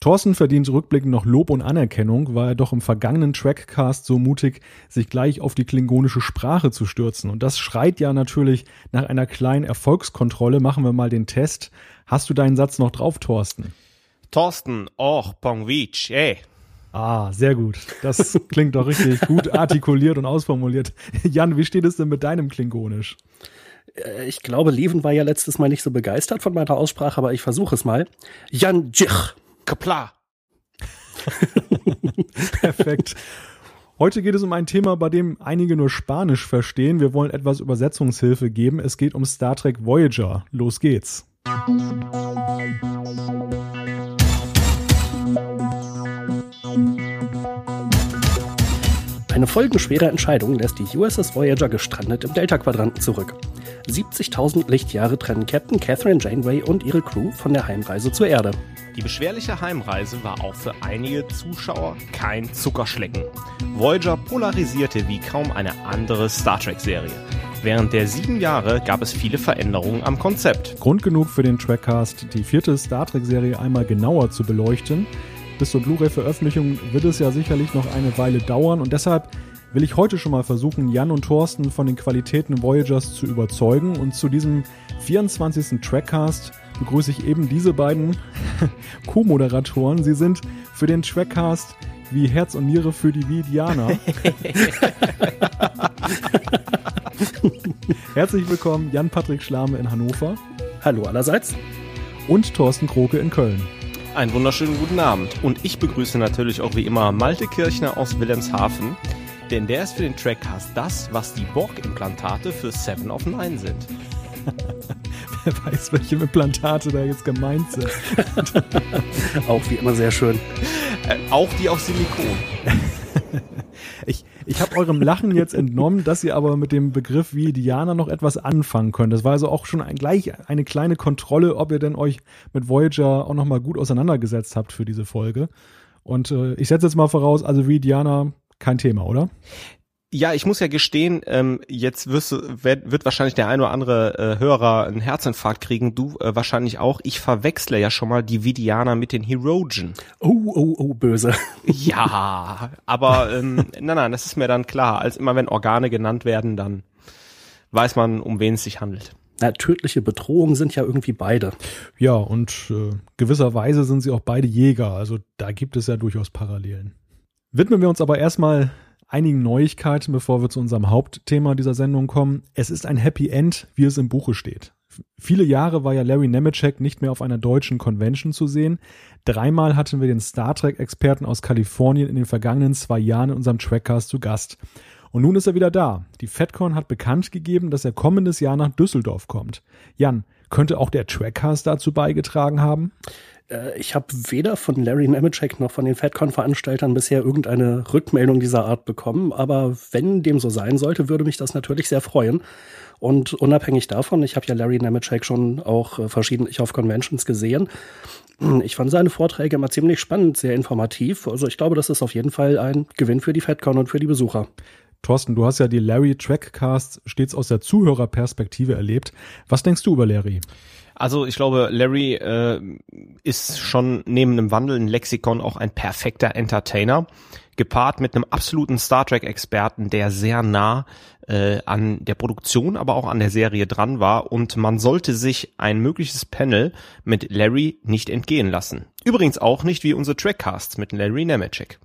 Thorsten verdient rückblickend noch Lob und Anerkennung, war er doch im vergangenen Trackcast so mutig, sich gleich auf die klingonische Sprache zu stürzen. Und das schreit ja natürlich nach einer kleinen Erfolgskontrolle. Machen wir mal den Test. Hast du deinen Satz noch drauf, Thorsten? Thorsten, och, Pongwitsch, ey. Ah, sehr gut. Das klingt doch richtig gut artikuliert und ausformuliert. Jan, wie steht es denn mit deinem Klingonisch? Äh, ich glaube, Leven war ja letztes Mal nicht so begeistert von meiner Aussprache, aber ich versuche es mal. Jan Djich. Kapla. Perfekt. Heute geht es um ein Thema, bei dem einige nur Spanisch verstehen. Wir wollen etwas Übersetzungshilfe geben. Es geht um Star Trek Voyager. Los geht's. Eine folgenschwere Entscheidung lässt die USS Voyager gestrandet im Delta-Quadranten zurück. 70.000 Lichtjahre trennen Captain Catherine Janeway und ihre Crew von der Heimreise zur Erde. Die beschwerliche Heimreise war auch für einige Zuschauer kein Zuckerschlecken. Voyager polarisierte wie kaum eine andere Star Trek-Serie. Während der sieben Jahre gab es viele Veränderungen am Konzept. Grund genug für den Trackcast, die vierte Star Trek-Serie einmal genauer zu beleuchten. Bis zur Blu-ray-Veröffentlichung wird es ja sicherlich noch eine Weile dauern und deshalb will ich heute schon mal versuchen, Jan und Thorsten von den Qualitäten Voyagers zu überzeugen. Und zu diesem 24. Trackcast begrüße ich eben diese beiden Co-Moderatoren. Sie sind für den Trackcast wie Herz und Niere für die Vidianer. Herzlich willkommen, Jan-Patrick Schlame in Hannover. Hallo allerseits. Und Thorsten Kroke in Köln. Einen wunderschönen guten Abend. Und ich begrüße natürlich auch wie immer Malte Kirchner aus Wilhelmshaven, denn der ist für den Trackcast das, was die Borg-Implantate für Seven of Nine sind. Wer weiß, welche Implantate da jetzt gemeint sind. auch wie immer sehr schön. Äh, auch die aus Silikon. ich ich habe eurem Lachen jetzt entnommen, dass ihr aber mit dem Begriff wie Diana noch etwas anfangen könnt. Das war also auch schon ein, gleich eine kleine Kontrolle, ob ihr denn euch mit Voyager auch nochmal gut auseinandergesetzt habt für diese Folge. Und äh, ich setze jetzt mal voraus, also wie Diana kein Thema, oder? Ja, ich muss ja gestehen, ähm, jetzt wirst du, wird, wird wahrscheinlich der ein oder andere äh, Hörer einen Herzinfarkt kriegen, du äh, wahrscheinlich auch. Ich verwechsle ja schon mal die Vidianer mit den Herogen. Oh, oh, oh, böse. Ja, aber ähm, nein, nein, das ist mir dann klar. Als immer wenn Organe genannt werden, dann weiß man, um wen es sich handelt. Na, tödliche Bedrohungen sind ja irgendwie beide. Ja, und äh, gewisserweise sind sie auch beide Jäger. Also da gibt es ja durchaus Parallelen. Widmen wir uns aber erstmal einigen Neuigkeiten, bevor wir zu unserem Hauptthema dieser Sendung kommen. Es ist ein Happy End, wie es im Buche steht. Viele Jahre war ja Larry Nemeczek nicht mehr auf einer deutschen Convention zu sehen. Dreimal hatten wir den Star Trek-Experten aus Kalifornien in den vergangenen zwei Jahren in unserem Trackcast zu Gast. Und nun ist er wieder da. Die FedCon hat bekannt gegeben, dass er kommendes Jahr nach Düsseldorf kommt. Jan, könnte auch der Trackcast dazu beigetragen haben? Äh, ich habe weder von Larry Nemeczek noch von den FedCon-Veranstaltern bisher irgendeine Rückmeldung dieser Art bekommen. Aber wenn dem so sein sollte, würde mich das natürlich sehr freuen. Und unabhängig davon, ich habe ja Larry Nemeczek schon auch äh, verschiedentlich auf Conventions gesehen. Ich fand seine Vorträge immer ziemlich spannend, sehr informativ. Also ich glaube, das ist auf jeden Fall ein Gewinn für die FedCon und für die Besucher. Thorsten, du hast ja die Larry Trackcasts stets aus der Zuhörerperspektive erlebt. Was denkst du über Larry? Also ich glaube, Larry äh, ist schon neben einem wandelnden Lexikon auch ein perfekter Entertainer, gepaart mit einem absoluten Star Trek-Experten, der sehr nah äh, an der Produktion, aber auch an der Serie dran war und man sollte sich ein mögliches Panel mit Larry nicht entgehen lassen. Übrigens auch nicht wie unsere Trackcasts mit Larry Nemeczek.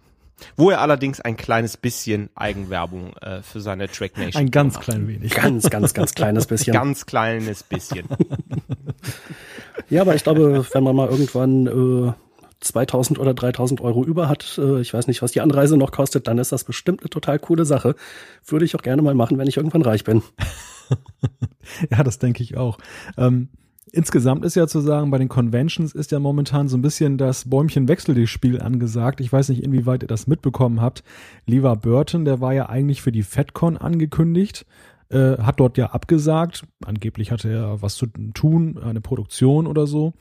Wo er allerdings ein kleines bisschen Eigenwerbung äh, für seine Track Nation Ein ganz klein wenig. Ganz, ganz, ganz kleines bisschen. ganz kleines bisschen. Ja, aber ich glaube, wenn man mal irgendwann äh, 2000 oder 3000 Euro über hat, äh, ich weiß nicht, was die Anreise noch kostet, dann ist das bestimmt eine total coole Sache. Würde ich auch gerne mal machen, wenn ich irgendwann reich bin. ja, das denke ich auch. Ähm Insgesamt ist ja zu sagen, bei den Conventions ist ja momentan so ein bisschen das Bäumchen Spiel angesagt. Ich weiß nicht, inwieweit ihr das mitbekommen habt. Lever Burton, der war ja eigentlich für die FedCon angekündigt, äh, hat dort ja abgesagt. Angeblich hatte er was zu tun, eine Produktion oder so.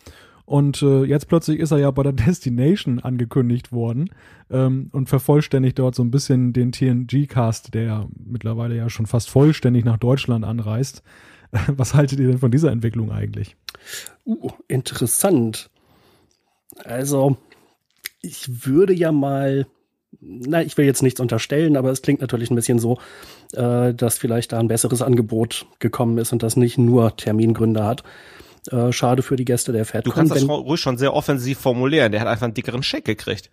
Und äh, jetzt plötzlich ist er ja bei der Destination angekündigt worden ähm, und vervollständigt dort so ein bisschen den TNG-Cast, der mittlerweile ja schon fast vollständig nach Deutschland anreist. Was haltet ihr denn von dieser Entwicklung eigentlich? Uh, interessant. Also, ich würde ja mal, na, ich will jetzt nichts unterstellen, aber es klingt natürlich ein bisschen so, äh, dass vielleicht da ein besseres Angebot gekommen ist und das nicht nur Termingründe hat. Äh, schade für die Gäste der FedCon. Du kannst das ruhig schon sehr offensiv formulieren. Der hat einfach einen dickeren Scheck gekriegt.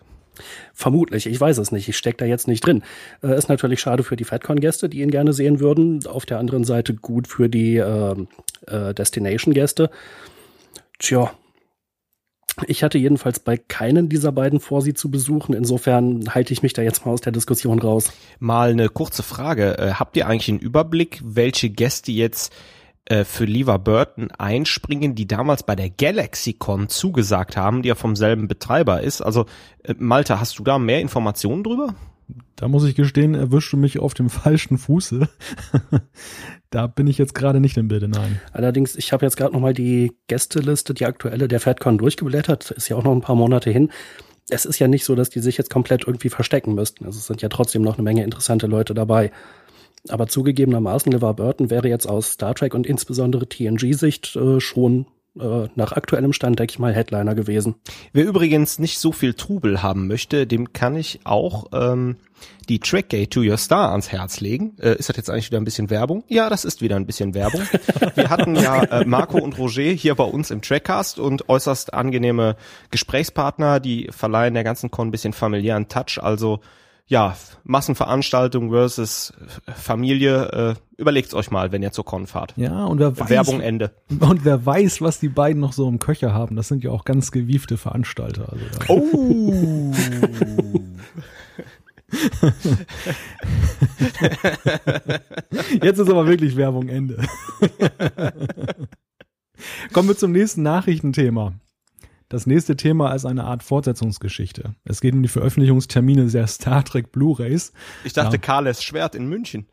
Vermutlich, ich weiß es nicht. Ich stecke da jetzt nicht drin. Äh, ist natürlich schade für die FedCon-Gäste, die ihn gerne sehen würden. Auf der anderen Seite gut für die äh, äh, Destination-Gäste. Tja, ich hatte jedenfalls bei keinen dieser beiden vor, sie zu besuchen. Insofern halte ich mich da jetzt mal aus der Diskussion raus. Mal eine kurze Frage. Äh, habt ihr eigentlich einen Überblick, welche Gäste jetzt äh, für Lever Burton einspringen, die damals bei der GalaxyCon zugesagt haben, die ja vom selben Betreiber ist? Also, äh, Malte, hast du da mehr Informationen drüber? Da muss ich gestehen, erwischte mich auf dem falschen Fuße. da bin ich jetzt gerade nicht im Bilde, nein. Allerdings, ich habe jetzt gerade nochmal die Gästeliste, die aktuelle der FedCon durchgeblättert. Ist ja auch noch ein paar Monate hin. Es ist ja nicht so, dass die sich jetzt komplett irgendwie verstecken müssten. Also es sind ja trotzdem noch eine Menge interessante Leute dabei. Aber zugegebenermaßen, LeVar Burton wäre jetzt aus Star Trek und insbesondere TNG-Sicht äh, schon äh, nach aktuellem Stand, denke ich mal, Headliner gewesen. Wer übrigens nicht so viel Trubel haben möchte, dem kann ich auch ähm, die Trackgate to Your Star ans Herz legen. Äh, ist das jetzt eigentlich wieder ein bisschen Werbung? Ja, das ist wieder ein bisschen Werbung. Wir hatten ja äh, Marco und Roger hier bei uns im Trackcast und äußerst angenehme Gesprächspartner, die verleihen der ganzen Con ein bisschen familiären Touch. Also ja, Massenveranstaltung versus Familie, äh, überlegt's euch mal, wenn ihr zur Con fahrt. Ja, und wer weiß, Werbung Ende. Und wer weiß, was die beiden noch so im Köcher haben. Das sind ja auch ganz gewiefte Veranstalter. Also. Oh! Jetzt ist aber wirklich Werbung Ende. Kommen wir zum nächsten Nachrichtenthema. Das nächste Thema ist eine Art Fortsetzungsgeschichte. Es geht um die Veröffentlichungstermine der Star Trek Blu-rays. Ich dachte, ja. Carles Schwert in München.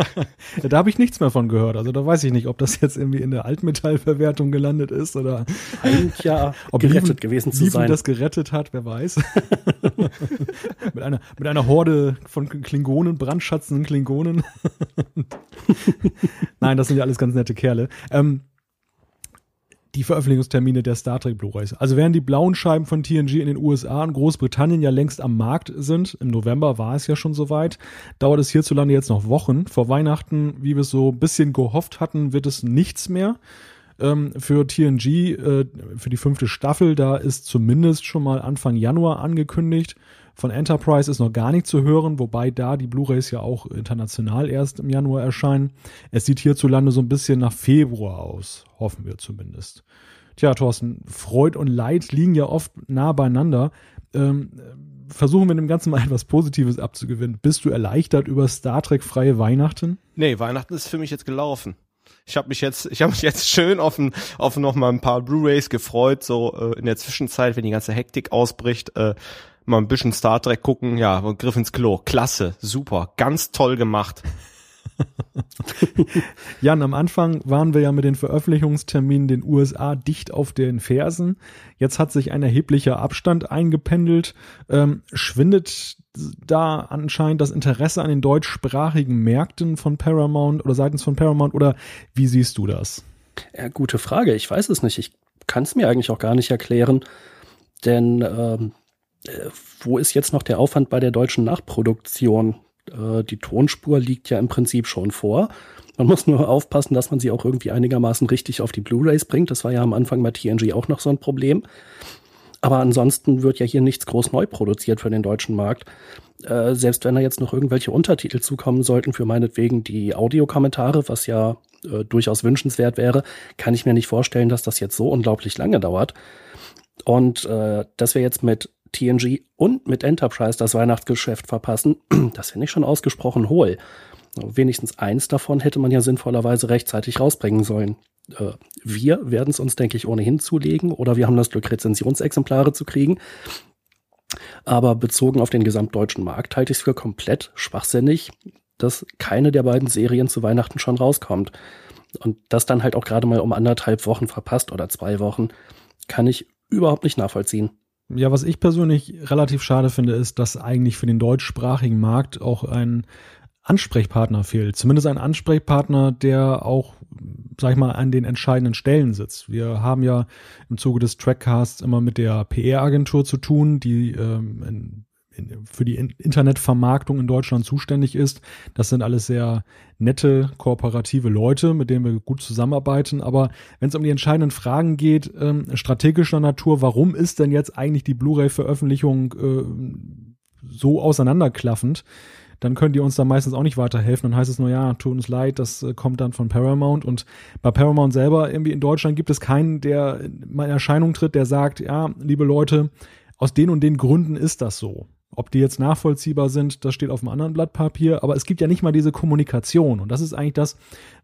da habe ich nichts mehr von gehört. Also da weiß ich nicht, ob das jetzt irgendwie in der Altmetallverwertung gelandet ist oder Eigentlich ja ob gerettet Lieben, gewesen zu Lieben sein. das gerettet hat, wer weiß. mit einer mit einer Horde von Klingonen, brandschatzenden Klingonen. Nein, das sind ja alles ganz nette Kerle. Ähm, die Veröffentlichungstermine der Star Trek Blu-rays. Also während die blauen Scheiben von TNG in den USA und Großbritannien ja längst am Markt sind, im November war es ja schon soweit, dauert es hierzulande jetzt noch Wochen. Vor Weihnachten, wie wir es so ein bisschen gehofft hatten, wird es nichts mehr. Ähm, für TNG, äh, für die fünfte Staffel, da ist zumindest schon mal Anfang Januar angekündigt. Von Enterprise ist noch gar nicht zu hören, wobei da die Blu-rays ja auch international erst im Januar erscheinen. Es sieht hierzulande so ein bisschen nach Februar aus, hoffen wir zumindest. Tja, Thorsten, Freud und Leid liegen ja oft nah beieinander. Ähm, versuchen wir dem Ganzen mal etwas Positives abzugewinnen. Bist du erleichtert über Star Trek freie Weihnachten? Nee, Weihnachten ist für mich jetzt gelaufen. Ich habe mich jetzt, ich habe mich jetzt schön auf, ein, auf noch mal ein paar Blu-rays gefreut, so äh, in der Zwischenzeit, wenn die ganze Hektik ausbricht. Äh, mal ein bisschen Star Trek gucken, ja, und griff ins Klo. Klasse, super, ganz toll gemacht. Jan, am Anfang waren wir ja mit den Veröffentlichungsterminen den USA dicht auf den Fersen. Jetzt hat sich ein erheblicher Abstand eingependelt. Ähm, schwindet da anscheinend das Interesse an den deutschsprachigen Märkten von Paramount oder seitens von Paramount oder wie siehst du das? Ja, gute Frage. Ich weiß es nicht. Ich kann es mir eigentlich auch gar nicht erklären. Denn ähm, äh, wo ist jetzt noch der Aufwand bei der deutschen Nachproduktion? Äh, die Tonspur liegt ja im Prinzip schon vor. Man muss nur aufpassen, dass man sie auch irgendwie einigermaßen richtig auf die Blu-rays bringt. Das war ja am Anfang bei TNG auch noch so ein Problem. Aber ansonsten wird ja hier nichts groß neu produziert für den deutschen Markt. Äh, selbst wenn da jetzt noch irgendwelche Untertitel zukommen sollten für meinetwegen die Audiokommentare, was ja äh, durchaus wünschenswert wäre, kann ich mir nicht vorstellen, dass das jetzt so unglaublich lange dauert. Und äh, dass wir jetzt mit TNG und mit Enterprise das Weihnachtsgeschäft verpassen, das finde ich schon ausgesprochen hohl. Wenigstens eins davon hätte man ja sinnvollerweise rechtzeitig rausbringen sollen. Äh, wir werden es uns, denke ich, ohnehin zulegen oder wir haben das Glück, Rezensionsexemplare zu kriegen. Aber bezogen auf den gesamtdeutschen Markt halte ich es für komplett schwachsinnig, dass keine der beiden Serien zu Weihnachten schon rauskommt. Und das dann halt auch gerade mal um anderthalb Wochen verpasst oder zwei Wochen, kann ich überhaupt nicht nachvollziehen. Ja, was ich persönlich relativ schade finde, ist, dass eigentlich für den deutschsprachigen Markt auch ein Ansprechpartner fehlt. Zumindest ein Ansprechpartner, der auch, sag ich mal, an den entscheidenden Stellen sitzt. Wir haben ja im Zuge des Trackcasts immer mit der PR-Agentur zu tun, die ähm, in, für die Internetvermarktung in Deutschland zuständig ist. Das sind alles sehr nette, kooperative Leute, mit denen wir gut zusammenarbeiten. Aber wenn es um die entscheidenden Fragen geht, ähm, strategischer Natur, warum ist denn jetzt eigentlich die Blu-ray-Veröffentlichung äh, so auseinanderklaffend? dann können die uns da meistens auch nicht weiterhelfen. Dann heißt es nur, ja, tut uns leid, das äh, kommt dann von Paramount. Und bei Paramount selber, irgendwie in Deutschland gibt es keinen, der mal in Erscheinung tritt, der sagt, ja, liebe Leute, aus den und den Gründen ist das so. Ob die jetzt nachvollziehbar sind, das steht auf einem anderen Blatt Papier, aber es gibt ja nicht mal diese Kommunikation. Und das ist eigentlich das,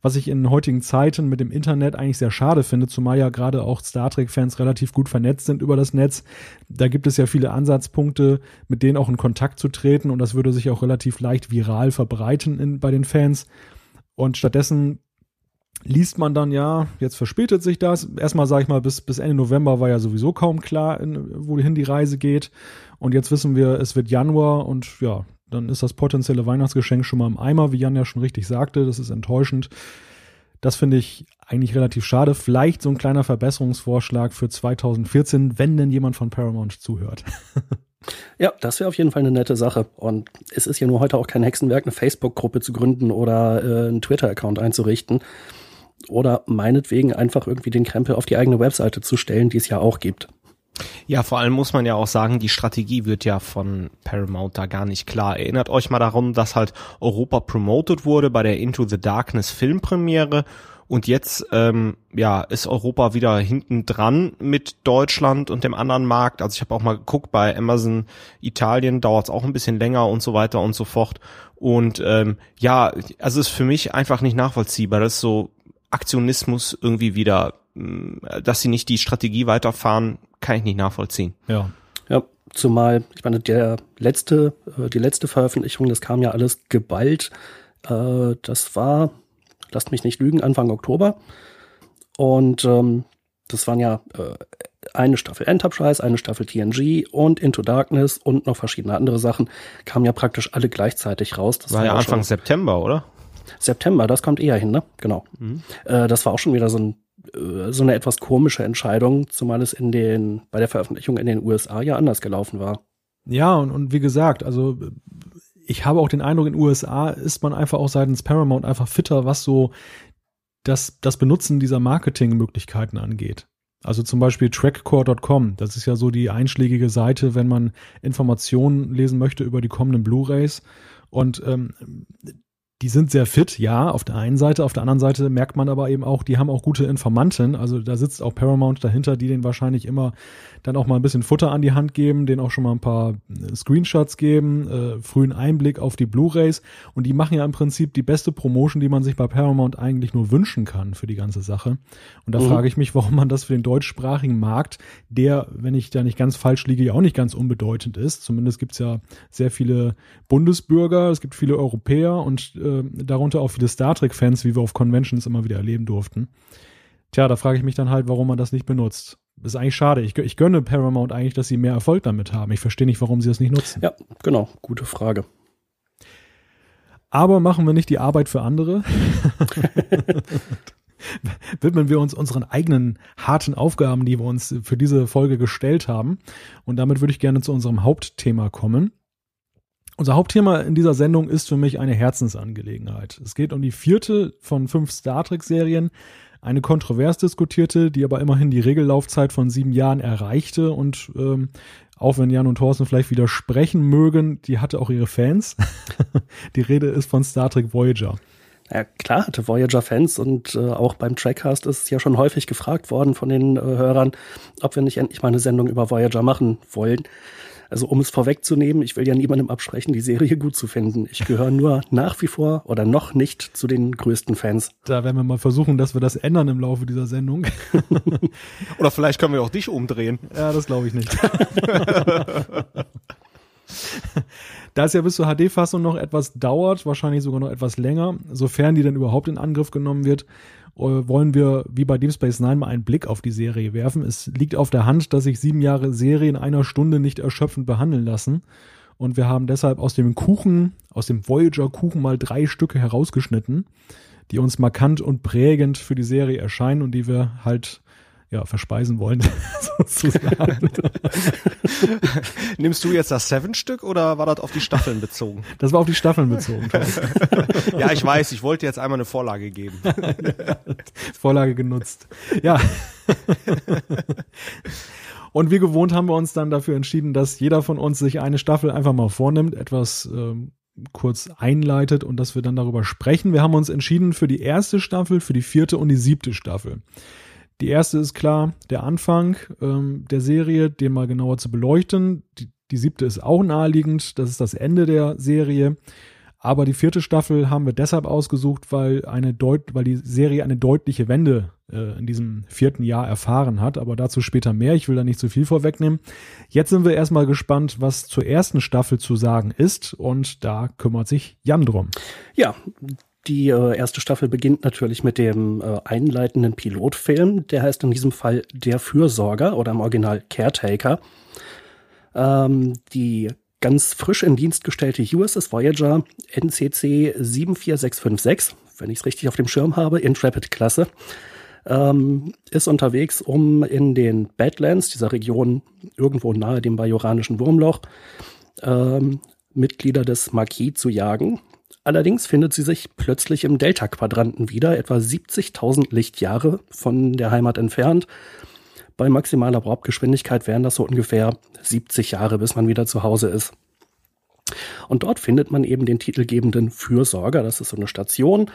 was ich in heutigen Zeiten mit dem Internet eigentlich sehr schade finde, zumal ja gerade auch Star Trek-Fans relativ gut vernetzt sind über das Netz. Da gibt es ja viele Ansatzpunkte, mit denen auch in Kontakt zu treten und das würde sich auch relativ leicht viral verbreiten in, bei den Fans. Und stattdessen liest man dann ja, jetzt verspätet sich das. Erstmal sage ich mal, bis, bis Ende November war ja sowieso kaum klar, in, wohin die Reise geht. Und jetzt wissen wir, es wird Januar und ja, dann ist das potenzielle Weihnachtsgeschenk schon mal im Eimer, wie Jan ja schon richtig sagte. Das ist enttäuschend. Das finde ich eigentlich relativ schade. Vielleicht so ein kleiner Verbesserungsvorschlag für 2014, wenn denn jemand von Paramount zuhört. Ja, das wäre auf jeden Fall eine nette Sache. Und es ist ja nur heute auch kein Hexenwerk, eine Facebook-Gruppe zu gründen oder äh, einen Twitter-Account einzurichten oder meinetwegen einfach irgendwie den Krempel auf die eigene Webseite zu stellen, die es ja auch gibt. Ja, vor allem muss man ja auch sagen, die Strategie wird ja von Paramount da gar nicht klar. Erinnert euch mal darum, dass halt Europa promoted wurde bei der Into the Darkness Filmpremiere und jetzt ähm, ja ist Europa wieder hinten dran mit Deutschland und dem anderen Markt. Also ich habe auch mal geguckt bei Amazon Italien dauert es auch ein bisschen länger und so weiter und so fort. Und ähm, ja, also ist für mich einfach nicht nachvollziehbar. Das ist so Aktionismus irgendwie wieder, mm, dass sie nicht die Strategie weiterfahren, kann ich nicht nachvollziehen. Ja. Ja, zumal, ich meine, der letzte, äh, die letzte Veröffentlichung, das kam ja alles geballt. Äh, das war, lasst mich nicht lügen, Anfang Oktober. Und ähm, das waren ja äh, eine Staffel Enterprise, eine Staffel TNG und Into Darkness und noch verschiedene andere Sachen kamen ja praktisch alle gleichzeitig raus. Das war, war ja Anfang September, oder? September, das kommt eher hin, ne? Genau. Mhm. Äh, das war auch schon wieder so, ein, äh, so eine etwas komische Entscheidung, zumal es in den, bei der Veröffentlichung in den USA ja anders gelaufen war. Ja, und, und wie gesagt, also ich habe auch den Eindruck, in den USA ist man einfach auch seitens Paramount einfach fitter, was so das, das Benutzen dieser Marketingmöglichkeiten angeht. Also zum Beispiel trackcore.com, das ist ja so die einschlägige Seite, wenn man Informationen lesen möchte über die kommenden Blu-rays. Und ähm, die sind sehr fit, ja, auf der einen Seite. Auf der anderen Seite merkt man aber eben auch, die haben auch gute Informanten. Also da sitzt auch Paramount dahinter, die den wahrscheinlich immer dann auch mal ein bisschen Futter an die Hand geben, denen auch schon mal ein paar äh, Screenshots geben, äh, frühen Einblick auf die Blu-rays. Und die machen ja im Prinzip die beste Promotion, die man sich bei Paramount eigentlich nur wünschen kann für die ganze Sache. Und da mhm. frage ich mich, warum man das für den deutschsprachigen Markt, der, wenn ich da nicht ganz falsch liege, ja auch nicht ganz unbedeutend ist. Zumindest gibt's ja sehr viele Bundesbürger, es gibt viele Europäer und äh, äh, darunter auch viele Star Trek-Fans, wie wir auf Conventions immer wieder erleben durften. Tja, da frage ich mich dann halt, warum man das nicht benutzt. Ist eigentlich schade. Ich, ich gönne Paramount eigentlich, dass sie mehr Erfolg damit haben. Ich verstehe nicht, warum sie das nicht nutzen. Ja, genau. Gute Frage. Aber machen wir nicht die Arbeit für andere. widmen wir uns unseren eigenen harten Aufgaben, die wir uns für diese Folge gestellt haben. Und damit würde ich gerne zu unserem Hauptthema kommen. Unser Hauptthema in dieser Sendung ist für mich eine Herzensangelegenheit. Es geht um die vierte von fünf Star Trek-Serien, eine kontrovers diskutierte, die aber immerhin die Regellaufzeit von sieben Jahren erreichte und ähm, auch wenn Jan und Thorsten vielleicht widersprechen mögen, die hatte auch ihre Fans. die Rede ist von Star Trek Voyager. Ja, klar hatte Voyager Fans und äh, auch beim Trackcast ist ja schon häufig gefragt worden von den äh, Hörern, ob wir nicht endlich mal eine Sendung über Voyager machen wollen. Also um es vorwegzunehmen, ich will ja niemandem absprechen, die Serie gut zu finden. Ich gehöre nur nach wie vor oder noch nicht zu den größten Fans. Da werden wir mal versuchen, dass wir das ändern im Laufe dieser Sendung. oder vielleicht können wir auch dich umdrehen. Ja, das glaube ich nicht. Da es ja bis zur HD-Fassung noch etwas dauert, wahrscheinlich sogar noch etwas länger, sofern die denn überhaupt in Angriff genommen wird, wollen wir wie bei Deep Space Nine mal einen Blick auf die Serie werfen. Es liegt auf der Hand, dass sich sieben Jahre Serie in einer Stunde nicht erschöpfend behandeln lassen. Und wir haben deshalb aus dem Kuchen, aus dem Voyager-Kuchen mal drei Stücke herausgeschnitten, die uns markant und prägend für die Serie erscheinen und die wir halt ja, verspeisen wollen, sozusagen. Nimmst du jetzt das Seven-Stück oder war das auf die Staffeln bezogen? Das war auf die Staffeln bezogen. ja, ich weiß, ich wollte jetzt einmal eine Vorlage geben. Vorlage genutzt. Ja. Und wie gewohnt haben wir uns dann dafür entschieden, dass jeder von uns sich eine Staffel einfach mal vornimmt, etwas ähm, kurz einleitet und dass wir dann darüber sprechen. Wir haben uns entschieden für die erste Staffel, für die vierte und die siebte Staffel. Die erste ist klar, der Anfang ähm, der Serie, den mal genauer zu beleuchten. Die, die siebte ist auch naheliegend, das ist das Ende der Serie. Aber die vierte Staffel haben wir deshalb ausgesucht, weil eine Deut weil die Serie eine deutliche Wende äh, in diesem vierten Jahr erfahren hat. Aber dazu später mehr. Ich will da nicht zu viel vorwegnehmen. Jetzt sind wir erstmal gespannt, was zur ersten Staffel zu sagen ist. Und da kümmert sich Jan drum. Ja, die äh, erste Staffel beginnt natürlich mit dem äh, einleitenden Pilotfilm. Der heißt in diesem Fall Der Fürsorger oder im Original Caretaker. Ähm, die ganz frisch in Dienst gestellte USS Voyager NCC 74656, wenn ich es richtig auf dem Schirm habe, Intrepid-Klasse, ähm, ist unterwegs, um in den Badlands, dieser Region irgendwo nahe dem bajoranischen Wurmloch, ähm, Mitglieder des Marquis zu jagen. Allerdings findet sie sich plötzlich im Delta-Quadranten wieder, etwa 70.000 Lichtjahre von der Heimat entfernt. Bei maximaler Raubgeschwindigkeit wären das so ungefähr 70 Jahre, bis man wieder zu Hause ist. Und dort findet man eben den titelgebenden Fürsorger. Das ist so eine Station.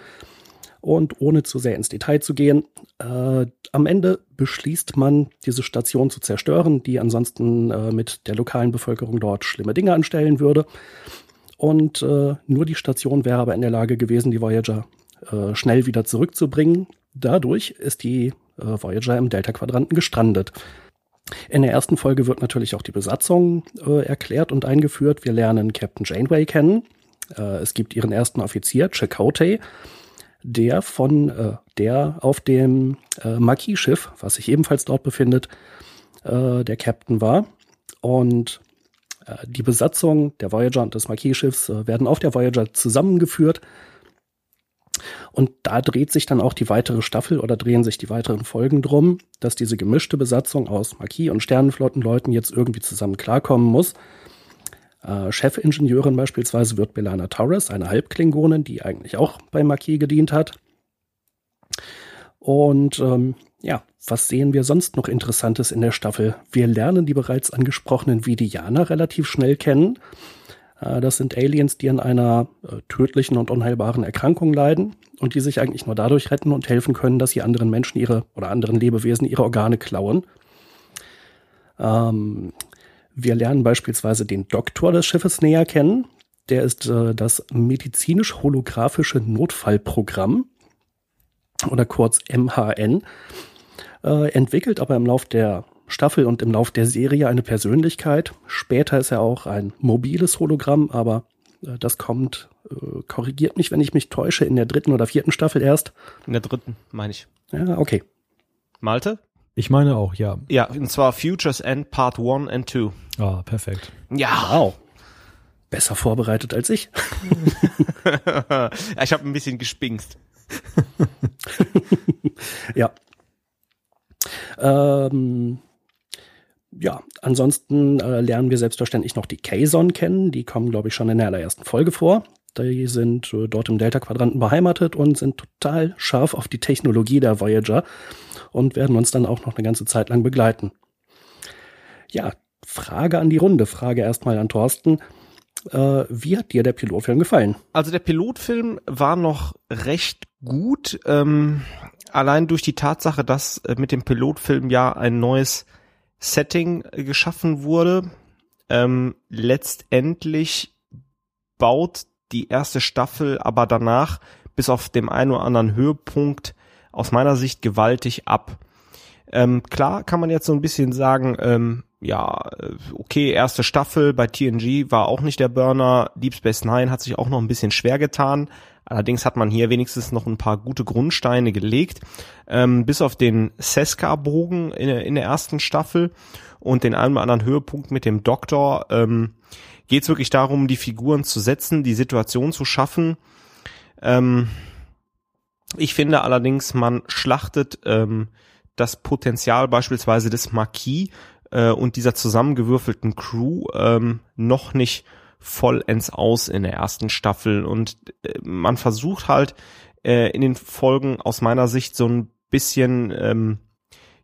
Und ohne zu sehr ins Detail zu gehen, äh, am Ende beschließt man, diese Station zu zerstören, die ansonsten äh, mit der lokalen Bevölkerung dort schlimme Dinge anstellen würde. Und äh, nur die Station wäre aber in der Lage gewesen, die Voyager äh, schnell wieder zurückzubringen. Dadurch ist die äh, Voyager im Delta-Quadranten gestrandet. In der ersten Folge wird natürlich auch die Besatzung äh, erklärt und eingeführt. Wir lernen Captain Janeway kennen. Äh, es gibt ihren ersten Offizier, Chakotay, der von äh, der auf dem äh, Marquis-Schiff, was sich ebenfalls dort befindet, äh, der Captain war. Und die Besatzung der Voyager und des Marquis-Schiffs äh, werden auf der Voyager zusammengeführt. Und da dreht sich dann auch die weitere Staffel oder drehen sich die weiteren Folgen drum, dass diese gemischte Besatzung aus Marquis- und Sternenflottenleuten jetzt irgendwie zusammen klarkommen muss. Äh, Chefingenieurin beispielsweise wird Belana Torres, eine Halbklingonin, die eigentlich auch bei Marquis gedient hat. Und ähm, ja, was sehen wir sonst noch Interessantes in der Staffel? Wir lernen die bereits angesprochenen Vidianer relativ schnell kennen. Äh, das sind Aliens, die an einer äh, tödlichen und unheilbaren Erkrankung leiden und die sich eigentlich nur dadurch retten und helfen können, dass sie anderen Menschen ihre oder anderen Lebewesen ihre Organe klauen. Ähm, wir lernen beispielsweise den Doktor des Schiffes näher kennen. Der ist äh, das medizinisch-holographische Notfallprogramm oder kurz MHN, äh, entwickelt aber im Lauf der Staffel und im Lauf der Serie eine Persönlichkeit. Später ist er auch ein mobiles Hologramm, aber äh, das kommt, äh, korrigiert mich, wenn ich mich täusche, in der dritten oder vierten Staffel erst. In der dritten, meine ich. Ja, okay. Malte? Ich meine auch, ja. Ja, und zwar Futures End Part 1 and 2. Ah, perfekt. Ja. Wow. Besser vorbereitet als ich. ja, ich habe ein bisschen gespingst. ja. Ähm, ja, ansonsten äh, lernen wir selbstverständlich noch die Kazon kennen. Die kommen, glaube ich, schon in der allerersten Folge vor. Die sind äh, dort im Delta-Quadranten beheimatet und sind total scharf auf die Technologie der Voyager und werden uns dann auch noch eine ganze Zeit lang begleiten. Ja, Frage an die Runde. Frage erstmal an Thorsten. Äh, wie hat dir der Pilotfilm gefallen? Also der Pilotfilm war noch recht gut. Ähm, allein durch die Tatsache, dass äh, mit dem Pilotfilm ja ein neues Setting äh, geschaffen wurde. Ähm, letztendlich baut die erste Staffel aber danach bis auf dem einen oder anderen Höhepunkt aus meiner Sicht gewaltig ab. Ähm, klar kann man jetzt so ein bisschen sagen, ähm, ja, äh, okay, erste Staffel bei TNG war auch nicht der Burner. Deep Space Nine hat sich auch noch ein bisschen schwer getan. Allerdings hat man hier wenigstens noch ein paar gute Grundsteine gelegt. Ähm, bis auf den Seska-Bogen in, in, der ersten Staffel und den einen oder anderen Höhepunkt mit dem Doktor, ähm, geht es wirklich darum, die Figuren zu setzen, die Situation zu schaffen. Ähm, ich finde allerdings, man schlachtet ähm, das Potenzial beispielsweise des Marquis äh, und dieser zusammengewürfelten Crew ähm, noch nicht vollends aus in der ersten Staffel und äh, man versucht halt äh, in den Folgen aus meiner Sicht so ein bisschen ähm,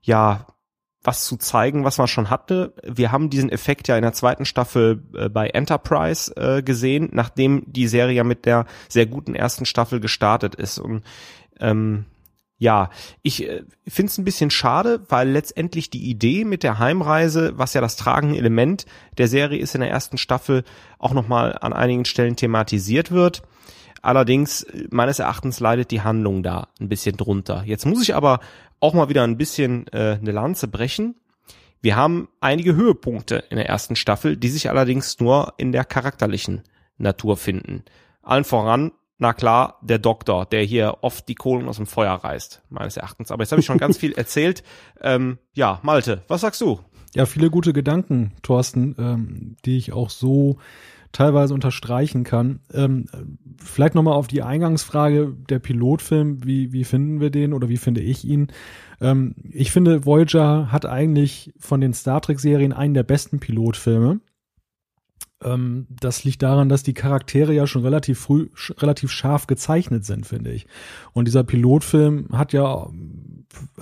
ja was zu zeigen, was man schon hatte. Wir haben diesen Effekt ja in der zweiten Staffel äh, bei Enterprise äh, gesehen, nachdem die Serie ja mit der sehr guten ersten Staffel gestartet ist. Und ähm, ja, ich äh, finde es ein bisschen schade, weil letztendlich die Idee mit der Heimreise, was ja das tragende Element der Serie ist in der ersten Staffel, auch nochmal an einigen Stellen thematisiert wird. Allerdings, meines Erachtens leidet die Handlung da ein bisschen drunter. Jetzt muss ich aber auch mal wieder ein bisschen äh, eine Lanze brechen. Wir haben einige Höhepunkte in der ersten Staffel, die sich allerdings nur in der charakterlichen Natur finden. Allen voran, na klar, der Doktor, der hier oft die Kohlen aus dem Feuer reißt, meines Erachtens. Aber jetzt habe ich schon ganz viel erzählt. Ähm, ja, Malte, was sagst du? Ja, viele gute Gedanken, Thorsten, ähm, die ich auch so teilweise unterstreichen kann. Ähm, vielleicht nochmal auf die Eingangsfrage der Pilotfilm, wie, wie finden wir den oder wie finde ich ihn? Ähm, ich finde, Voyager hat eigentlich von den Star Trek-Serien einen der besten Pilotfilme. Ähm, das liegt daran, dass die Charaktere ja schon relativ früh, sch relativ scharf gezeichnet sind, finde ich. Und dieser Pilotfilm hat ja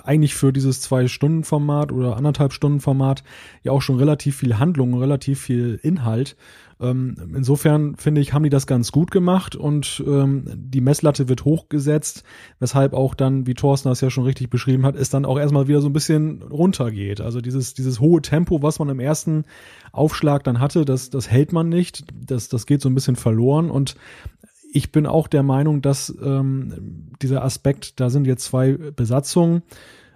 eigentlich für dieses Zwei-Stunden-Format oder anderthalb Stunden-Format ja auch schon relativ viel Handlung, relativ viel Inhalt. Ähm, insofern finde ich, haben die das ganz gut gemacht und ähm, die Messlatte wird hochgesetzt, weshalb auch dann, wie Thorsten das ja schon richtig beschrieben hat, es dann auch erstmal wieder so ein bisschen runtergeht. Also dieses, dieses hohe Tempo, was man im ersten Aufschlag dann hatte, das, das hält man nicht. Das, das geht so ein bisschen verloren und ich bin auch der Meinung, dass ähm, dieser Aspekt, da sind jetzt zwei Besatzungen,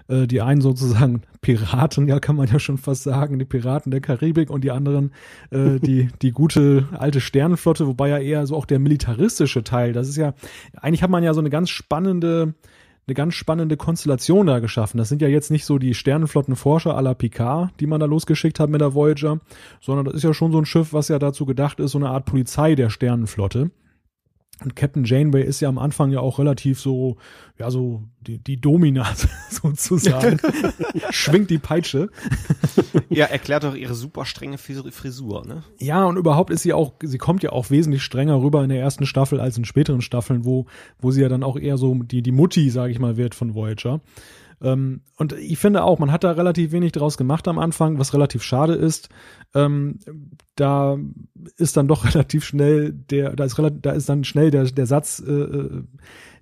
äh, die einen sozusagen Piraten, ja, kann man ja schon fast sagen, die Piraten der Karibik und die anderen äh, die, die gute alte Sternenflotte, wobei ja eher so auch der militaristische Teil, das ist ja, eigentlich hat man ja so eine ganz spannende, eine ganz spannende Konstellation da geschaffen. Das sind ja jetzt nicht so die Sternenflottenforscher à la Picard, die man da losgeschickt hat mit der Voyager, sondern das ist ja schon so ein Schiff, was ja dazu gedacht ist, so eine Art Polizei der Sternenflotte. Und Captain Janeway ist ja am Anfang ja auch relativ so, ja, so die, die Domina sozusagen. Schwingt die Peitsche. ja, erklärt doch ihre super strenge Frisur, ne? Ja, und überhaupt ist sie auch, sie kommt ja auch wesentlich strenger rüber in der ersten Staffel als in späteren Staffeln, wo, wo sie ja dann auch eher so die, die Mutti, sage ich mal, wird von Voyager. Ähm, und ich finde auch, man hat da relativ wenig draus gemacht am Anfang, was relativ schade ist. Ähm, da ist dann doch relativ schnell der, da ist, relativ, da ist dann schnell der, der Satz äh, äh,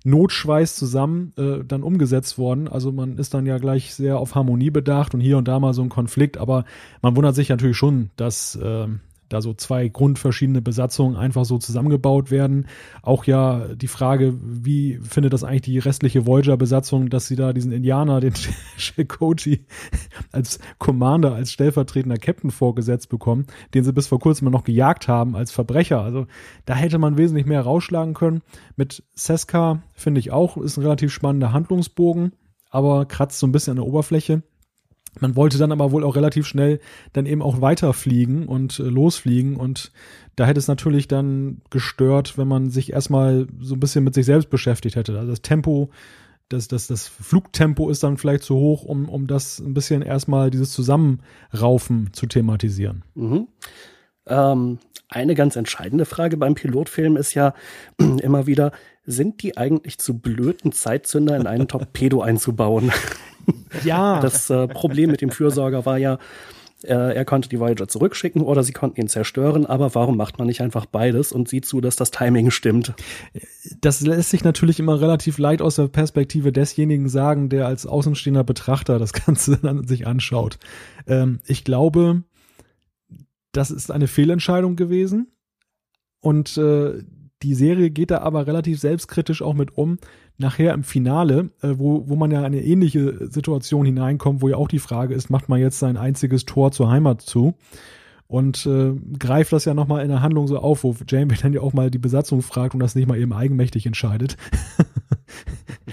Notschweiß zusammen äh, dann umgesetzt worden. Also man ist dann ja gleich sehr auf Harmonie bedacht und hier und da mal so ein Konflikt, aber man wundert sich natürlich schon, dass äh, da so zwei grundverschiedene Besatzungen einfach so zusammengebaut werden. Auch ja die Frage, wie findet das eigentlich die restliche Voyager-Besatzung, dass sie da diesen Indianer, den Chakoti, als Commander, als stellvertretender Captain vorgesetzt bekommen, den sie bis vor kurzem noch gejagt haben als Verbrecher. Also da hätte man wesentlich mehr rausschlagen können. Mit Seska finde ich auch, ist ein relativ spannender Handlungsbogen, aber kratzt so ein bisschen an der Oberfläche. Man wollte dann aber wohl auch relativ schnell dann eben auch weiterfliegen und äh, losfliegen und da hätte es natürlich dann gestört, wenn man sich erstmal so ein bisschen mit sich selbst beschäftigt hätte. Also das Tempo, das, das, das Flugtempo ist dann vielleicht zu hoch, um, um das ein bisschen erstmal dieses Zusammenraufen zu thematisieren. Mhm. Ähm, eine ganz entscheidende Frage beim Pilotfilm ist ja immer wieder, sind die eigentlich zu blöden Zeitzünder in einen Torpedo einzubauen? Ja. Das äh, Problem mit dem Fürsorger war ja, äh, er konnte die Voyager zurückschicken oder sie konnten ihn zerstören, aber warum macht man nicht einfach beides und sieht zu, dass das Timing stimmt? Das lässt sich natürlich immer relativ leicht aus der Perspektive desjenigen sagen, der als außenstehender Betrachter das Ganze dann sich anschaut. Ähm, ich glaube, das ist eine Fehlentscheidung gewesen. Und äh, die Serie geht da aber relativ selbstkritisch auch mit um. Nachher im Finale, äh, wo, wo man ja eine ähnliche Situation hineinkommt, wo ja auch die Frage ist, macht man jetzt sein einziges Tor zur Heimat zu? Und äh, greift das ja nochmal in der Handlung so auf, wo Janeway dann ja auch mal die Besatzung fragt und das nicht mal eben eigenmächtig entscheidet.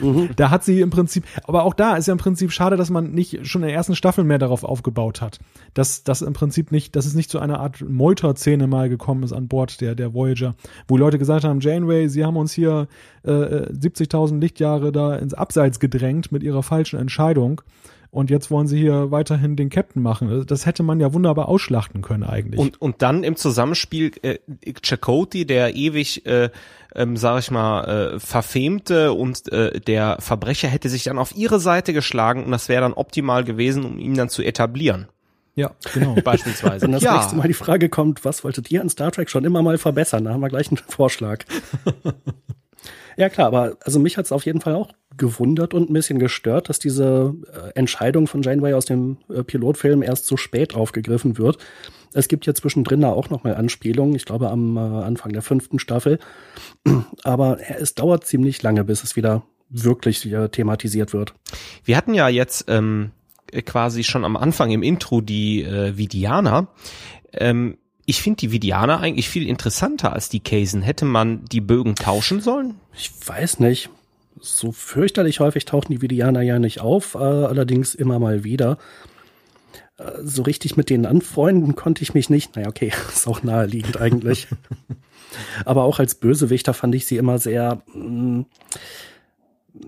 Mhm. Da hat sie im Prinzip, aber auch da ist ja im Prinzip schade, dass man nicht schon in der ersten Staffel mehr darauf aufgebaut hat. Dass das im Prinzip nicht, dass es nicht zu einer Art Meuter-Szene mal gekommen ist an Bord der, der Voyager, wo Leute gesagt haben, Janeway, sie haben uns hier äh, 70.000 Lichtjahre da ins Abseits gedrängt mit ihrer falschen Entscheidung und jetzt wollen sie hier weiterhin den Captain machen. Das hätte man ja wunderbar ausschlachten können eigentlich. Und, und dann im Zusammenspiel äh, Chakoti, der ewig, äh, ähm, sag ich mal, äh, verfemte und äh, der Verbrecher hätte sich dann auf ihre Seite geschlagen und das wäre dann optimal gewesen, um ihn dann zu etablieren. Ja, genau. Beispielsweise. Wenn das ja. nächste Mal die Frage kommt, was wolltet ihr an Star Trek schon immer mal verbessern? Da haben wir gleich einen Vorschlag. Ja, klar, aber also mich hat es auf jeden Fall auch gewundert und ein bisschen gestört, dass diese äh, Entscheidung von Janeway aus dem äh, Pilotfilm erst so spät aufgegriffen wird. Es gibt ja zwischendrin da auch nochmal Anspielungen, ich glaube am äh, Anfang der fünften Staffel. Aber es dauert ziemlich lange, bis es wieder wirklich äh, thematisiert wird. Wir hatten ja jetzt ähm, quasi schon am Anfang im Intro die äh, Vidianer. Ähm, ich finde die Vidianer eigentlich viel interessanter als die Kaysen. Hätte man die Bögen tauschen sollen? Ich weiß nicht. So fürchterlich häufig tauchen die Vidianer ja nicht auf, äh, allerdings immer mal wieder. Äh, so richtig mit denen anfreunden konnte ich mich nicht. Naja, okay, ist auch naheliegend eigentlich. Aber auch als Bösewichter fand ich sie immer sehr. Mh, mm,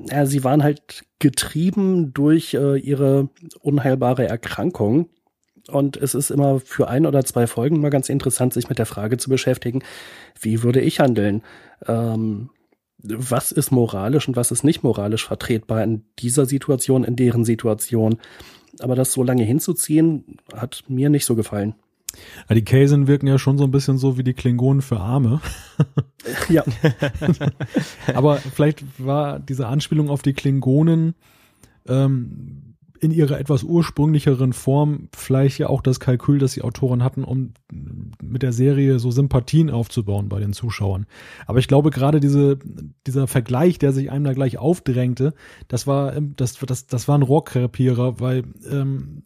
ja, sie waren halt getrieben durch äh, ihre unheilbare Erkrankung und es ist immer für ein oder zwei Folgen mal ganz interessant, sich mit der Frage zu beschäftigen, wie würde ich handeln? Ähm, was ist moralisch und was ist nicht moralisch vertretbar in dieser Situation, in deren Situation? Aber das so lange hinzuziehen, hat mir nicht so gefallen. Ja, die Kaysen wirken ja schon so ein bisschen so wie die Klingonen für Arme. ja. Aber vielleicht war diese Anspielung auf die Klingonen ähm, in ihrer etwas ursprünglicheren Form vielleicht ja auch das Kalkül, das die Autoren hatten, um mit der Serie so Sympathien aufzubauen bei den Zuschauern. Aber ich glaube, gerade diese, dieser Vergleich, der sich einem da gleich aufdrängte, das war, das, das, das war ein Rohrkrepierer, weil ähm,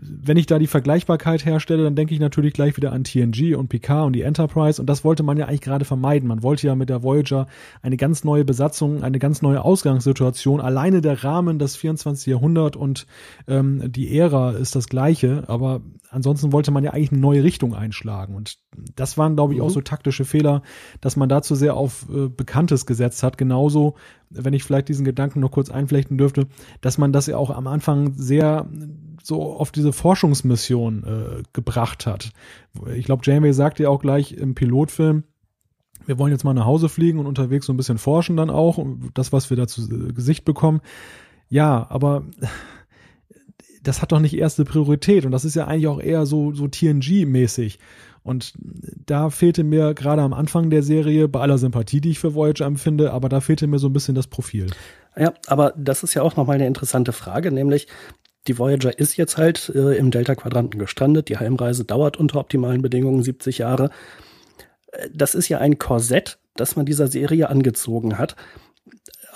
wenn ich da die Vergleichbarkeit herstelle, dann denke ich natürlich gleich wieder an TNG und Picard und die Enterprise und das wollte man ja eigentlich gerade vermeiden. Man wollte ja mit der Voyager eine ganz neue Besatzung, eine ganz neue Ausgangssituation. Alleine der Rahmen, das 24. Jahrhundert und ähm, die Ära ist das gleiche, aber ansonsten wollte man ja eigentlich eine neue Richtung einschlagen und das waren, glaube ich, mhm. auch so taktische Fehler, dass man dazu sehr auf äh, Bekanntes gesetzt hat. Genauso, wenn ich vielleicht diesen Gedanken noch kurz einflechten dürfte, dass man das ja auch am Anfang sehr so auf diese Forschungsmission äh, gebracht hat. Ich glaube, Janeway sagt ja auch gleich im Pilotfilm, wir wollen jetzt mal nach Hause fliegen und unterwegs so ein bisschen forschen dann auch, das, was wir da zu äh, Gesicht bekommen. Ja, aber das hat doch nicht erste Priorität und das ist ja eigentlich auch eher so, so TNG-mäßig. Und da fehlte mir gerade am Anfang der Serie, bei aller Sympathie, die ich für Voyager empfinde, aber da fehlte mir so ein bisschen das Profil. Ja, aber das ist ja auch nochmal eine interessante Frage, nämlich die Voyager ist jetzt halt äh, im Delta-Quadranten gestrandet. Die Heimreise dauert unter optimalen Bedingungen 70 Jahre. Äh, das ist ja ein Korsett, das man dieser Serie angezogen hat.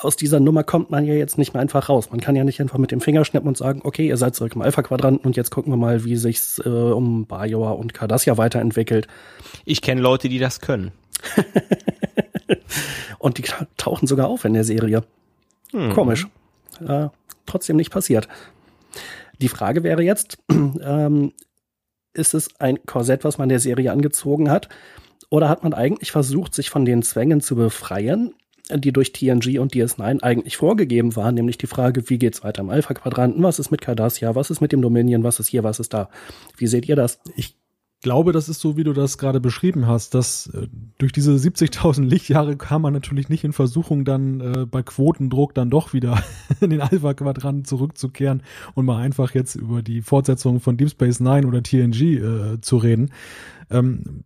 Aus dieser Nummer kommt man ja jetzt nicht mehr einfach raus. Man kann ja nicht einfach mit dem Finger schnippen und sagen, okay, ihr seid zurück im Alpha-Quadranten und jetzt gucken wir mal, wie sich's äh, um Bajor und Cardassia weiterentwickelt. Ich kenne Leute, die das können. und die tauchen sogar auf in der Serie. Hm. Komisch. Äh, trotzdem nicht passiert. Die Frage wäre jetzt, ähm, ist es ein Korsett, was man der Serie angezogen hat? Oder hat man eigentlich versucht, sich von den Zwängen zu befreien, die durch TNG und DS9 eigentlich vorgegeben waren, nämlich die Frage, wie geht's weiter im Alpha-Quadranten, was ist mit Cardassia, was ist mit dem Dominion, was ist hier, was ist da? Wie seht ihr das? Ich glaube, das ist so, wie du das gerade beschrieben hast, dass äh, durch diese 70.000 Lichtjahre kam man natürlich nicht in Versuchung, dann äh, bei Quotendruck dann doch wieder in den Alpha-Quadranten zurückzukehren und mal einfach jetzt über die Fortsetzung von Deep Space Nine oder TNG äh, zu reden. Ähm,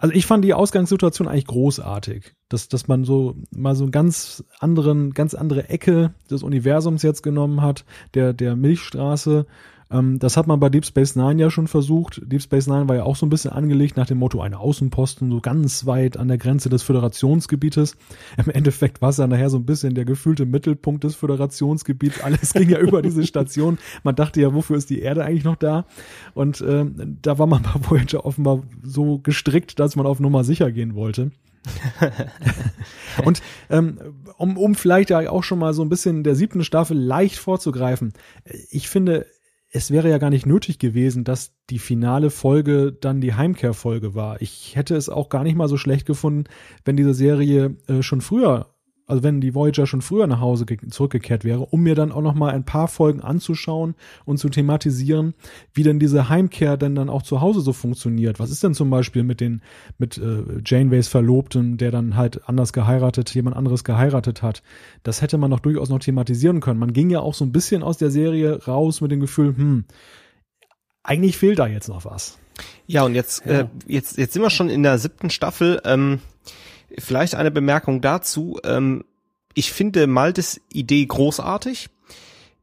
also ich fand die Ausgangssituation eigentlich großartig, dass, dass man so mal so ganz anderen, ganz andere Ecke des Universums jetzt genommen hat, der, der Milchstraße ähm, das hat man bei Deep Space Nine ja schon versucht. Deep Space Nine war ja auch so ein bisschen angelegt nach dem Motto eine Außenposten, so ganz weit an der Grenze des Föderationsgebietes. Im Endeffekt war es dann nachher so ein bisschen der gefühlte Mittelpunkt des Föderationsgebiets. Alles ging ja über diese Station. Man dachte ja, wofür ist die Erde eigentlich noch da? Und ähm, da war man bei Voyager offenbar so gestrickt, dass man auf Nummer sicher gehen wollte. und ähm, um, um vielleicht ja auch schon mal so ein bisschen der siebten Staffel leicht vorzugreifen, ich finde, es wäre ja gar nicht nötig gewesen, dass die finale Folge dann die Heimkehrfolge war. Ich hätte es auch gar nicht mal so schlecht gefunden, wenn diese Serie äh, schon früher also wenn die Voyager schon früher nach Hause zurückgekehrt wäre, um mir dann auch noch mal ein paar Folgen anzuschauen und zu thematisieren, wie denn diese Heimkehr denn dann auch zu Hause so funktioniert. Was ist denn zum Beispiel mit den mit äh, Janeways Verlobten, der dann halt anders geheiratet, jemand anderes geheiratet hat? Das hätte man doch durchaus noch thematisieren können. Man ging ja auch so ein bisschen aus der Serie raus mit dem Gefühl, hm, eigentlich fehlt da jetzt noch was. Ja, und jetzt, ja. Äh, jetzt, jetzt sind wir schon in der siebten Staffel. Ähm Vielleicht eine Bemerkung dazu. Ähm, ich finde Maltes Idee großartig.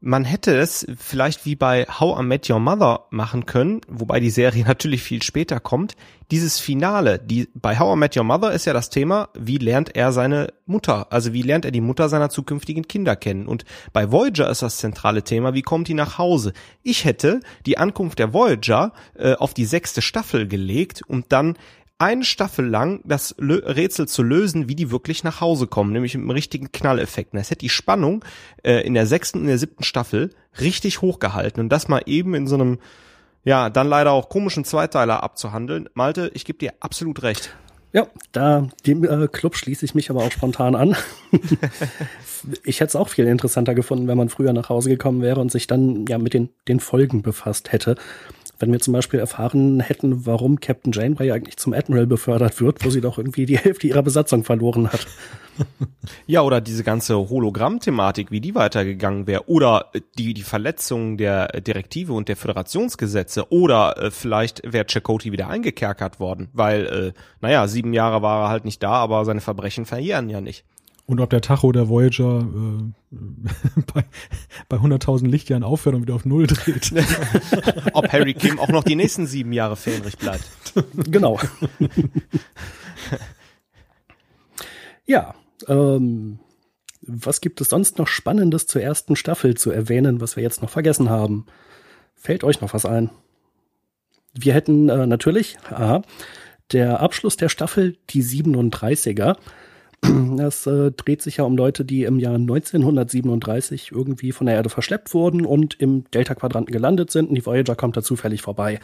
Man hätte es vielleicht wie bei How I Met Your Mother machen können, wobei die Serie natürlich viel später kommt. Dieses Finale, die, bei How I Met Your Mother ist ja das Thema, wie lernt er seine Mutter, also wie lernt er die Mutter seiner zukünftigen Kinder kennen. Und bei Voyager ist das zentrale Thema, wie kommt die nach Hause. Ich hätte die Ankunft der Voyager äh, auf die sechste Staffel gelegt und dann eine Staffel lang das Rätsel zu lösen, wie die wirklich nach Hause kommen, nämlich mit einem richtigen Knalleffekt. Und das hätte die Spannung äh, in der sechsten und der siebten Staffel richtig hochgehalten und das mal eben in so einem, ja, dann leider auch komischen Zweiteiler abzuhandeln. Malte, ich gebe dir absolut recht. Ja, da dem äh, Club schließe ich mich aber auch spontan an. ich hätte es auch viel interessanter gefunden, wenn man früher nach Hause gekommen wäre und sich dann ja mit den, den Folgen befasst hätte wenn wir zum Beispiel erfahren hätten, warum Captain Janeway eigentlich zum Admiral befördert wird, wo sie doch irgendwie die Hälfte ihrer Besatzung verloren hat. Ja, oder diese ganze Hologramm-Thematik, wie die weitergegangen wäre, oder die, die Verletzung der Direktive und der Föderationsgesetze, oder äh, vielleicht wäre Chakoti wieder eingekerkert worden, weil, äh, naja, sieben Jahre war er halt nicht da, aber seine Verbrechen verjähren ja nicht. Und ob der Tacho der Voyager äh, bei, bei 100.000 Lichtjahren aufhört und wieder auf Null dreht. ob Harry Kim auch noch die nächsten sieben Jahre fähnrich bleibt. Genau. ja, ähm, was gibt es sonst noch Spannendes zur ersten Staffel zu erwähnen, was wir jetzt noch vergessen haben? Fällt euch noch was ein? Wir hätten äh, natürlich, aha, der Abschluss der Staffel, die 37er, das äh, dreht sich ja um Leute, die im Jahr 1937 irgendwie von der Erde verschleppt wurden und im Delta-Quadranten gelandet sind und die Voyager kommt da zufällig vorbei.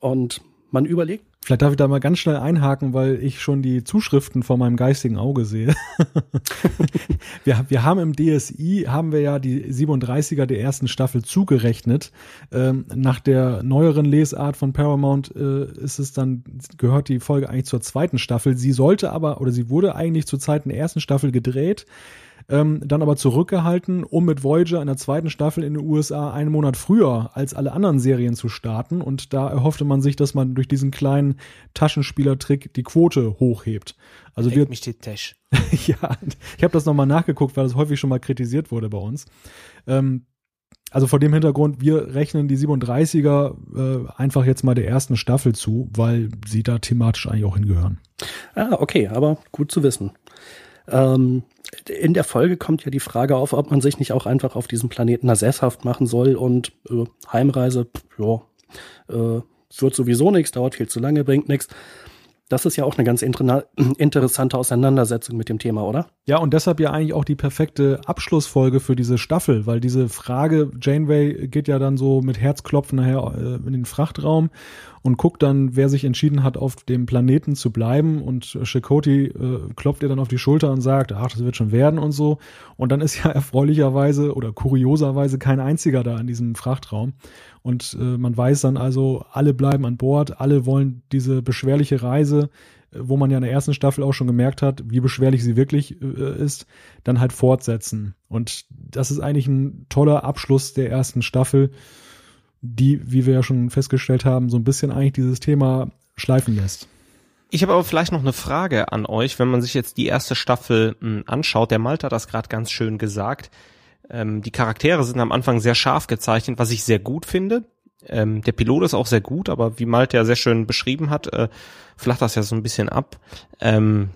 Und man überlegt. Vielleicht darf ich da mal ganz schnell einhaken, weil ich schon die Zuschriften vor meinem geistigen Auge sehe. wir, wir haben im DSI, haben wir ja die 37er der ersten Staffel zugerechnet. Ähm, nach der neueren Lesart von Paramount äh, ist es dann, gehört die Folge eigentlich zur zweiten Staffel. Sie sollte aber, oder sie wurde eigentlich zur Zeit der ersten Staffel gedreht ähm, dann aber zurückgehalten, um mit Voyager in der zweiten Staffel in den USA einen Monat früher als alle anderen Serien zu starten. Und da erhoffte man sich, dass man durch diesen kleinen Taschenspielertrick die Quote hochhebt. Also wir, mich die Tash. ja, ich habe das nochmal nachgeguckt, weil das häufig schon mal kritisiert wurde bei uns. Ähm, also vor dem Hintergrund, wir rechnen die 37er äh, einfach jetzt mal der ersten Staffel zu, weil sie da thematisch eigentlich auch hingehören. Ah, okay, aber gut zu wissen. Ähm, in der Folge kommt ja die Frage auf, ob man sich nicht auch einfach auf diesem Planeten sesshaft machen soll und äh, Heimreise, ja, äh, wird sowieso nichts, dauert viel zu lange, bringt nichts. Das ist ja auch eine ganz interessante Auseinandersetzung mit dem Thema, oder? Ja, und deshalb ja eigentlich auch die perfekte Abschlussfolge für diese Staffel, weil diese Frage, Janeway geht ja dann so mit Herzklopfen nachher äh, in den Frachtraum und guckt dann, wer sich entschieden hat, auf dem Planeten zu bleiben. Und Chakoti äh, klopft ihr dann auf die Schulter und sagt, ach, das wird schon werden und so. Und dann ist ja erfreulicherweise oder kurioserweise kein einziger da in diesem Frachtraum. Und äh, man weiß dann also, alle bleiben an Bord, alle wollen diese beschwerliche Reise, äh, wo man ja in der ersten Staffel auch schon gemerkt hat, wie beschwerlich sie wirklich äh, ist, dann halt fortsetzen. Und das ist eigentlich ein toller Abschluss der ersten Staffel die, wie wir ja schon festgestellt haben, so ein bisschen eigentlich dieses Thema schleifen lässt. Ich habe aber vielleicht noch eine Frage an euch, wenn man sich jetzt die erste Staffel hm, anschaut. Der Malte hat das gerade ganz schön gesagt. Ähm, die Charaktere sind am Anfang sehr scharf gezeichnet, was ich sehr gut finde. Ähm, der Pilot ist auch sehr gut, aber wie Malte ja sehr schön beschrieben hat, äh, flacht das ja so ein bisschen ab. Ähm,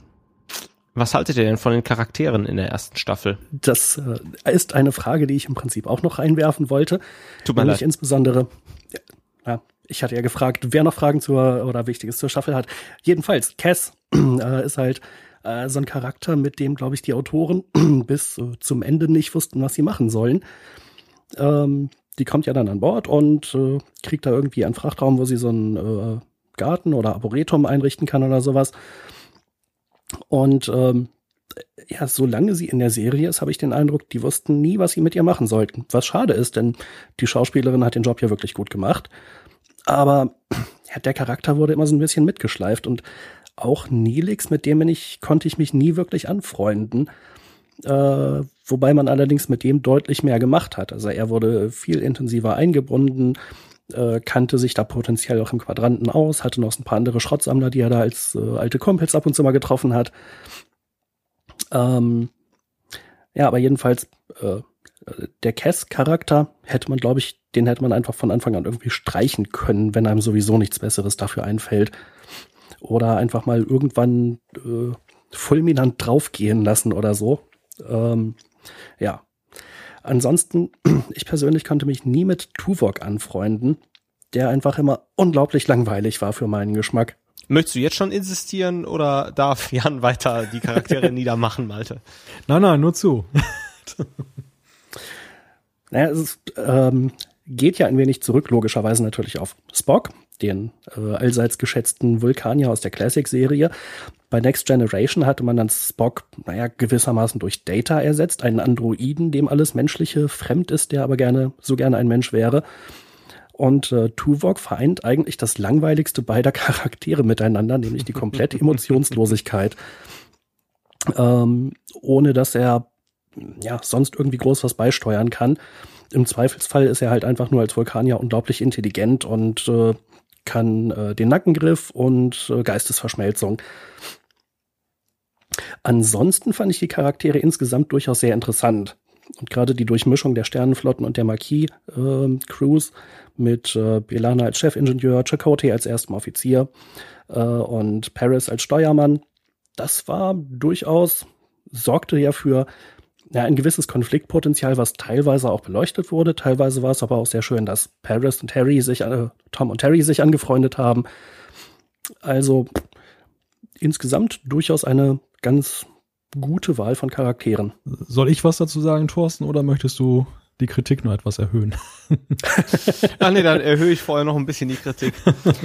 was haltet ihr denn von den Charakteren in der ersten Staffel? Das äh, ist eine Frage, die ich im Prinzip auch noch reinwerfen wollte. Tut mir leid. Insbesondere, ja, ich hatte ja gefragt, wer noch Fragen zur oder Wichtiges zur Staffel hat. Jedenfalls, Cass äh, ist halt äh, so ein Charakter, mit dem, glaube ich, die Autoren bis äh, zum Ende nicht wussten, was sie machen sollen. Ähm, die kommt ja dann an Bord und äh, kriegt da irgendwie einen Frachtraum, wo sie so einen äh, Garten oder Arboretum einrichten kann oder sowas. Und ähm, ja, solange sie in der Serie ist, habe ich den Eindruck, die wussten nie, was sie mit ihr machen sollten. Was schade ist, denn die Schauspielerin hat den Job ja wirklich gut gemacht. Aber ja, der Charakter wurde immer so ein bisschen mitgeschleift und auch Nelix, mit dem ich, konnte ich mich nie wirklich anfreunden. Äh, wobei man allerdings mit dem deutlich mehr gemacht hat. Also er wurde viel intensiver eingebunden, äh, kannte sich da potenziell auch im Quadranten aus, hatte noch ein paar andere Schrottsammler, die er da als äh, alte Kumpels ab und zu mal getroffen hat. Ähm, ja, aber jedenfalls, äh, der Cass-Charakter hätte man, glaube ich, den hätte man einfach von Anfang an irgendwie streichen können, wenn einem sowieso nichts Besseres dafür einfällt. Oder einfach mal irgendwann äh, fulminant draufgehen lassen oder so. Ähm, ja. Ansonsten, ich persönlich konnte mich nie mit Tuvok anfreunden, der einfach immer unglaublich langweilig war für meinen Geschmack. Möchtest du jetzt schon insistieren oder darf Jan weiter die Charaktere niedermachen, Malte? Nein, nein, nur zu. naja, es ist, ähm, geht ja ein wenig zurück, logischerweise natürlich auf Spock, den äh, allseits geschätzten Vulkanier aus der Classic-Serie. Bei Next Generation hatte man dann Spock, naja, gewissermaßen durch Data ersetzt, einen Androiden, dem alles Menschliche fremd ist, der aber gerne, so gerne ein Mensch wäre. Und äh, Tuvok vereint eigentlich das langweiligste beider Charaktere miteinander, nämlich die komplette Emotionslosigkeit. Ähm, ohne dass er ja sonst irgendwie groß was beisteuern kann. Im Zweifelsfall ist er halt einfach nur als Vulkanier unglaublich intelligent und äh, kann äh, den Nackengriff und äh, Geistesverschmelzung. Ansonsten fand ich die Charaktere insgesamt durchaus sehr interessant. Und gerade die Durchmischung der Sternenflotten und der Marquis-Crews äh, mit äh, Belana als Chefingenieur, Chakotay als erstem Offizier äh, und Paris als Steuermann, das war durchaus, sorgte ja für ja, ein gewisses Konfliktpotenzial, was teilweise auch beleuchtet wurde. Teilweise war es aber auch sehr schön, dass Paris und Harry sich, äh, Tom und Harry sich angefreundet haben. Also insgesamt durchaus eine ganz gute Wahl von Charakteren. Soll ich was dazu sagen, Thorsten, oder möchtest du die Kritik noch etwas erhöhen? Ach nee, dann erhöhe ich vorher noch ein bisschen die Kritik.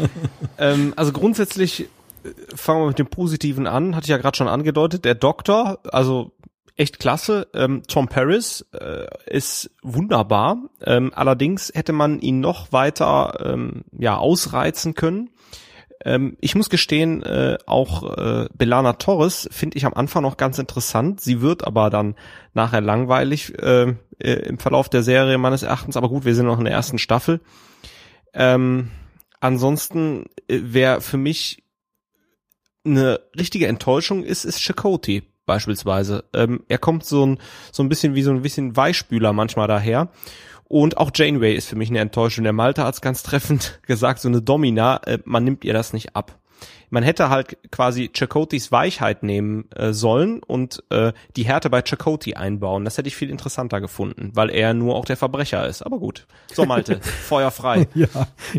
ähm, also grundsätzlich äh, fangen wir mit dem Positiven an, hatte ich ja gerade schon angedeutet. Der Doktor, also echt klasse. Ähm, Tom Paris äh, ist wunderbar. Ähm, allerdings hätte man ihn noch weiter ähm, ja ausreizen können. Ähm, ich muss gestehen, äh, auch äh, Belana Torres finde ich am Anfang noch ganz interessant. Sie wird aber dann nachher langweilig äh, äh, im Verlauf der Serie meines Erachtens. Aber gut, wir sind noch in der ersten Staffel. Ähm, ansonsten, äh, wer für mich eine richtige Enttäuschung ist, ist Chakoti beispielsweise. Ähm, er kommt so ein, so ein bisschen wie so ein bisschen Weichspüler manchmal daher. Und auch Janeway ist für mich eine Enttäuschung. Der Malte hat es ganz treffend gesagt, so eine Domina, äh, man nimmt ihr das nicht ab. Man hätte halt quasi Chakotis Weichheit nehmen äh, sollen und äh, die Härte bei Chakoti einbauen. Das hätte ich viel interessanter gefunden, weil er nur auch der Verbrecher ist. Aber gut. So, Malte, Feuer frei. Ja,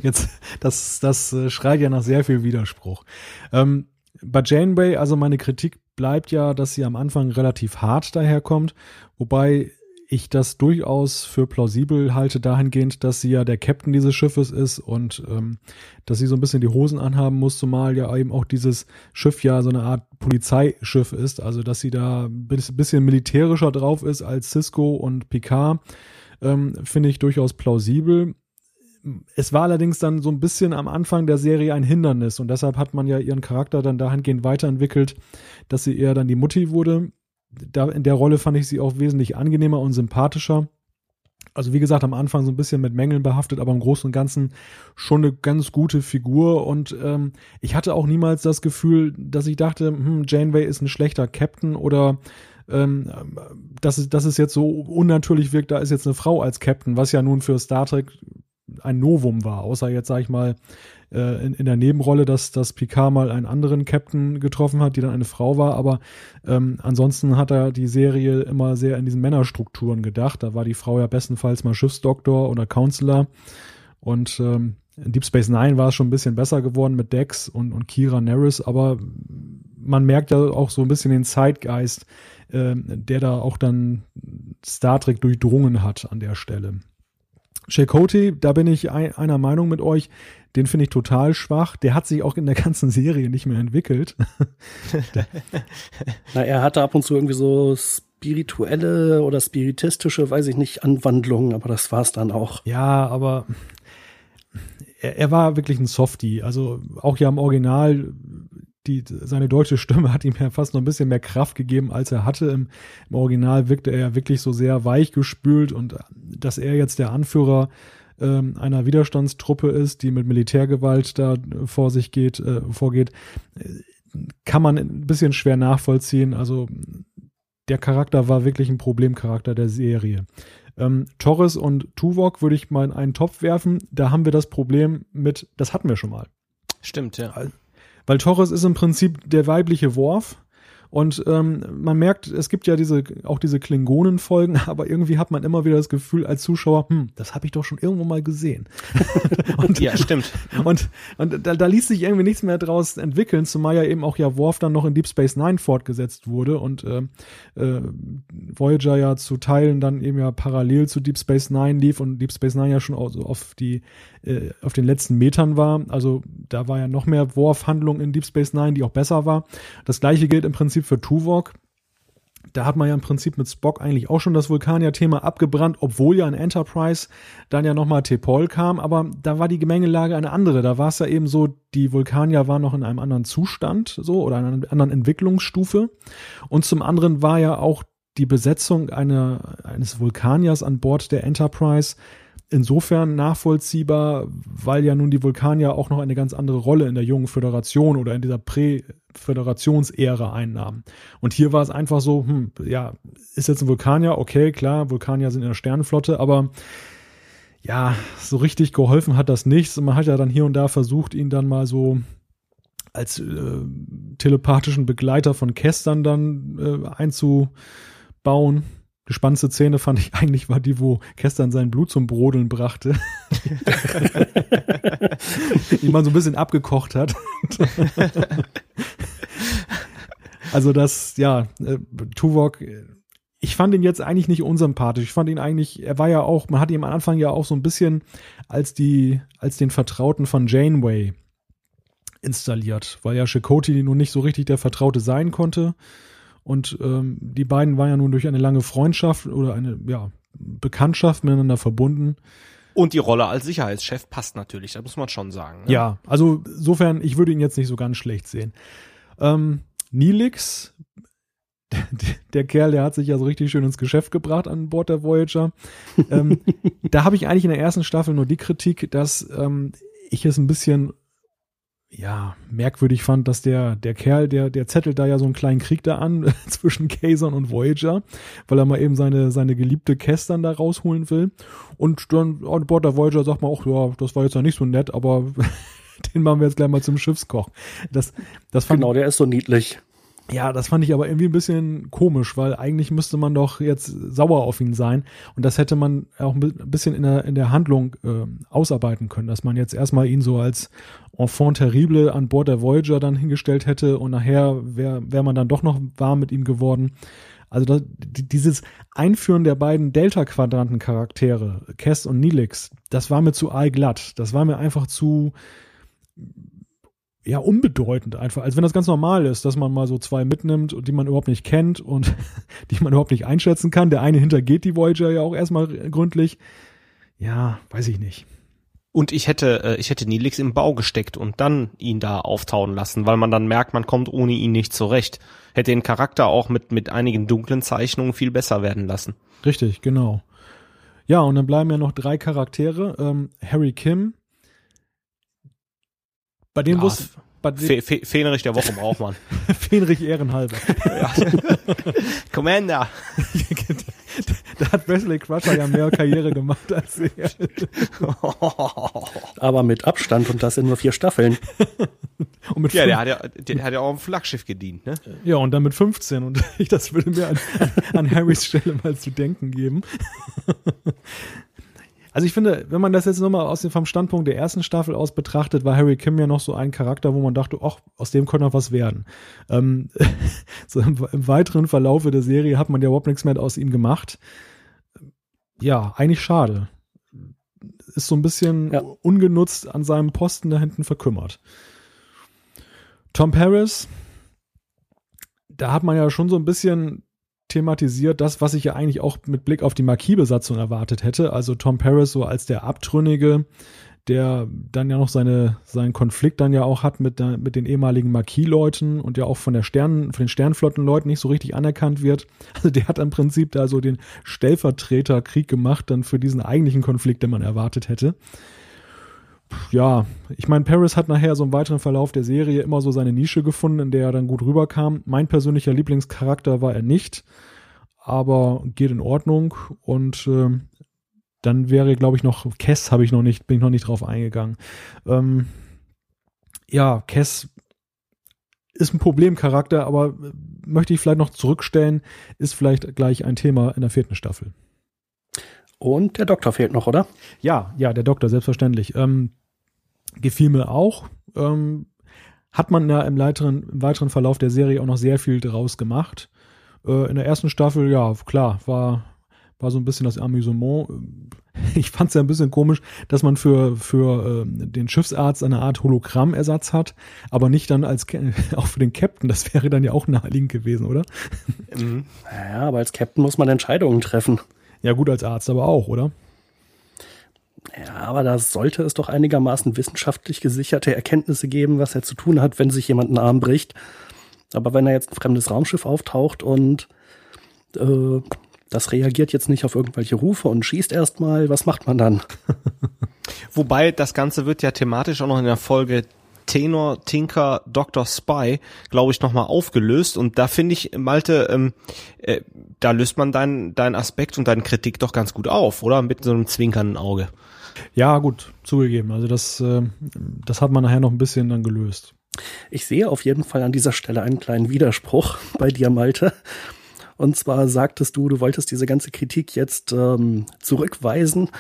jetzt, das, das äh, schreit ja nach sehr viel Widerspruch. Ähm, bei Janeway, also meine Kritik bleibt ja, dass sie am Anfang relativ hart daherkommt, wobei ich das durchaus für plausibel halte dahingehend, dass sie ja der Captain dieses Schiffes ist und ähm, dass sie so ein bisschen die Hosen anhaben muss, zumal ja eben auch dieses Schiff ja so eine Art Polizeischiff ist, also dass sie da ein bisschen militärischer drauf ist als Cisco und Picard, ähm, finde ich durchaus plausibel es war allerdings dann so ein bisschen am Anfang der Serie ein Hindernis und deshalb hat man ja ihren Charakter dann dahingehend weiterentwickelt, dass sie eher dann die Mutti wurde. Da, in der Rolle fand ich sie auch wesentlich angenehmer und sympathischer. Also wie gesagt, am Anfang so ein bisschen mit Mängeln behaftet, aber im Großen und Ganzen schon eine ganz gute Figur. Und ähm, ich hatte auch niemals das Gefühl, dass ich dachte, hm, Janeway ist ein schlechter Captain oder ähm, dass, dass es jetzt so unnatürlich wirkt, da ist jetzt eine Frau als Captain, was ja nun für Star Trek ein Novum war, außer jetzt, sag ich mal, äh, in, in der Nebenrolle, dass, dass Picard mal einen anderen Captain getroffen hat, die dann eine Frau war, aber ähm, ansonsten hat er die Serie immer sehr in diesen Männerstrukturen gedacht. Da war die Frau ja bestenfalls mal Schiffsdoktor oder Counselor und ähm, in Deep Space Nine war es schon ein bisschen besser geworden mit Dex und, und Kira Nerys, aber man merkt ja auch so ein bisschen den Zeitgeist, äh, der da auch dann Star Trek durchdrungen hat an der Stelle. Chakotay, da bin ich ein, einer Meinung mit euch, den finde ich total schwach. Der hat sich auch in der ganzen Serie nicht mehr entwickelt. Na, er hatte ab und zu irgendwie so spirituelle oder spiritistische, weiß ich nicht, Anwandlungen, aber das war's dann auch. Ja, aber er, er war wirklich ein Softie. Also auch ja im Original die, seine deutsche Stimme hat ihm ja fast noch ein bisschen mehr Kraft gegeben, als er hatte. Im, im Original wirkte er ja wirklich so sehr weich gespült und dass er jetzt der Anführer ähm, einer Widerstandstruppe ist, die mit Militärgewalt da vor sich geht, äh, vorgeht, kann man ein bisschen schwer nachvollziehen. Also der Charakter war wirklich ein Problemcharakter der Serie. Ähm, Torres und Tuvok würde ich mal in einen Topf werfen. Da haben wir das Problem mit, das hatten wir schon mal. Stimmt, ja. Weil Torres ist im Prinzip der weibliche Worf. Und ähm, man merkt, es gibt ja diese auch diese Klingonen-Folgen, aber irgendwie hat man immer wieder das Gefühl als Zuschauer, hm, das habe ich doch schon irgendwo mal gesehen. und, ja, stimmt. Und, und da, da ließ sich irgendwie nichts mehr draus entwickeln, zumal ja eben auch ja Worf dann noch in Deep Space Nine fortgesetzt wurde und äh, äh, Voyager ja zu Teilen dann eben ja parallel zu Deep Space Nine lief und Deep Space Nine ja schon auf, auf die äh, auf den letzten Metern war. Also da war ja noch mehr Worf-Handlung in Deep Space Nine, die auch besser war. Das gleiche gilt im Prinzip für Tuvok. Da hat man ja im Prinzip mit Spock eigentlich auch schon das Vulkanier-Thema abgebrannt, obwohl ja in Enterprise dann ja nochmal T'Pol kam, aber da war die Gemengelage eine andere. Da war es ja eben so, die Vulkanier waren noch in einem anderen Zustand, so, oder einer anderen Entwicklungsstufe. Und zum anderen war ja auch die Besetzung einer, eines Vulkaniers an Bord der Enterprise insofern nachvollziehbar, weil ja nun die Vulkanier auch noch eine ganz andere Rolle in der jungen Föderation oder in dieser Prä-Föderationsära einnahmen. Und hier war es einfach so, hm, ja, ist jetzt ein Vulkanier, okay, klar, Vulkanier sind in der Sternenflotte, aber ja, so richtig geholfen hat das nichts. Und man hat ja dann hier und da versucht, ihn dann mal so als äh, telepathischen Begleiter von Kästern dann äh, einzubauen die spannendste Szene fand ich eigentlich war die, wo Kestern sein Blut zum Brodeln brachte. die man so ein bisschen abgekocht hat. also das, ja, äh, Tuvok, ich fand ihn jetzt eigentlich nicht unsympathisch. Ich fand ihn eigentlich, er war ja auch, man hat ihn am Anfang ja auch so ein bisschen als die, als den Vertrauten von Janeway installiert, weil ja Chakotay nun nicht so richtig der Vertraute sein konnte. Und ähm, die beiden waren ja nun durch eine lange Freundschaft oder eine ja, Bekanntschaft miteinander verbunden. Und die Rolle als Sicherheitschef passt natürlich, das muss man schon sagen. Ne? Ja, also insofern, ich würde ihn jetzt nicht so ganz schlecht sehen. Ähm, Nilix, der, der Kerl, der hat sich ja so richtig schön ins Geschäft gebracht an Bord der Voyager. ähm, da habe ich eigentlich in der ersten Staffel nur die Kritik, dass ähm, ich es ein bisschen ja, merkwürdig fand, dass der, der Kerl, der, der zettelt da ja so einen kleinen Krieg da an zwischen Kazon und Voyager, weil er mal eben seine, seine geliebte Cass dann da rausholen will. Und dann an Bord der Voyager sagt man auch, ja, das war jetzt ja nicht so nett, aber den machen wir jetzt gleich mal zum Schiffskoch. Das, das fand, genau, der ist so niedlich. Ja, das fand ich aber irgendwie ein bisschen komisch, weil eigentlich müsste man doch jetzt sauer auf ihn sein. Und das hätte man auch ein bisschen in der, in der Handlung äh, ausarbeiten können, dass man jetzt erstmal ihn so als Enfant terrible an Bord der Voyager dann hingestellt hätte und nachher wäre wär man dann doch noch warm mit ihm geworden. Also das, dieses Einführen der beiden Delta-Quadranten-Charaktere, Cass und Nilix, das war mir zu allglatt. Das war mir einfach zu ja, unbedeutend einfach, als wenn das ganz normal ist, dass man mal so zwei mitnimmt und die man überhaupt nicht kennt und die man überhaupt nicht einschätzen kann. Der eine hintergeht die Voyager ja auch erstmal gründlich. Ja, weiß ich nicht. Und ich hätte, äh, ich hätte Nilix im Bau gesteckt und dann ihn da auftauen lassen, weil man dann merkt, man kommt ohne ihn nicht zurecht. Hätte den Charakter auch mit, mit einigen dunklen Zeichnungen viel besser werden lassen. Richtig, genau. Ja, und dann bleiben ja noch drei Charaktere. Ähm, Harry Kim, bei dem ja, wusste bei Fe Fe Fenrich der Woche braucht man. Fenrich ehrenhalber. Commander. da hat Wesley Crusher ja mehr Karriere gemacht als er. Aber mit Abstand und das in nur vier Staffeln. und mit ja, der hat ja, der hat ja auch im Flaggschiff gedient, ne? Ja, und dann mit 15 und ich, das würde mir an, an Harrys Stelle mal zu denken geben. Also ich finde, wenn man das jetzt nochmal aus dem, vom Standpunkt der ersten Staffel aus betrachtet, war Harry Kim ja noch so ein Charakter, wo man dachte, ach, aus dem könnte noch was werden. Ähm, so im, im, weiteren Verlaufe der Serie hat man ja überhaupt nichts mehr aus ihm gemacht. Ja, eigentlich schade. Ist so ein bisschen ja. ungenutzt an seinem Posten da hinten verkümmert. Tom Paris, da hat man ja schon so ein bisschen thematisiert, das, was ich ja eigentlich auch mit Blick auf die Marquis-Besatzung erwartet hätte. Also Tom Paris so als der Abtrünnige, der dann ja noch seine, seinen Konflikt dann ja auch hat mit, der, mit den ehemaligen Marquis-Leuten und ja auch von der Sternen, von den Sternflottenleuten nicht so richtig anerkannt wird. Also der hat im Prinzip da so den Stellvertreterkrieg gemacht dann für diesen eigentlichen Konflikt, den man erwartet hätte ja, ich meine, Paris hat nachher so im weiteren Verlauf der Serie immer so seine Nische gefunden, in der er dann gut rüberkam. Mein persönlicher Lieblingscharakter war er nicht, aber geht in Ordnung. Und äh, dann wäre, glaube ich, noch Kess habe ich noch nicht, bin ich noch nicht drauf eingegangen. Ähm, ja, Kess ist ein Problemcharakter, aber äh, möchte ich vielleicht noch zurückstellen, ist vielleicht gleich ein Thema in der vierten Staffel. Und der Doktor fehlt noch, oder? Ja, ja, der Doktor, selbstverständlich. Ähm, gefiel mir auch. Ähm, hat man ja im weiteren, im weiteren Verlauf der Serie auch noch sehr viel draus gemacht. Äh, in der ersten Staffel, ja, klar, war, war so ein bisschen das Amüsement. Ich fand es ja ein bisschen komisch, dass man für, für äh, den Schiffsarzt eine Art Hologrammersatz hat, aber nicht dann als auch für den Captain. Das wäre dann ja auch naheliegend gewesen, oder? Ja, aber als Captain muss man Entscheidungen treffen. Ja, gut, als Arzt aber auch, oder? Ja, aber da sollte es doch einigermaßen wissenschaftlich gesicherte Erkenntnisse geben, was er zu tun hat, wenn sich jemand einen Arm bricht. Aber wenn er jetzt ein fremdes Raumschiff auftaucht und äh, das reagiert jetzt nicht auf irgendwelche Rufe und schießt erstmal, was macht man dann? Wobei das Ganze wird ja thematisch auch noch in der Folge Tenor, Tinker, Dr. Spy, glaube ich, nochmal aufgelöst. Und da finde ich, Malte, ähm, äh, da löst man deinen dein Aspekt und deine Kritik doch ganz gut auf, oder? Mit so einem zwinkernden Auge. Ja, gut, zugegeben. Also das, äh, das hat man nachher noch ein bisschen dann gelöst. Ich sehe auf jeden Fall an dieser Stelle einen kleinen Widerspruch bei dir, Malte. Und zwar sagtest du, du wolltest diese ganze Kritik jetzt ähm, zurückweisen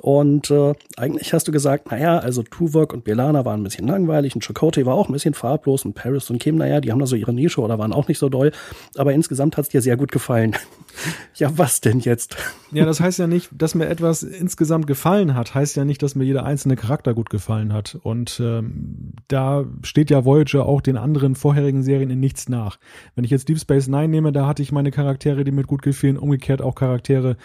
und äh, eigentlich hast du gesagt, naja, also Tuvok und Belana waren ein bisschen langweilig und Chakotay war auch ein bisschen farblos und Paris und Kim, naja, die haben da so ihre Nische oder waren auch nicht so doll. Aber insgesamt hat es dir sehr gut gefallen. ja, was denn jetzt? ja, das heißt ja nicht, dass mir etwas insgesamt gefallen hat, heißt ja nicht, dass mir jeder einzelne Charakter gut gefallen hat. Und ähm, da steht ja Voyager auch den anderen vorherigen Serien in nichts nach. Wenn ich jetzt Deep Space Nine nehme, da hatte ich meine Charaktere, die mir gut gefielen, umgekehrt auch Charaktere,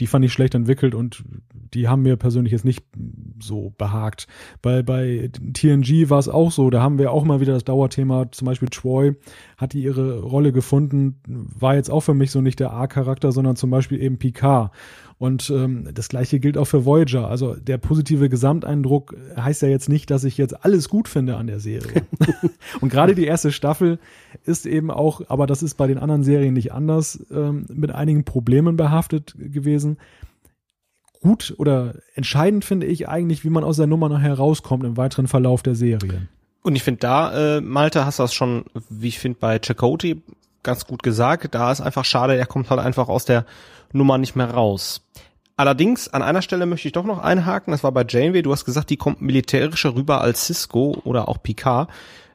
die fand ich schlecht entwickelt und die haben mir persönlich jetzt nicht so behagt. Bei, bei TNG war es auch so, da haben wir auch mal wieder das Dauerthema, zum Beispiel Troy hat die ihre Rolle gefunden, war jetzt auch für mich so nicht der A-Charakter, sondern zum Beispiel eben Picard. Und ähm, das gleiche gilt auch für Voyager. Also der positive Gesamteindruck heißt ja jetzt nicht, dass ich jetzt alles gut finde an der Serie. und gerade die erste Staffel ist eben auch, aber das ist bei den anderen Serien nicht anders, ähm, mit einigen Problemen behaftet gewesen. Gut oder entscheidend finde ich eigentlich, wie man aus der Nummer nachher rauskommt im weiteren Verlauf der Serie. Und ich finde da, äh, Malte, hast du das schon, wie ich finde, bei Chakoti ganz gut gesagt. Da ist einfach schade, er kommt halt einfach aus der Nummer nicht mehr raus. Allerdings, an einer Stelle möchte ich doch noch einhaken, das war bei Janeway, du hast gesagt, die kommt militärischer rüber als Cisco oder auch Picard.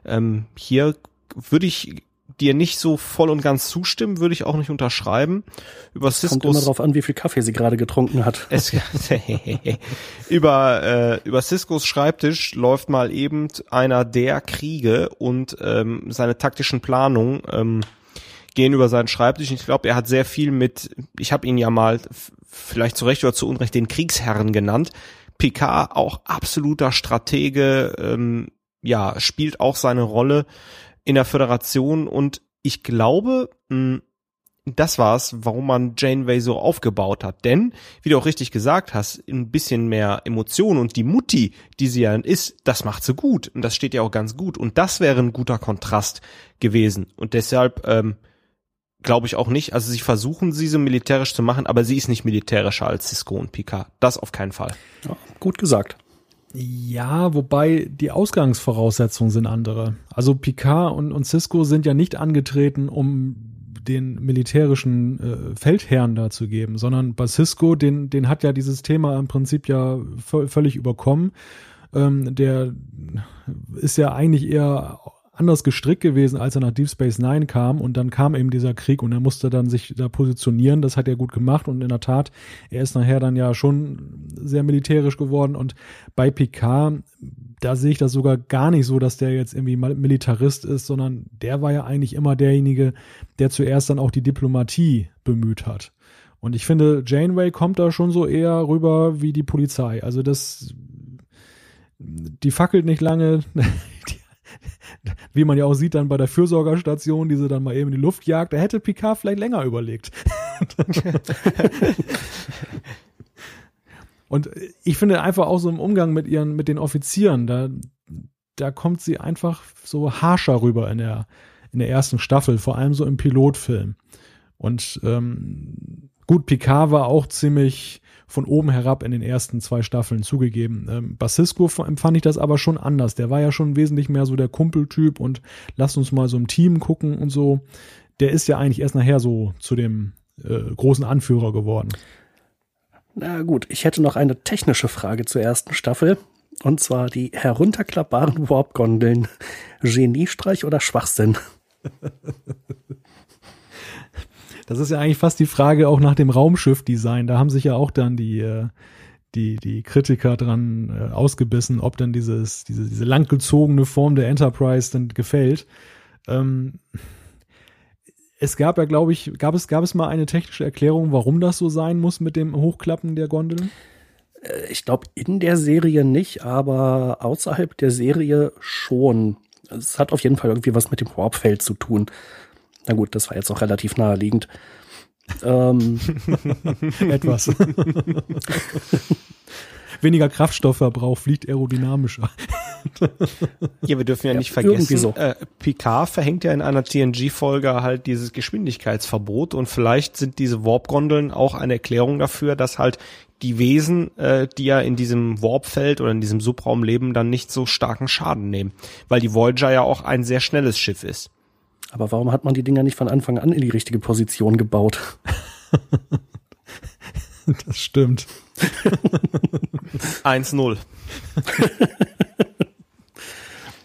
Ähm, hier würde ich dir nicht so voll und ganz zustimmen, würde ich auch nicht unterschreiben. Über Cisco. Kommt immer drauf an, wie viel Kaffee sie gerade getrunken hat. Es, über, äh, über Ciscos Schreibtisch läuft mal eben einer der Kriege und ähm, seine taktischen Planungen ähm, gehen über seinen Schreibtisch. Ich glaube, er hat sehr viel mit, ich habe ihn ja mal vielleicht zu Recht oder zu Unrecht den Kriegsherren genannt. Picard auch absoluter Stratege, ähm, ja, spielt auch seine Rolle in der Föderation und ich glaube, mh, hm, das war's, warum man Janeway so aufgebaut hat. Denn, wie du auch richtig gesagt hast, ein bisschen mehr Emotion und die Mutti, die sie ja ist, das macht sie gut. Und das steht ja auch ganz gut. Und das wäre ein guter Kontrast gewesen. Und deshalb ähm, glaube ich auch nicht. Also sie versuchen sie so militärisch zu machen, aber sie ist nicht militärischer als Cisco und Picard. Das auf keinen Fall. Ja, gut gesagt. Ja, wobei die Ausgangsvoraussetzungen sind andere. Also Picard und, und Cisco sind ja nicht angetreten, um den militärischen äh, Feldherrn da zu geben, sondern Basisco, den, den hat ja dieses Thema im Prinzip ja völlig überkommen. Ähm, der ist ja eigentlich eher anders gestrickt gewesen, als er nach Deep Space Nine kam und dann kam eben dieser Krieg und er musste dann sich da positionieren. Das hat er gut gemacht und in der Tat, er ist nachher dann ja schon sehr militärisch geworden und bei Picard, da sehe ich das sogar gar nicht so, dass der jetzt irgendwie Militarist ist, sondern der war ja eigentlich immer derjenige, der zuerst dann auch die Diplomatie bemüht hat. Und ich finde, Janeway kommt da schon so eher rüber wie die Polizei. Also das, die fackelt nicht lange, wie man ja auch sieht dann bei der Fürsorgerstation, die sie dann mal eben in die Luft jagt, da hätte Picard vielleicht länger überlegt. Und ich finde einfach auch so im Umgang mit ihren, mit den Offizieren, da, da kommt sie einfach so harscher rüber in der, in der ersten Staffel, vor allem so im Pilotfilm. Und ähm, gut, Picard war auch ziemlich von oben herab in den ersten zwei Staffeln zugegeben. Ähm, Basisco empfand ich das aber schon anders. Der war ja schon wesentlich mehr so der Kumpeltyp und lasst uns mal so im Team gucken und so. Der ist ja eigentlich erst nachher so zu dem äh, großen Anführer geworden. Na gut, ich hätte noch eine technische Frage zur ersten Staffel. Und zwar die herunterklappbaren Warp-Gondeln. Geniestreich oder Schwachsinn? Das ist ja eigentlich fast die Frage auch nach dem Raumschiff-Design. Da haben sich ja auch dann die, äh, die, die Kritiker dran äh, ausgebissen, ob dann dieses, diese, diese langgezogene Form der Enterprise dann gefällt. Ähm, es gab ja, glaube ich, gab es, gab es mal eine technische Erklärung, warum das so sein muss mit dem Hochklappen der Gondeln? Äh, ich glaube, in der Serie nicht, aber außerhalb der Serie schon. Es hat auf jeden Fall irgendwie was mit dem Warpfeld zu tun. Na gut, das war jetzt auch relativ naheliegend. Ähm. Etwas. Weniger Kraftstoffverbrauch, fliegt aerodynamischer. ja, wir dürfen ja, ja nicht vergessen, so. äh, Picard verhängt ja in einer TNG-Folge halt dieses Geschwindigkeitsverbot und vielleicht sind diese Warp-Gondeln auch eine Erklärung dafür, dass halt die Wesen, äh, die ja in diesem Warpfeld oder in diesem Subraum leben, dann nicht so starken Schaden nehmen, weil die Voyager ja auch ein sehr schnelles Schiff ist. Aber warum hat man die Dinger nicht von Anfang an in die richtige Position gebaut? das stimmt. 1-0.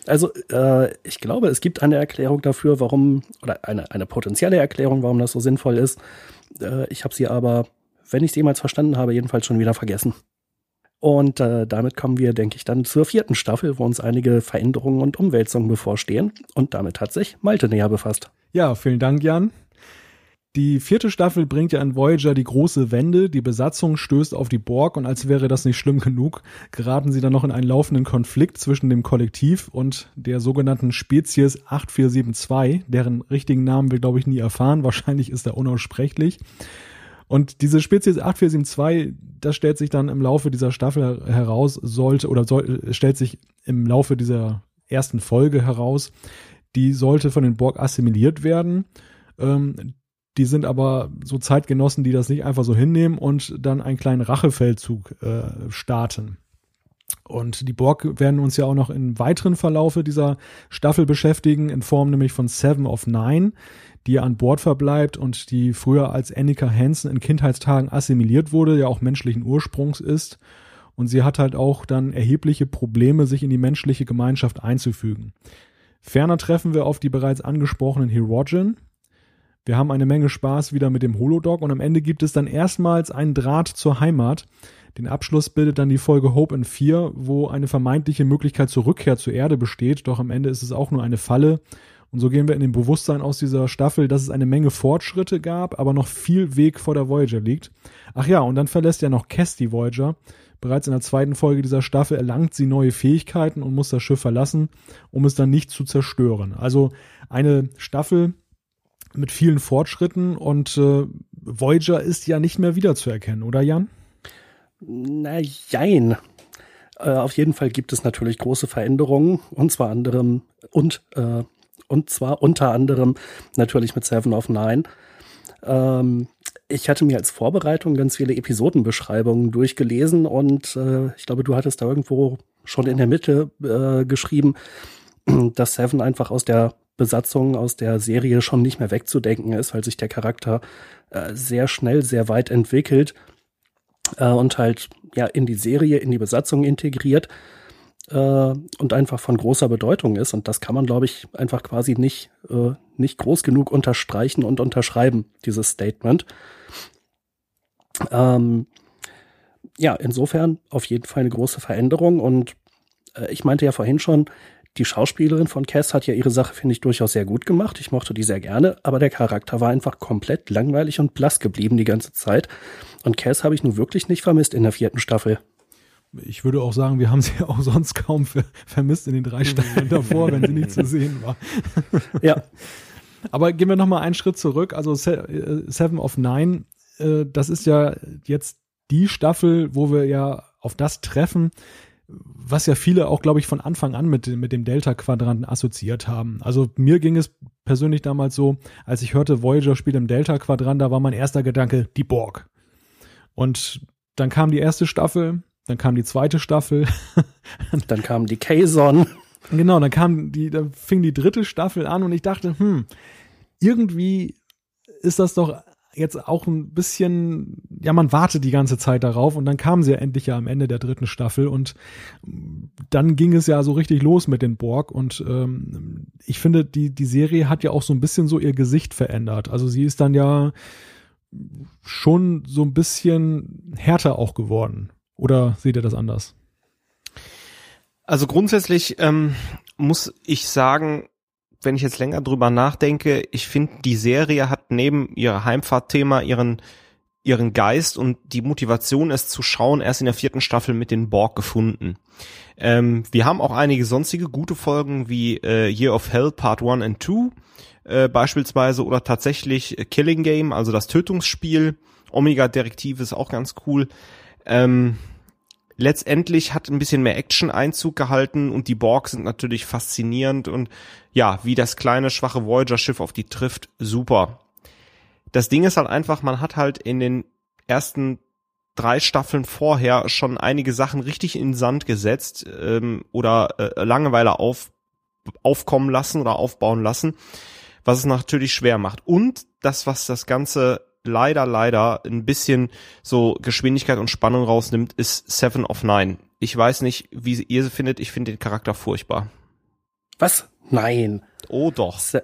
Also äh, ich glaube, es gibt eine Erklärung dafür, warum, oder eine, eine potenzielle Erklärung, warum das so sinnvoll ist. Äh, ich habe sie aber, wenn ich sie jemals verstanden habe, jedenfalls schon wieder vergessen. Und äh, damit kommen wir, denke ich, dann zur vierten Staffel, wo uns einige Veränderungen und Umwälzungen bevorstehen. Und damit hat sich Malte näher befasst. Ja, vielen Dank, Jan. Die vierte Staffel bringt ja in Voyager die große Wende, die Besatzung stößt auf die Borg und als wäre das nicht schlimm genug, geraten sie dann noch in einen laufenden Konflikt zwischen dem Kollektiv und der sogenannten Spezies 8472, deren richtigen Namen wir glaube ich nie erfahren, wahrscheinlich ist er unaussprechlich. Und diese Spezies 8472, das stellt sich dann im Laufe dieser Staffel heraus, sollte oder soll, stellt sich im Laufe dieser ersten Folge heraus, die sollte von den Borg assimiliert werden. Ähm, die sind aber so Zeitgenossen, die das nicht einfach so hinnehmen und dann einen kleinen Rachefeldzug äh, starten. Und die Borg werden uns ja auch noch im weiteren Verlaufe dieser Staffel beschäftigen, in Form nämlich von Seven of Nine, die an Bord verbleibt und die früher als Annika Hansen in Kindheitstagen assimiliert wurde, ja auch menschlichen Ursprungs ist. Und sie hat halt auch dann erhebliche Probleme, sich in die menschliche Gemeinschaft einzufügen. Ferner treffen wir auf die bereits angesprochenen Hirogen. Wir haben eine Menge Spaß wieder mit dem Holodog und am Ende gibt es dann erstmals einen Draht zur Heimat. Den Abschluss bildet dann die Folge Hope in 4, wo eine vermeintliche Möglichkeit zur Rückkehr zur Erde besteht, doch am Ende ist es auch nur eine Falle und so gehen wir in dem Bewusstsein aus dieser Staffel, dass es eine Menge Fortschritte gab, aber noch viel Weg vor der Voyager liegt. Ach ja, und dann verlässt ja noch Cass die Voyager. Bereits in der zweiten Folge dieser Staffel erlangt sie neue Fähigkeiten und muss das Schiff verlassen, um es dann nicht zu zerstören. Also eine Staffel mit vielen Fortschritten und äh, Voyager ist ja nicht mehr wiederzuerkennen, oder Jan? Na, jein. Äh, auf jeden Fall gibt es natürlich große Veränderungen, und zwar anderem und äh, und zwar unter anderem natürlich mit Seven of Nine. Ähm, ich hatte mir als Vorbereitung ganz viele Episodenbeschreibungen durchgelesen und äh, ich glaube, du hattest da irgendwo schon in der Mitte äh, geschrieben, dass Seven einfach aus der Besatzung aus der Serie schon nicht mehr wegzudenken ist, weil sich der Charakter äh, sehr schnell, sehr weit entwickelt äh, und halt ja in die Serie, in die Besatzung integriert äh, und einfach von großer Bedeutung ist. Und das kann man, glaube ich, einfach quasi nicht, äh, nicht groß genug unterstreichen und unterschreiben, dieses Statement. Ähm, ja, insofern auf jeden Fall eine große Veränderung. Und äh, ich meinte ja vorhin schon, die Schauspielerin von Cass hat ja ihre Sache, finde ich, durchaus sehr gut gemacht. Ich mochte die sehr gerne, aber der Charakter war einfach komplett langweilig und blass geblieben die ganze Zeit. Und Cass habe ich nun wirklich nicht vermisst in der vierten Staffel. Ich würde auch sagen, wir haben sie auch sonst kaum ver vermisst in den drei Staffeln davor, wenn sie nicht zu sehen war. ja. Aber gehen wir noch mal einen Schritt zurück. Also äh, Seven of Nine, äh, das ist ja jetzt die Staffel, wo wir ja auf das treffen, was ja viele auch, glaube ich, von Anfang an mit, mit dem Delta-Quadranten assoziiert haben. Also mir ging es persönlich damals so, als ich hörte, Voyager spielt im Delta-Quadrant, da war mein erster Gedanke, die Borg. Und dann kam die erste Staffel, dann kam die zweite Staffel. dann kam die Kazon. Genau, dann kam die, dann fing die dritte Staffel an und ich dachte, hm, irgendwie ist das doch jetzt auch ein bisschen, ja, man wartet die ganze Zeit darauf und dann kam sie ja endlich ja am Ende der dritten Staffel und dann ging es ja so richtig los mit den Borg und ähm, ich finde, die, die Serie hat ja auch so ein bisschen so ihr Gesicht verändert. Also sie ist dann ja schon so ein bisschen härter auch geworden. Oder seht ihr das anders? Also grundsätzlich ähm, muss ich sagen, wenn ich jetzt länger drüber nachdenke, ich finde, die Serie hat neben ihrer Heimfahrtthema ihren ihren Geist und die Motivation, es zu schauen, erst in der vierten Staffel mit den Borg gefunden. Ähm, wir haben auch einige sonstige gute Folgen wie äh, Year of Hell Part 1 and 2 äh, beispielsweise oder tatsächlich Killing Game, also das Tötungsspiel. Omega Direktive ist auch ganz cool. Ähm, letztendlich hat ein bisschen mehr Action Einzug gehalten und die Borg sind natürlich faszinierend und ja, wie das kleine schwache Voyager Schiff auf die trifft, super. Das Ding ist halt einfach, man hat halt in den ersten drei Staffeln vorher schon einige Sachen richtig in den Sand gesetzt ähm, oder äh, Langeweile auf, aufkommen lassen oder aufbauen lassen, was es natürlich schwer macht. Und das, was das Ganze leider, leider ein bisschen so Geschwindigkeit und Spannung rausnimmt, ist Seven of Nine. Ich weiß nicht, wie ihr sie findet. Ich finde den Charakter furchtbar. Was? Nein. Oh doch. Se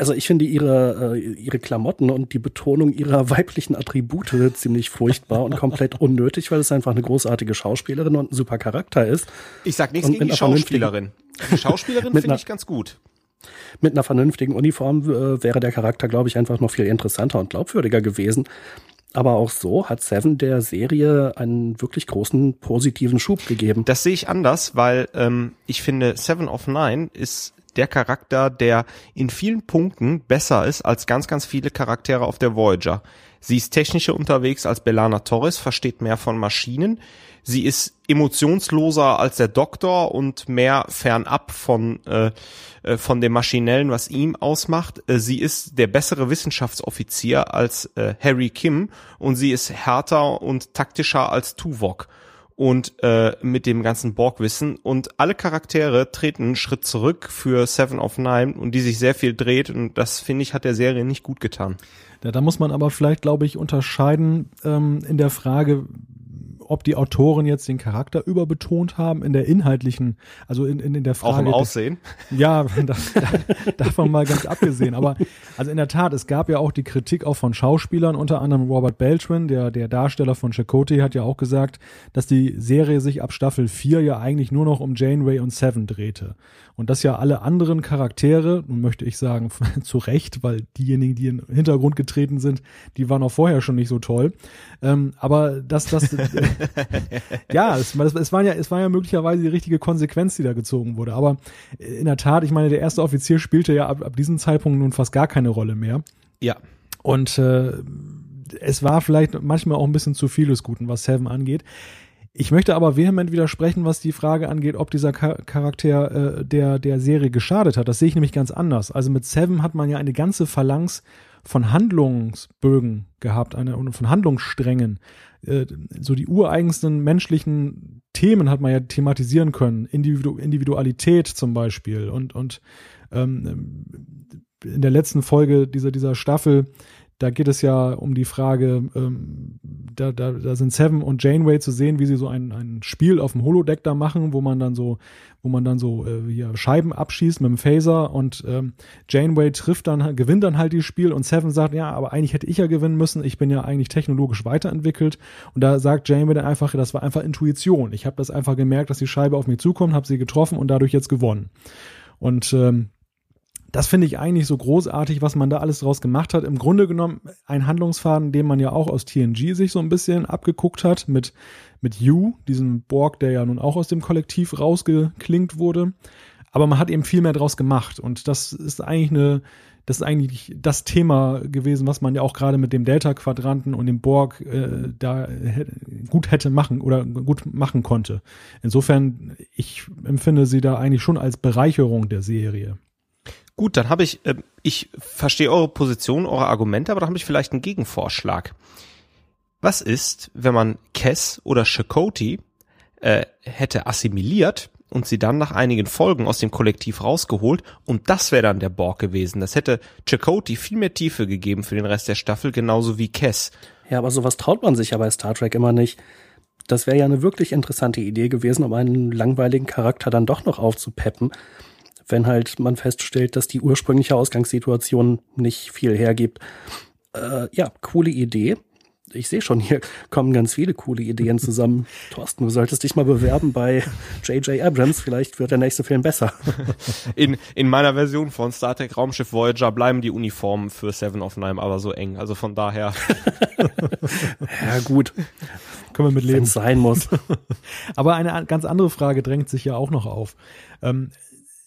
also ich finde ihre, äh, ihre Klamotten und die Betonung ihrer weiblichen Attribute ziemlich furchtbar und komplett unnötig, weil es einfach eine großartige Schauspielerin und ein super Charakter ist. Ich sag nichts gegen die Schauspielerin. Die Schauspielerin finde ich ganz gut. Mit einer vernünftigen Uniform äh, wäre der Charakter, glaube ich, einfach noch viel interessanter und glaubwürdiger gewesen. Aber auch so hat Seven der Serie einen wirklich großen positiven Schub gegeben. Das sehe ich anders, weil ähm, ich finde, Seven of Nine ist der Charakter, der in vielen Punkten besser ist als ganz, ganz viele Charaktere auf der Voyager. Sie ist technischer unterwegs als Belana Torres, versteht mehr von Maschinen. Sie ist emotionsloser als der Doktor und mehr fernab von, äh, äh, von dem Maschinellen, was ihm ausmacht. Äh, sie ist der bessere Wissenschaftsoffizier als äh, Harry Kim und sie ist härter und taktischer als Tuvok und äh, mit dem ganzen Borg-Wissen. Und alle Charaktere treten einen Schritt zurück für Seven of Nine und die sich sehr viel dreht. Und das, finde ich, hat der Serie nicht gut getan. Ja, da muss man aber vielleicht, glaube ich, unterscheiden ähm, in der Frage, ob die Autoren jetzt den Charakter überbetont haben in der inhaltlichen, also in, in, in der Frage. Auch im Aussehen? Ja, das, davon mal ganz abgesehen. Aber also in der Tat, es gab ja auch die Kritik auch von Schauspielern, unter anderem Robert Beltran, der, der Darsteller von Chakotay, hat ja auch gesagt, dass die Serie sich ab Staffel 4 ja eigentlich nur noch um Janeway und Seven drehte. Und dass ja alle anderen Charaktere, nun möchte ich sagen, zu Recht, weil diejenigen, die in den Hintergrund getreten sind, die waren auch vorher schon nicht so toll. Ähm, aber dass das, ja, es, es, war ja, es war ja möglicherweise die richtige Konsequenz, die da gezogen wurde. Aber in der Tat, ich meine, der erste Offizier spielte ja ab, ab diesem Zeitpunkt nun fast gar keine Rolle mehr. Ja. Und äh, es war vielleicht manchmal auch ein bisschen zu viel des Guten, was Seven angeht. Ich möchte aber vehement widersprechen, was die Frage angeht, ob dieser Charakter äh, der, der Serie geschadet hat. Das sehe ich nämlich ganz anders. Also mit Seven hat man ja eine ganze Phalanx von Handlungsbögen gehabt, eine von Handlungssträngen. Äh, so die ureigensten menschlichen Themen hat man ja thematisieren können. Individu Individualität zum Beispiel und, und ähm, in der letzten Folge dieser, dieser Staffel da geht es ja um die Frage, ähm, da, da, da sind Seven und Janeway zu sehen, wie sie so ein, ein Spiel auf dem Holodeck da machen, wo man dann so, wo man dann so äh, hier Scheiben abschießt mit dem Phaser und ähm, Janeway trifft dann, gewinnt dann halt dieses Spiel und Seven sagt, ja, aber eigentlich hätte ich ja gewinnen müssen, ich bin ja eigentlich technologisch weiterentwickelt und da sagt Janeway dann einfach, das war einfach Intuition. Ich habe das einfach gemerkt, dass die Scheibe auf mich zukommt, habe sie getroffen und dadurch jetzt gewonnen. Und ähm, das finde ich eigentlich so großartig, was man da alles draus gemacht hat. Im Grunde genommen ein Handlungsfaden, den man ja auch aus TNG sich so ein bisschen abgeguckt hat mit, mit You, diesem Borg, der ja nun auch aus dem Kollektiv rausgeklingt wurde. Aber man hat eben viel mehr draus gemacht. Und das ist eigentlich eine, das ist eigentlich das Thema gewesen, was man ja auch gerade mit dem Delta-Quadranten und dem Borg äh, da gut hätte machen oder gut machen konnte. Insofern, ich empfinde sie da eigentlich schon als Bereicherung der Serie. Gut, dann habe ich, äh, ich verstehe eure Position, eure Argumente, aber dann habe ich vielleicht einen Gegenvorschlag. Was ist, wenn man Kess oder Chakoti äh, hätte assimiliert und sie dann nach einigen Folgen aus dem Kollektiv rausgeholt und das wäre dann der Borg gewesen. Das hätte Chakoti viel mehr Tiefe gegeben für den Rest der Staffel, genauso wie Kess. Ja, aber sowas traut man sich ja bei Star Trek immer nicht. Das wäre ja eine wirklich interessante Idee gewesen, um einen langweiligen Charakter dann doch noch aufzupeppen wenn halt man feststellt, dass die ursprüngliche Ausgangssituation nicht viel hergibt. Äh, ja, coole Idee. Ich sehe schon, hier kommen ganz viele coole Ideen zusammen. Thorsten, du solltest dich mal bewerben bei J.J. Abrams. Vielleicht wird der nächste Film besser. In, in meiner Version von Star Trek Raumschiff Voyager bleiben die Uniformen für Seven of Nine aber so eng. Also von daher. ja, gut. Können wir mit leben. sein muss. aber eine ganz andere Frage drängt sich ja auch noch auf. Ähm,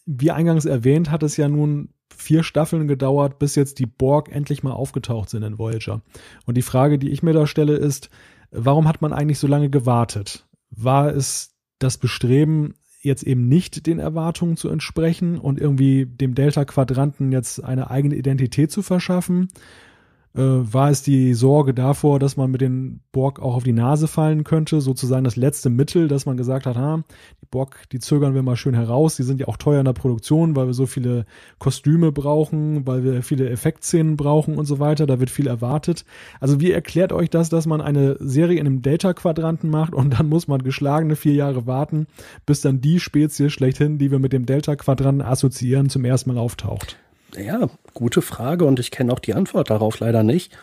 wie eingangs erwähnt, hat es ja nun vier Staffeln gedauert, bis jetzt die Borg endlich mal aufgetaucht sind in Voyager. Und die Frage, die ich mir da stelle, ist, warum hat man eigentlich so lange gewartet? War es das Bestreben, jetzt eben nicht den Erwartungen zu entsprechen und irgendwie dem Delta-Quadranten jetzt eine eigene Identität zu verschaffen? Äh, war es die Sorge davor, dass man mit den Borg auch auf die Nase fallen könnte, sozusagen das letzte Mittel, dass man gesagt hat, ha, die Borg, die zögern wir mal schön heraus, die sind ja auch teuer in der Produktion, weil wir so viele Kostüme brauchen, weil wir viele Effektszenen brauchen und so weiter, da wird viel erwartet. Also wie erklärt euch das, dass man eine Serie in einem Delta-Quadranten macht und dann muss man geschlagene vier Jahre warten, bis dann die Spezies schlechthin, die wir mit dem Delta-Quadranten assoziieren, zum ersten Mal auftaucht? Ja, gute Frage und ich kenne auch die Antwort darauf leider nicht.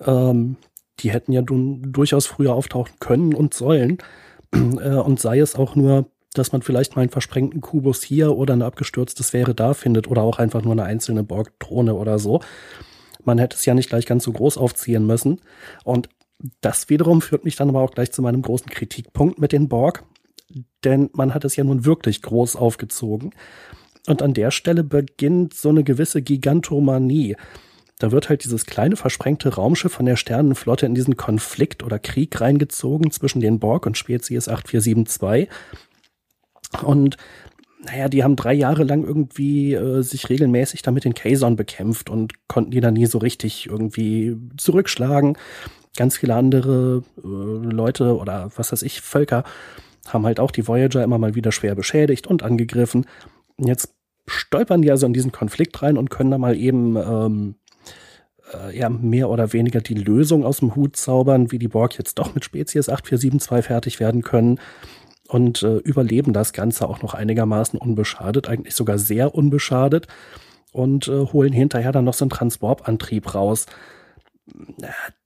Ähm, die hätten ja durchaus früher auftauchen können und sollen. Äh, und sei es auch nur, dass man vielleicht mal einen versprengten Kubus hier oder eine abgestürzte Sphäre da findet oder auch einfach nur eine einzelne Borg-Drohne oder so. Man hätte es ja nicht gleich ganz so groß aufziehen müssen. Und das wiederum führt mich dann aber auch gleich zu meinem großen Kritikpunkt mit den Borg. Denn man hat es ja nun wirklich groß aufgezogen. Und an der Stelle beginnt so eine gewisse Gigantomanie. Da wird halt dieses kleine versprengte Raumschiff von der Sternenflotte in diesen Konflikt oder Krieg reingezogen zwischen den Borg und Spezies 8472. Und naja, die haben drei Jahre lang irgendwie äh, sich regelmäßig damit den Kazon bekämpft und konnten die dann nie so richtig irgendwie zurückschlagen. Ganz viele andere äh, Leute oder was weiß ich, Völker haben halt auch die Voyager immer mal wieder schwer beschädigt und angegriffen. Jetzt stolpern die also in diesen Konflikt rein und können da mal eben ähm, äh, ja, mehr oder weniger die Lösung aus dem Hut zaubern, wie die Borg jetzt doch mit Spezies 8472 fertig werden können und äh, überleben das Ganze auch noch einigermaßen unbeschadet, eigentlich sogar sehr unbeschadet und äh, holen hinterher dann noch so einen Transwarp-Antrieb raus.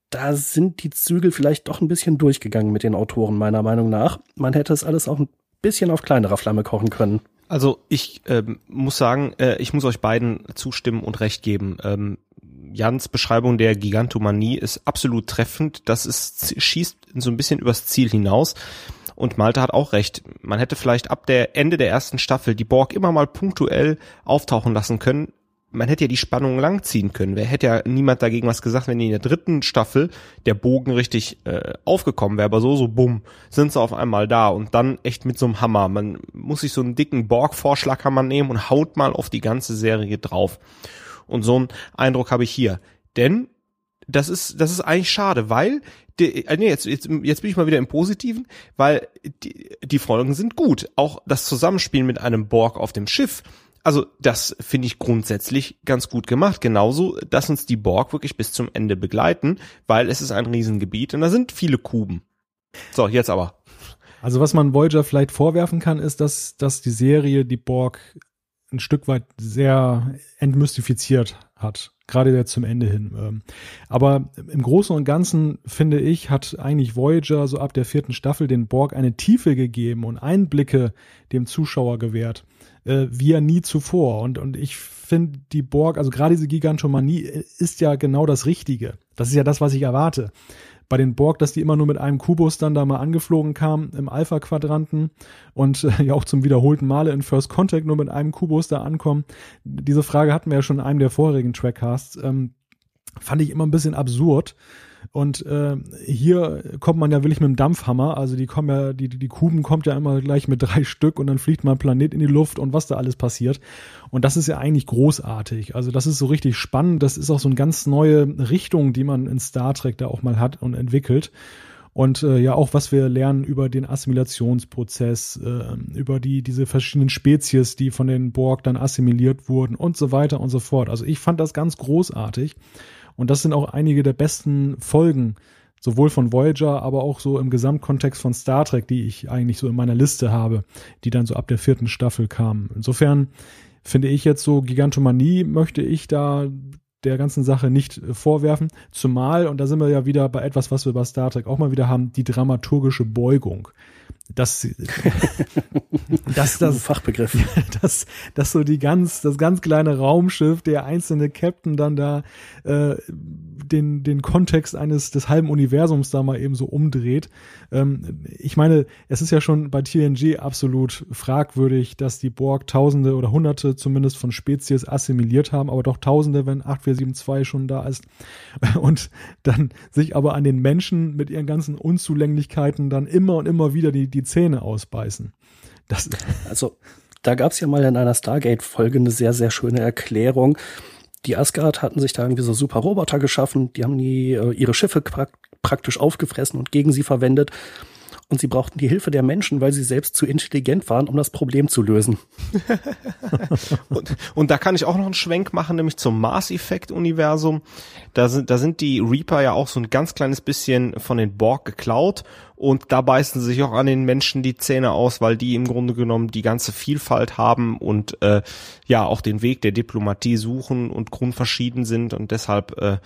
Da sind die Zügel vielleicht doch ein bisschen durchgegangen mit den Autoren, meiner Meinung nach. Man hätte es alles auch ein bisschen auf kleinerer Flamme kochen können. Also ich ähm, muss sagen, äh, ich muss euch beiden zustimmen und recht geben. Ähm, Jans Beschreibung der Gigantomanie ist absolut treffend. Das ist, schießt so ein bisschen übers Ziel hinaus. Und Malte hat auch recht. Man hätte vielleicht ab der Ende der ersten Staffel die Borg immer mal punktuell auftauchen lassen können, man hätte ja die Spannung langziehen können. Wer hätte ja niemand dagegen was gesagt, wenn in der dritten Staffel der Bogen richtig äh, aufgekommen wäre, aber so, so bumm, sind sie auf einmal da und dann echt mit so einem Hammer. Man muss sich so einen dicken Borg-Vorschlaghammer nehmen und haut mal auf die ganze Serie drauf. Und so einen Eindruck habe ich hier. Denn das ist, das ist eigentlich schade, weil die, äh, nee, jetzt, jetzt, jetzt bin ich mal wieder im Positiven, weil die, die Folgen sind gut. Auch das Zusammenspiel mit einem Borg auf dem Schiff. Also das finde ich grundsätzlich ganz gut gemacht. Genauso, dass uns die Borg wirklich bis zum Ende begleiten, weil es ist ein Riesengebiet und da sind viele Kuben. So, jetzt aber. Also was man Voyager vielleicht vorwerfen kann, ist, dass, dass die Serie die Borg ein Stück weit sehr entmystifiziert hat, gerade jetzt zum Ende hin. Ähm. Aber im Großen und Ganzen, finde ich, hat eigentlich Voyager so ab der vierten Staffel den Borg eine Tiefe gegeben und Einblicke dem Zuschauer gewährt, äh, wie er nie zuvor. Und, und ich finde, die Borg, also gerade diese Gigantomanie, äh, ist ja genau das Richtige. Das ist ja das, was ich erwarte bei den Borg, dass die immer nur mit einem Kubus dann da mal angeflogen kamen im Alpha-Quadranten und äh, ja auch zum wiederholten Male in First Contact nur mit einem Kubus da ankommen. Diese Frage hatten wir ja schon in einem der vorherigen Trackcasts. Ähm, fand ich immer ein bisschen absurd. Und äh, hier kommt man ja wirklich mit dem Dampfhammer. Also die kommen ja, die, die Kuben kommt ja immer gleich mit drei Stück und dann fliegt mal ein Planet in die Luft und was da alles passiert. Und das ist ja eigentlich großartig. Also das ist so richtig spannend. Das ist auch so eine ganz neue Richtung, die man in Star Trek da auch mal hat und entwickelt. Und äh, ja, auch was wir lernen über den Assimilationsprozess, äh, über die diese verschiedenen Spezies, die von den Borg dann assimiliert wurden und so weiter und so fort. Also ich fand das ganz großartig. Und das sind auch einige der besten Folgen, sowohl von Voyager, aber auch so im Gesamtkontext von Star Trek, die ich eigentlich so in meiner Liste habe, die dann so ab der vierten Staffel kamen. Insofern finde ich jetzt so Gigantomanie möchte ich da der ganzen Sache nicht vorwerfen. Zumal, und da sind wir ja wieder bei etwas, was wir bei Star Trek auch mal wieder haben, die dramaturgische Beugung das, das, das Fachbegriff, das, das so die ganz, das ganz kleine Raumschiff, der einzelne Captain dann da äh, den den Kontext eines des halben Universums da mal eben so umdreht. Ähm, ich meine, es ist ja schon bei TNG absolut fragwürdig, dass die Borg Tausende oder Hunderte zumindest von Spezies assimiliert haben, aber doch Tausende, wenn 8472 schon da ist und dann sich aber an den Menschen mit ihren ganzen Unzulänglichkeiten dann immer und immer wieder die die Zähne ausbeißen. Das also, da gab es ja mal in einer Stargate-Folge eine sehr, sehr schöne Erklärung. Die Asgard hatten sich da irgendwie so super Roboter geschaffen, die haben die, äh, ihre Schiffe pra praktisch aufgefressen und gegen sie verwendet und sie brauchten die Hilfe der Menschen, weil sie selbst zu intelligent waren, um das Problem zu lösen. und, und da kann ich auch noch einen Schwenk machen, nämlich zum Mars-Effekt-Universum. Da sind, da sind die Reaper ja auch so ein ganz kleines bisschen von den Borg geklaut und da beißen sie sich auch an den Menschen die Zähne aus, weil die im Grunde genommen die ganze Vielfalt haben und äh, ja auch den Weg der Diplomatie suchen und grundverschieden sind und deshalb äh,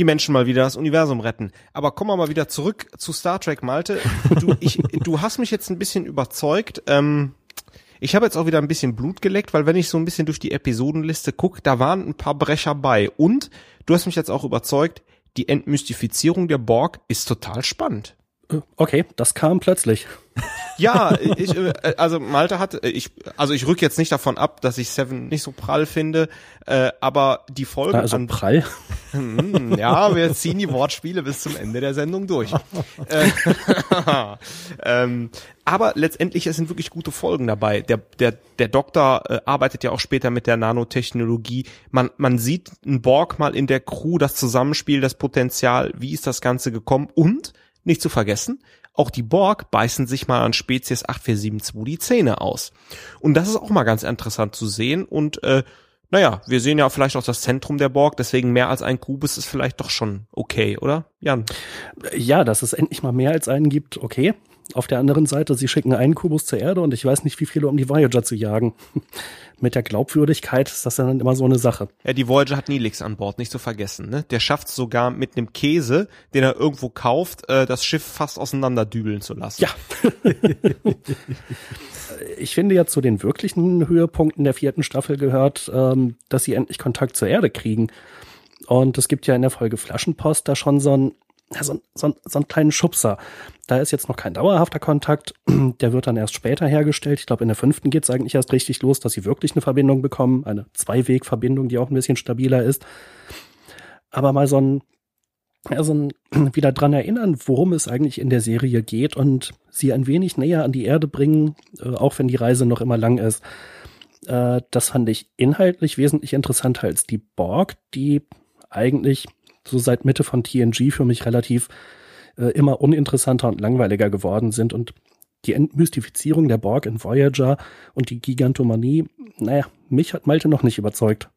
die Menschen mal wieder das Universum retten. Aber kommen wir mal wieder zurück zu Star Trek, Malte. Du, ich, du hast mich jetzt ein bisschen überzeugt. Ähm, ich habe jetzt auch wieder ein bisschen Blut geleckt, weil wenn ich so ein bisschen durch die Episodenliste gucke, da waren ein paar Brecher bei. Und du hast mich jetzt auch überzeugt, die Entmystifizierung der Borg ist total spannend. Okay, das kam plötzlich. Ja, ich, äh, also Malte hat, äh, ich, also ich rück jetzt nicht davon ab, dass ich Seven nicht so prall finde, äh, aber die Folge. Also an, prall? Hm, ja, wir ziehen die Wortspiele bis zum Ende der Sendung durch. Äh, ähm, aber letztendlich es sind wirklich gute Folgen dabei. Der der der Doktor äh, arbeitet ja auch später mit der Nanotechnologie. Man man sieht ein Borg mal in der Crew, das Zusammenspiel, das Potenzial. Wie ist das Ganze gekommen? Und nicht zu vergessen, auch die Borg beißen sich mal an Spezies 8472 die Zähne aus. Und das ist auch mal ganz interessant zu sehen. Und äh, naja, wir sehen ja vielleicht auch das Zentrum der Borg, deswegen mehr als ein Kubus ist vielleicht doch schon okay, oder? Jan? Ja, dass es endlich mal mehr als einen gibt, okay. Auf der anderen Seite, sie schicken einen Kubus zur Erde und ich weiß nicht, wie viele, um die Voyager zu jagen. Mit der Glaubwürdigkeit ist das dann immer so eine Sache. Ja, die Voyager hat Nilix an Bord, nicht zu vergessen. Ne? Der schafft es sogar mit einem Käse, den er irgendwo kauft, äh, das Schiff fast auseinanderdübeln zu lassen. Ja. ich finde ja zu den wirklichen Höhepunkten der vierten Staffel gehört, ähm, dass sie endlich Kontakt zur Erde kriegen. Und es gibt ja in der Folge Flaschenpost da schon so ein ja, so, so, so einen kleinen Schubser. Da ist jetzt noch kein dauerhafter Kontakt, der wird dann erst später hergestellt. Ich glaube, in der fünften geht es eigentlich erst richtig los, dass sie wirklich eine Verbindung bekommen, eine Zweiwegverbindung, die auch ein bisschen stabiler ist. Aber mal so ein, ja, so ein wieder dran erinnern, worum es eigentlich in der Serie geht und sie ein wenig näher an die Erde bringen, äh, auch wenn die Reise noch immer lang ist. Äh, das fand ich inhaltlich wesentlich interessanter als die Borg, die eigentlich so seit Mitte von TNG für mich relativ äh, immer uninteressanter und langweiliger geworden sind und die Entmystifizierung der Borg in Voyager und die Gigantomanie, naja, mich hat Malte noch nicht überzeugt.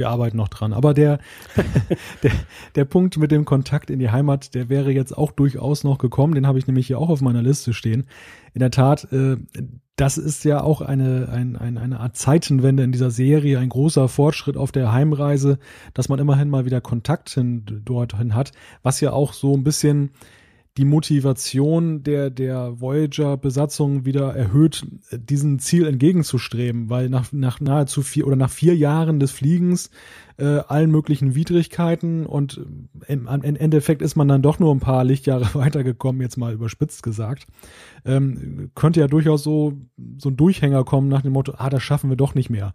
Wir arbeiten noch dran. Aber der, der, der Punkt mit dem Kontakt in die Heimat, der wäre jetzt auch durchaus noch gekommen. Den habe ich nämlich hier auch auf meiner Liste stehen. In der Tat, äh, das ist ja auch eine, ein, ein, eine Art Zeitenwende in dieser Serie, ein großer Fortschritt auf der Heimreise, dass man immerhin mal wieder Kontakt hin, dorthin hat, was ja auch so ein bisschen die Motivation der, der Voyager-Besatzung wieder erhöht, diesem Ziel entgegenzustreben, weil nach, nach nahezu vier oder nach vier Jahren des Fliegens äh, allen möglichen Widrigkeiten und im, im Endeffekt ist man dann doch nur ein paar Lichtjahre weitergekommen, jetzt mal überspitzt gesagt. Ähm, könnte ja durchaus so, so ein Durchhänger kommen nach dem Motto, ah, das schaffen wir doch nicht mehr.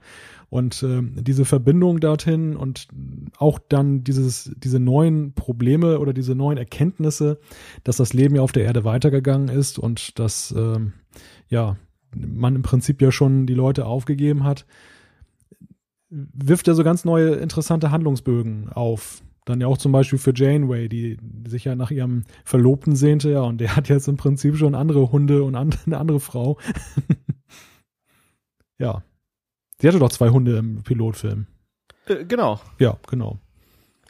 Und äh, diese Verbindung dorthin und auch dann dieses, diese neuen Probleme oder diese neuen Erkenntnisse, dass das Leben ja auf der Erde weitergegangen ist und dass äh, ja man im Prinzip ja schon die Leute aufgegeben hat, wirft er so ganz neue interessante Handlungsbögen auf. Dann ja auch zum Beispiel für Janeway, die sich ja nach ihrem Verlobten sehnte, ja, und der hat jetzt im Prinzip schon andere Hunde und eine andere Frau. ja. Sie hatte doch zwei Hunde im Pilotfilm. Äh, genau. Ja, genau.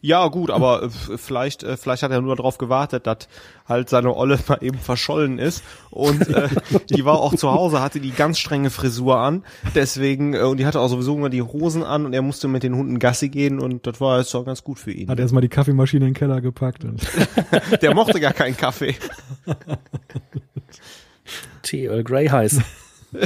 Ja, gut, aber äh, vielleicht, äh, vielleicht hat er nur darauf gewartet, dass halt seine Olle mal eben verschollen ist. Und äh, die war auch zu Hause, hatte die ganz strenge Frisur an. Deswegen, äh, und die hatte auch sowieso immer die Hosen an und er musste mit den Hunden Gassi gehen und das war jetzt auch ganz gut für ihn. Hat erstmal die Kaffeemaschine in den Keller gepackt. Und Der mochte gar keinen Kaffee. Tee Earl Grey heiß.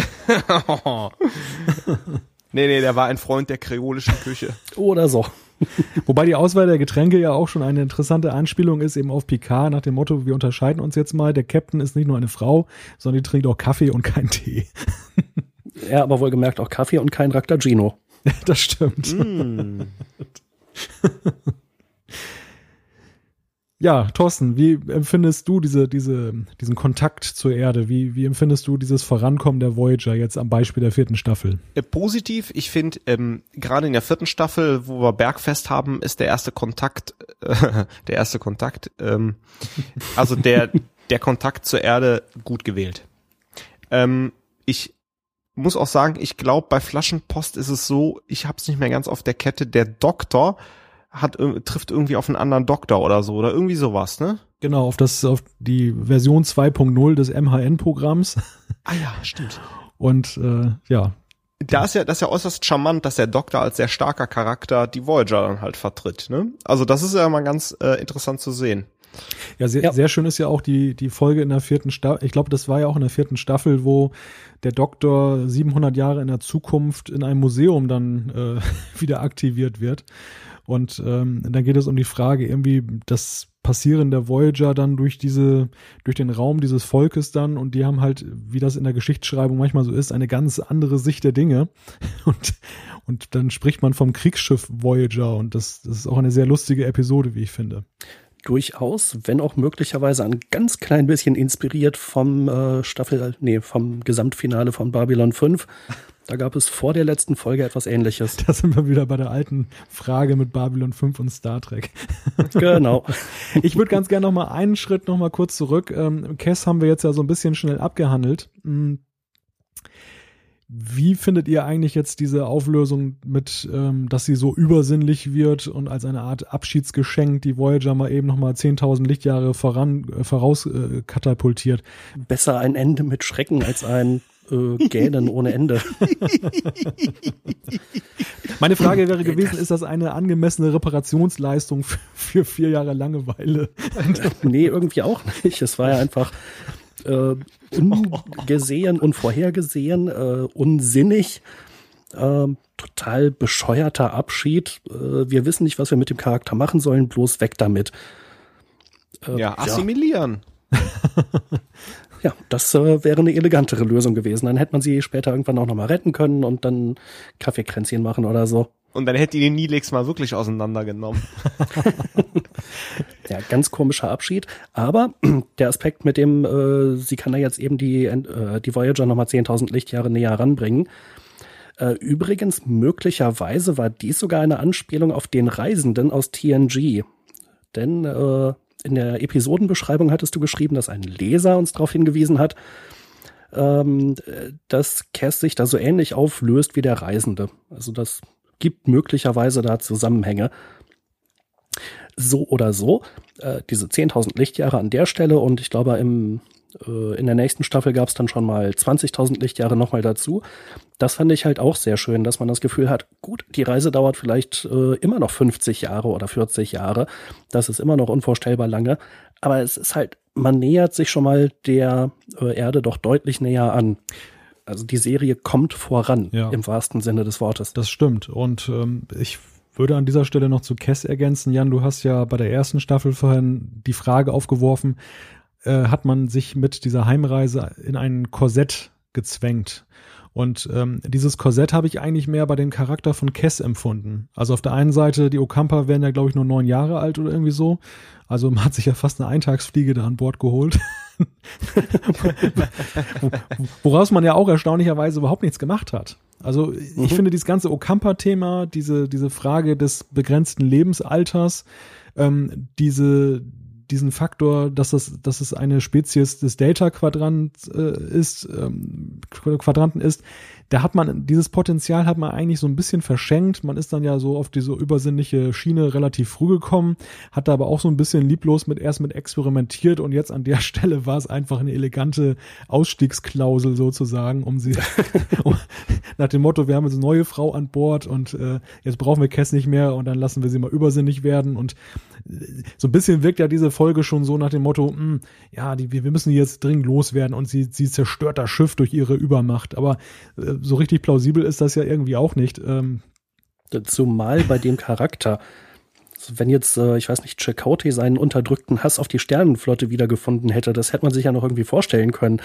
nee, nee, der war ein Freund der kreolischen Küche. Oder so. Wobei die Auswahl der Getränke ja auch schon eine interessante Anspielung ist, eben auf Picard nach dem Motto, wir unterscheiden uns jetzt mal, der Captain ist nicht nur eine Frau, sondern die trinkt auch Kaffee und keinen Tee. Ja, aber wohlgemerkt auch Kaffee und kein Raktagino. das stimmt. Mm. Ja, Thorsten, wie empfindest du diese, diese, diesen Kontakt zur Erde? Wie, wie empfindest du dieses Vorankommen der Voyager jetzt am Beispiel der vierten Staffel? Äh, positiv. Ich finde, ähm, gerade in der vierten Staffel, wo wir Bergfest haben, ist der erste Kontakt, äh, der erste Kontakt, ähm, also der, der Kontakt zur Erde gut gewählt. Ähm, ich muss auch sagen, ich glaube, bei Flaschenpost ist es so, ich habe es nicht mehr ganz auf der Kette, der Doktor hat, trifft irgendwie auf einen anderen Doktor oder so oder irgendwie sowas, ne? Genau, auf das, auf die Version 2.0 des MHN-Programms. Ah ja, stimmt. Und äh, ja. Da ist ja, das ist ja äußerst charmant, dass der Doktor als sehr starker Charakter die Voyager dann halt vertritt, ne? Also das ist ja mal ganz äh, interessant zu sehen. Ja sehr, ja. sehr schön ist ja auch die, die Folge in der vierten Staffel. Ich glaube, das war ja auch in der vierten Staffel, wo der Doktor 700 Jahre in der Zukunft in einem Museum dann äh, wieder aktiviert wird. Und ähm, dann geht es um die Frage, irgendwie das Passieren der Voyager dann durch diese, durch den Raum dieses Volkes dann und die haben halt, wie das in der Geschichtsschreibung manchmal so ist, eine ganz andere Sicht der Dinge. Und, und dann spricht man vom Kriegsschiff Voyager und das, das ist auch eine sehr lustige Episode, wie ich finde. Durchaus, wenn auch möglicherweise ein ganz klein bisschen inspiriert vom äh, Staffel, nee, vom Gesamtfinale von Babylon 5. Da gab es vor der letzten Folge etwas ähnliches. Da sind wir wieder bei der alten Frage mit Babylon 5 und Star Trek. Genau. Ich würde ganz gerne noch mal einen Schritt noch mal kurz zurück. Ähm, Cass haben wir jetzt ja so ein bisschen schnell abgehandelt. Hm. Wie findet ihr eigentlich jetzt diese Auflösung mit, ähm, dass sie so übersinnlich wird und als eine Art Abschiedsgeschenk die Voyager mal eben noch mal 10.000 Lichtjahre voran, äh, voraus äh, katapultiert? Besser ein Ende mit Schrecken als ein äh, Gähnen ohne Ende. Meine Frage wäre gewesen, ist das eine angemessene Reparationsleistung für, für vier Jahre Langeweile? nee, irgendwie auch nicht. Es war ja einfach äh, ungesehen, unvorhergesehen, äh, unsinnig. Äh, total bescheuerter Abschied. Äh, wir wissen nicht, was wir mit dem Charakter machen sollen, bloß weg damit. Äh, ja, assimilieren. Ja. Ja, das äh, wäre eine elegantere Lösung gewesen. Dann hätte man sie später irgendwann auch nochmal retten können und dann Kaffeekränzchen machen oder so. Und dann hätte die den Nilix mal wirklich auseinandergenommen. ja, ganz komischer Abschied. Aber der Aspekt mit dem, äh, sie kann da jetzt eben die, äh, die Voyager nochmal 10.000 Lichtjahre näher ranbringen, Äh, übrigens, möglicherweise war dies sogar eine Anspielung auf den Reisenden aus TNG. Denn äh, in der Episodenbeschreibung hattest du geschrieben, dass ein Leser uns darauf hingewiesen hat, ähm, dass Cass sich da so ähnlich auflöst wie der Reisende. Also das gibt möglicherweise da Zusammenhänge. So oder so, äh, diese 10.000 Lichtjahre an der Stelle und ich glaube im in der nächsten Staffel gab es dann schon mal 20.000 Lichtjahre nochmal dazu. Das fand ich halt auch sehr schön, dass man das Gefühl hat, gut, die Reise dauert vielleicht äh, immer noch 50 Jahre oder 40 Jahre. Das ist immer noch unvorstellbar lange. Aber es ist halt, man nähert sich schon mal der äh, Erde doch deutlich näher an. Also die Serie kommt voran, ja. im wahrsten Sinne des Wortes. Das stimmt. Und ähm, ich würde an dieser Stelle noch zu Kess ergänzen. Jan, du hast ja bei der ersten Staffel vorhin die Frage aufgeworfen, äh, hat man sich mit dieser Heimreise in ein Korsett gezwängt. Und ähm, dieses Korsett habe ich eigentlich mehr bei dem Charakter von Kess empfunden. Also auf der einen Seite, die Okampa werden ja, glaube ich, nur neun Jahre alt oder irgendwie so. Also man hat sich ja fast eine Eintagsfliege da an Bord geholt. Woraus man ja auch erstaunlicherweise überhaupt nichts gemacht hat. Also ich mhm. finde dieses ganze Okampa-Thema, diese, diese Frage des begrenzten Lebensalters, ähm, diese, diesen Faktor, dass es, dass es eine Spezies des Delta-Quadrant äh, ist, ähm, Quadranten ist, da hat man, dieses Potenzial hat man eigentlich so ein bisschen verschenkt. Man ist dann ja so auf diese übersinnliche Schiene relativ früh gekommen, hat da aber auch so ein bisschen lieblos mit erst mit experimentiert und jetzt an der Stelle war es einfach eine elegante Ausstiegsklausel sozusagen, um sie nach dem Motto, wir haben jetzt eine neue Frau an Bord und äh, jetzt brauchen wir Cass nicht mehr und dann lassen wir sie mal übersinnig werden und äh, so ein bisschen wirkt ja diese Folge schon so nach dem Motto, mh, hm, ja, die, wir müssen jetzt dringend loswerden und sie, sie zerstört das Schiff durch ihre Übermacht. Aber äh, so richtig plausibel ist das ja irgendwie auch nicht. Ähm, Zumal bei dem Charakter. Wenn jetzt, äh, ich weiß nicht, Chakotay seinen unterdrückten Hass auf die Sternenflotte wiedergefunden hätte, das hätte man sich ja noch irgendwie vorstellen können.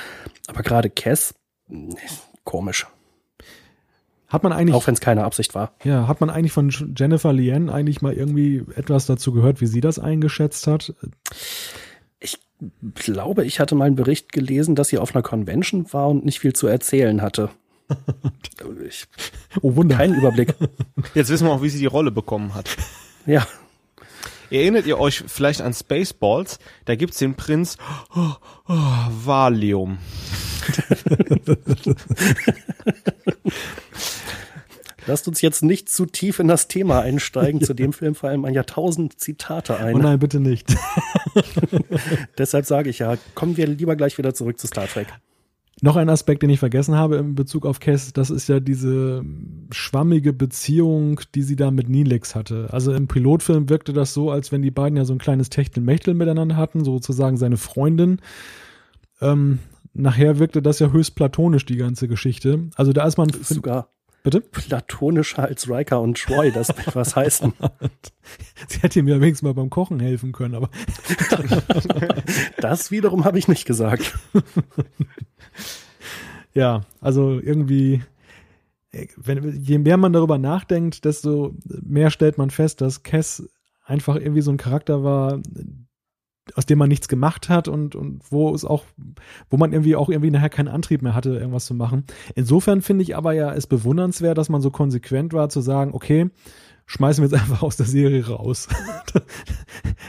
Aber gerade Cass, komisch. Hat man eigentlich. Auch wenn es keine Absicht war. Ja, hat man eigentlich von Jennifer Lien eigentlich mal irgendwie etwas dazu gehört, wie sie das eingeschätzt hat? Ich glaube, ich hatte mal einen Bericht gelesen, dass sie auf einer Convention war und nicht viel zu erzählen hatte. Ich, oh Wunder. Keinen Überblick. Jetzt wissen wir auch, wie sie die Rolle bekommen hat. Ja. Erinnert ihr euch vielleicht an Spaceballs? Da gibt's den Prinz oh, oh, Valium. Lasst uns jetzt nicht zu tief in das Thema einsteigen. Zu dem Film fallen ein Jahrtausend Zitate ein. Oh nein, bitte nicht. Deshalb sage ich ja, kommen wir lieber gleich wieder zurück zu Star Trek. Noch ein Aspekt, den ich vergessen habe in Bezug auf Cass, das ist ja diese schwammige Beziehung, die sie da mit Nilix hatte. Also im Pilotfilm wirkte das so, als wenn die beiden ja so ein kleines Techtelmechtel miteinander hatten, sozusagen seine Freundin. Ähm, nachher wirkte das ja höchst platonisch, die ganze Geschichte. Also da ist man. Sogar Bitte? Platonischer als Riker und Troy, das will was heißen. Sie hätte mir wenigstens mal beim Kochen helfen können, aber. das wiederum habe ich nicht gesagt. Ja, also irgendwie, wenn, je mehr man darüber nachdenkt, desto mehr stellt man fest, dass Cass einfach irgendwie so ein Charakter war, aus dem man nichts gemacht hat und, und wo es auch, wo man irgendwie auch irgendwie nachher keinen Antrieb mehr hatte, irgendwas zu machen. Insofern finde ich aber ja es bewundernswert, dass man so konsequent war zu sagen, okay, schmeißen wir jetzt einfach aus der Serie raus.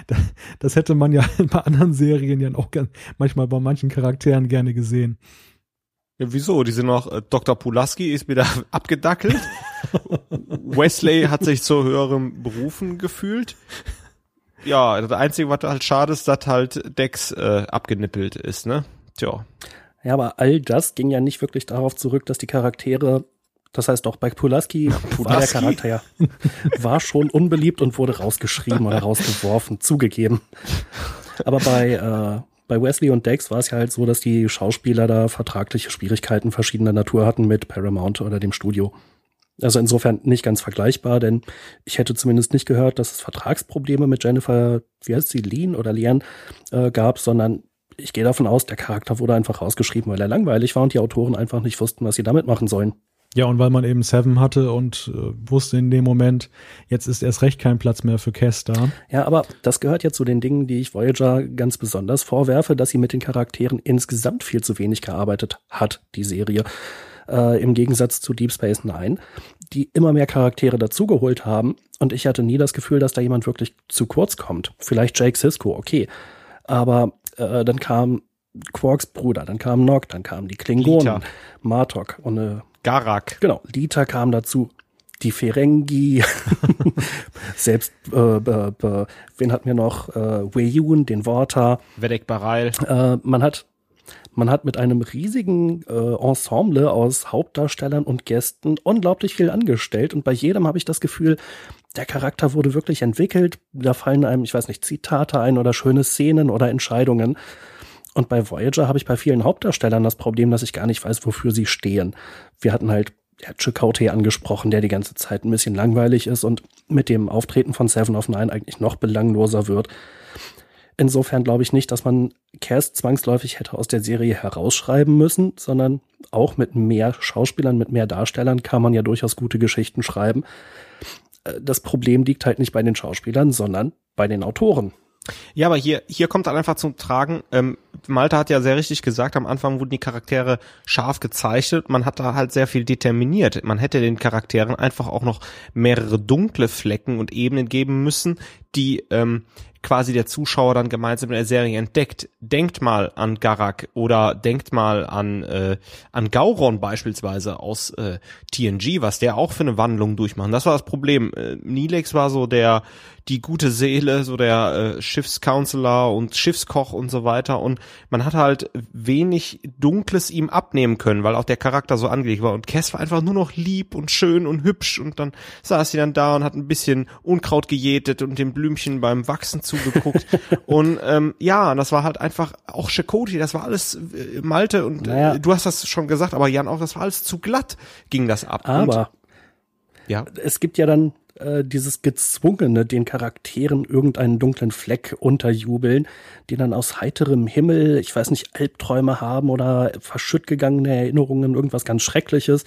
das hätte man ja in bei anderen Serien ja auch gern, manchmal bei manchen Charakteren gerne gesehen. Ja, wieso? Die sind noch, äh, Dr. Pulaski ist wieder abgedackelt. Wesley hat sich zu höherem Berufen gefühlt ja, das Einzige, was halt schade ist, dass halt Dex äh, abgenippelt ist, ne? Tja. Ja, aber all das ging ja nicht wirklich darauf zurück, dass die Charaktere, das heißt auch bei Pulaski, Pulaski? war der Charakter ja, war schon unbeliebt und wurde rausgeschrieben oder rausgeworfen, zugegeben. Aber bei, äh, bei Wesley und Dex war es ja halt so, dass die Schauspieler da vertragliche Schwierigkeiten verschiedener Natur hatten mit Paramount oder dem Studio. Also insofern nicht ganz vergleichbar, denn ich hätte zumindest nicht gehört, dass es Vertragsprobleme mit Jennifer, wie heißt sie, Lean oder Lian, äh, gab, sondern ich gehe davon aus, der Charakter wurde einfach rausgeschrieben, weil er langweilig war und die Autoren einfach nicht wussten, was sie damit machen sollen. Ja, und weil man eben Seven hatte und äh, wusste in dem Moment, jetzt ist erst recht kein Platz mehr für Cass da. Ja, aber das gehört ja zu den Dingen, die ich Voyager ganz besonders vorwerfe, dass sie mit den Charakteren insgesamt viel zu wenig gearbeitet hat, die Serie. äh, im Gegensatz zu Deep Space Nine, die immer mehr Charaktere dazugeholt haben. Und ich hatte nie das Gefühl, dass da jemand wirklich zu kurz kommt. Vielleicht Jake Sisko, okay. Aber äh, dann kam Quarks Bruder, dann kam Nock, dann kamen die Klingonen, Lita. Martok und äh, Garak. Genau, Lita kam dazu die Ferengi, selbst äh, äh, äh, wen hat mir noch äh, Weiyun, den Worta, Vedek Baral. Äh, man hat man hat mit einem riesigen äh, Ensemble aus Hauptdarstellern und Gästen unglaublich viel angestellt und bei jedem habe ich das Gefühl, der Charakter wurde wirklich entwickelt. Da fallen einem, ich weiß nicht, Zitate ein oder schöne Szenen oder Entscheidungen. Und bei Voyager habe ich bei vielen Hauptdarstellern das Problem, dass ich gar nicht weiß, wofür sie stehen. Wir hatten halt ja, Chakotay angesprochen, der die ganze Zeit ein bisschen langweilig ist und mit dem Auftreten von Seven of Nine eigentlich noch belangloser wird. Insofern glaube ich nicht, dass man Cass zwangsläufig hätte aus der Serie herausschreiben müssen, sondern auch mit mehr Schauspielern, mit mehr Darstellern kann man ja durchaus gute Geschichten schreiben. Äh, das Problem liegt halt nicht bei den Schauspielern, sondern bei den Autoren. Ja, aber hier, hier kommt dann einfach zum Tragen, ähm, Malte hat ja sehr richtig gesagt, am Anfang wurden die Charaktere scharf gezeichnet, man hat da halt sehr viel determiniert. Man hätte den Charakteren einfach auch noch mehrere dunkle Flecken und Ebenen geben müssen, die ähm, quasi der Zuschauer dann gemeinsam in der Serie entdeckt. Denkt mal an Garak oder denkt mal an, äh, an Gauron beispielsweise aus äh, TNG, was der auch für eine Wandlung durchmacht. Das war das Problem. Äh, Nilex war so der die gute Seele, so der äh, Schiffscounselor und Schiffskoch und so weiter. Und man hat halt wenig Dunkles ihm abnehmen können, weil auch der Charakter so angelegt war. Und Cass war einfach nur noch lieb und schön und hübsch. Und dann saß sie dann da und hat ein bisschen Unkraut gejätet und dem Blümchen beim Wachsen zugeguckt. und ähm, ja, das war halt einfach auch Chakoti, das war alles äh, Malte und naja. äh, du hast das schon gesagt, aber Jan auch, das war alles zu glatt, ging das ab. Aber und, ja. es gibt ja dann äh, dieses gezwungene, den Charakteren irgendeinen dunklen Fleck unterjubeln, die dann aus heiterem Himmel, ich weiß nicht, Albträume haben oder verschüttgegangene Erinnerungen, irgendwas ganz Schreckliches.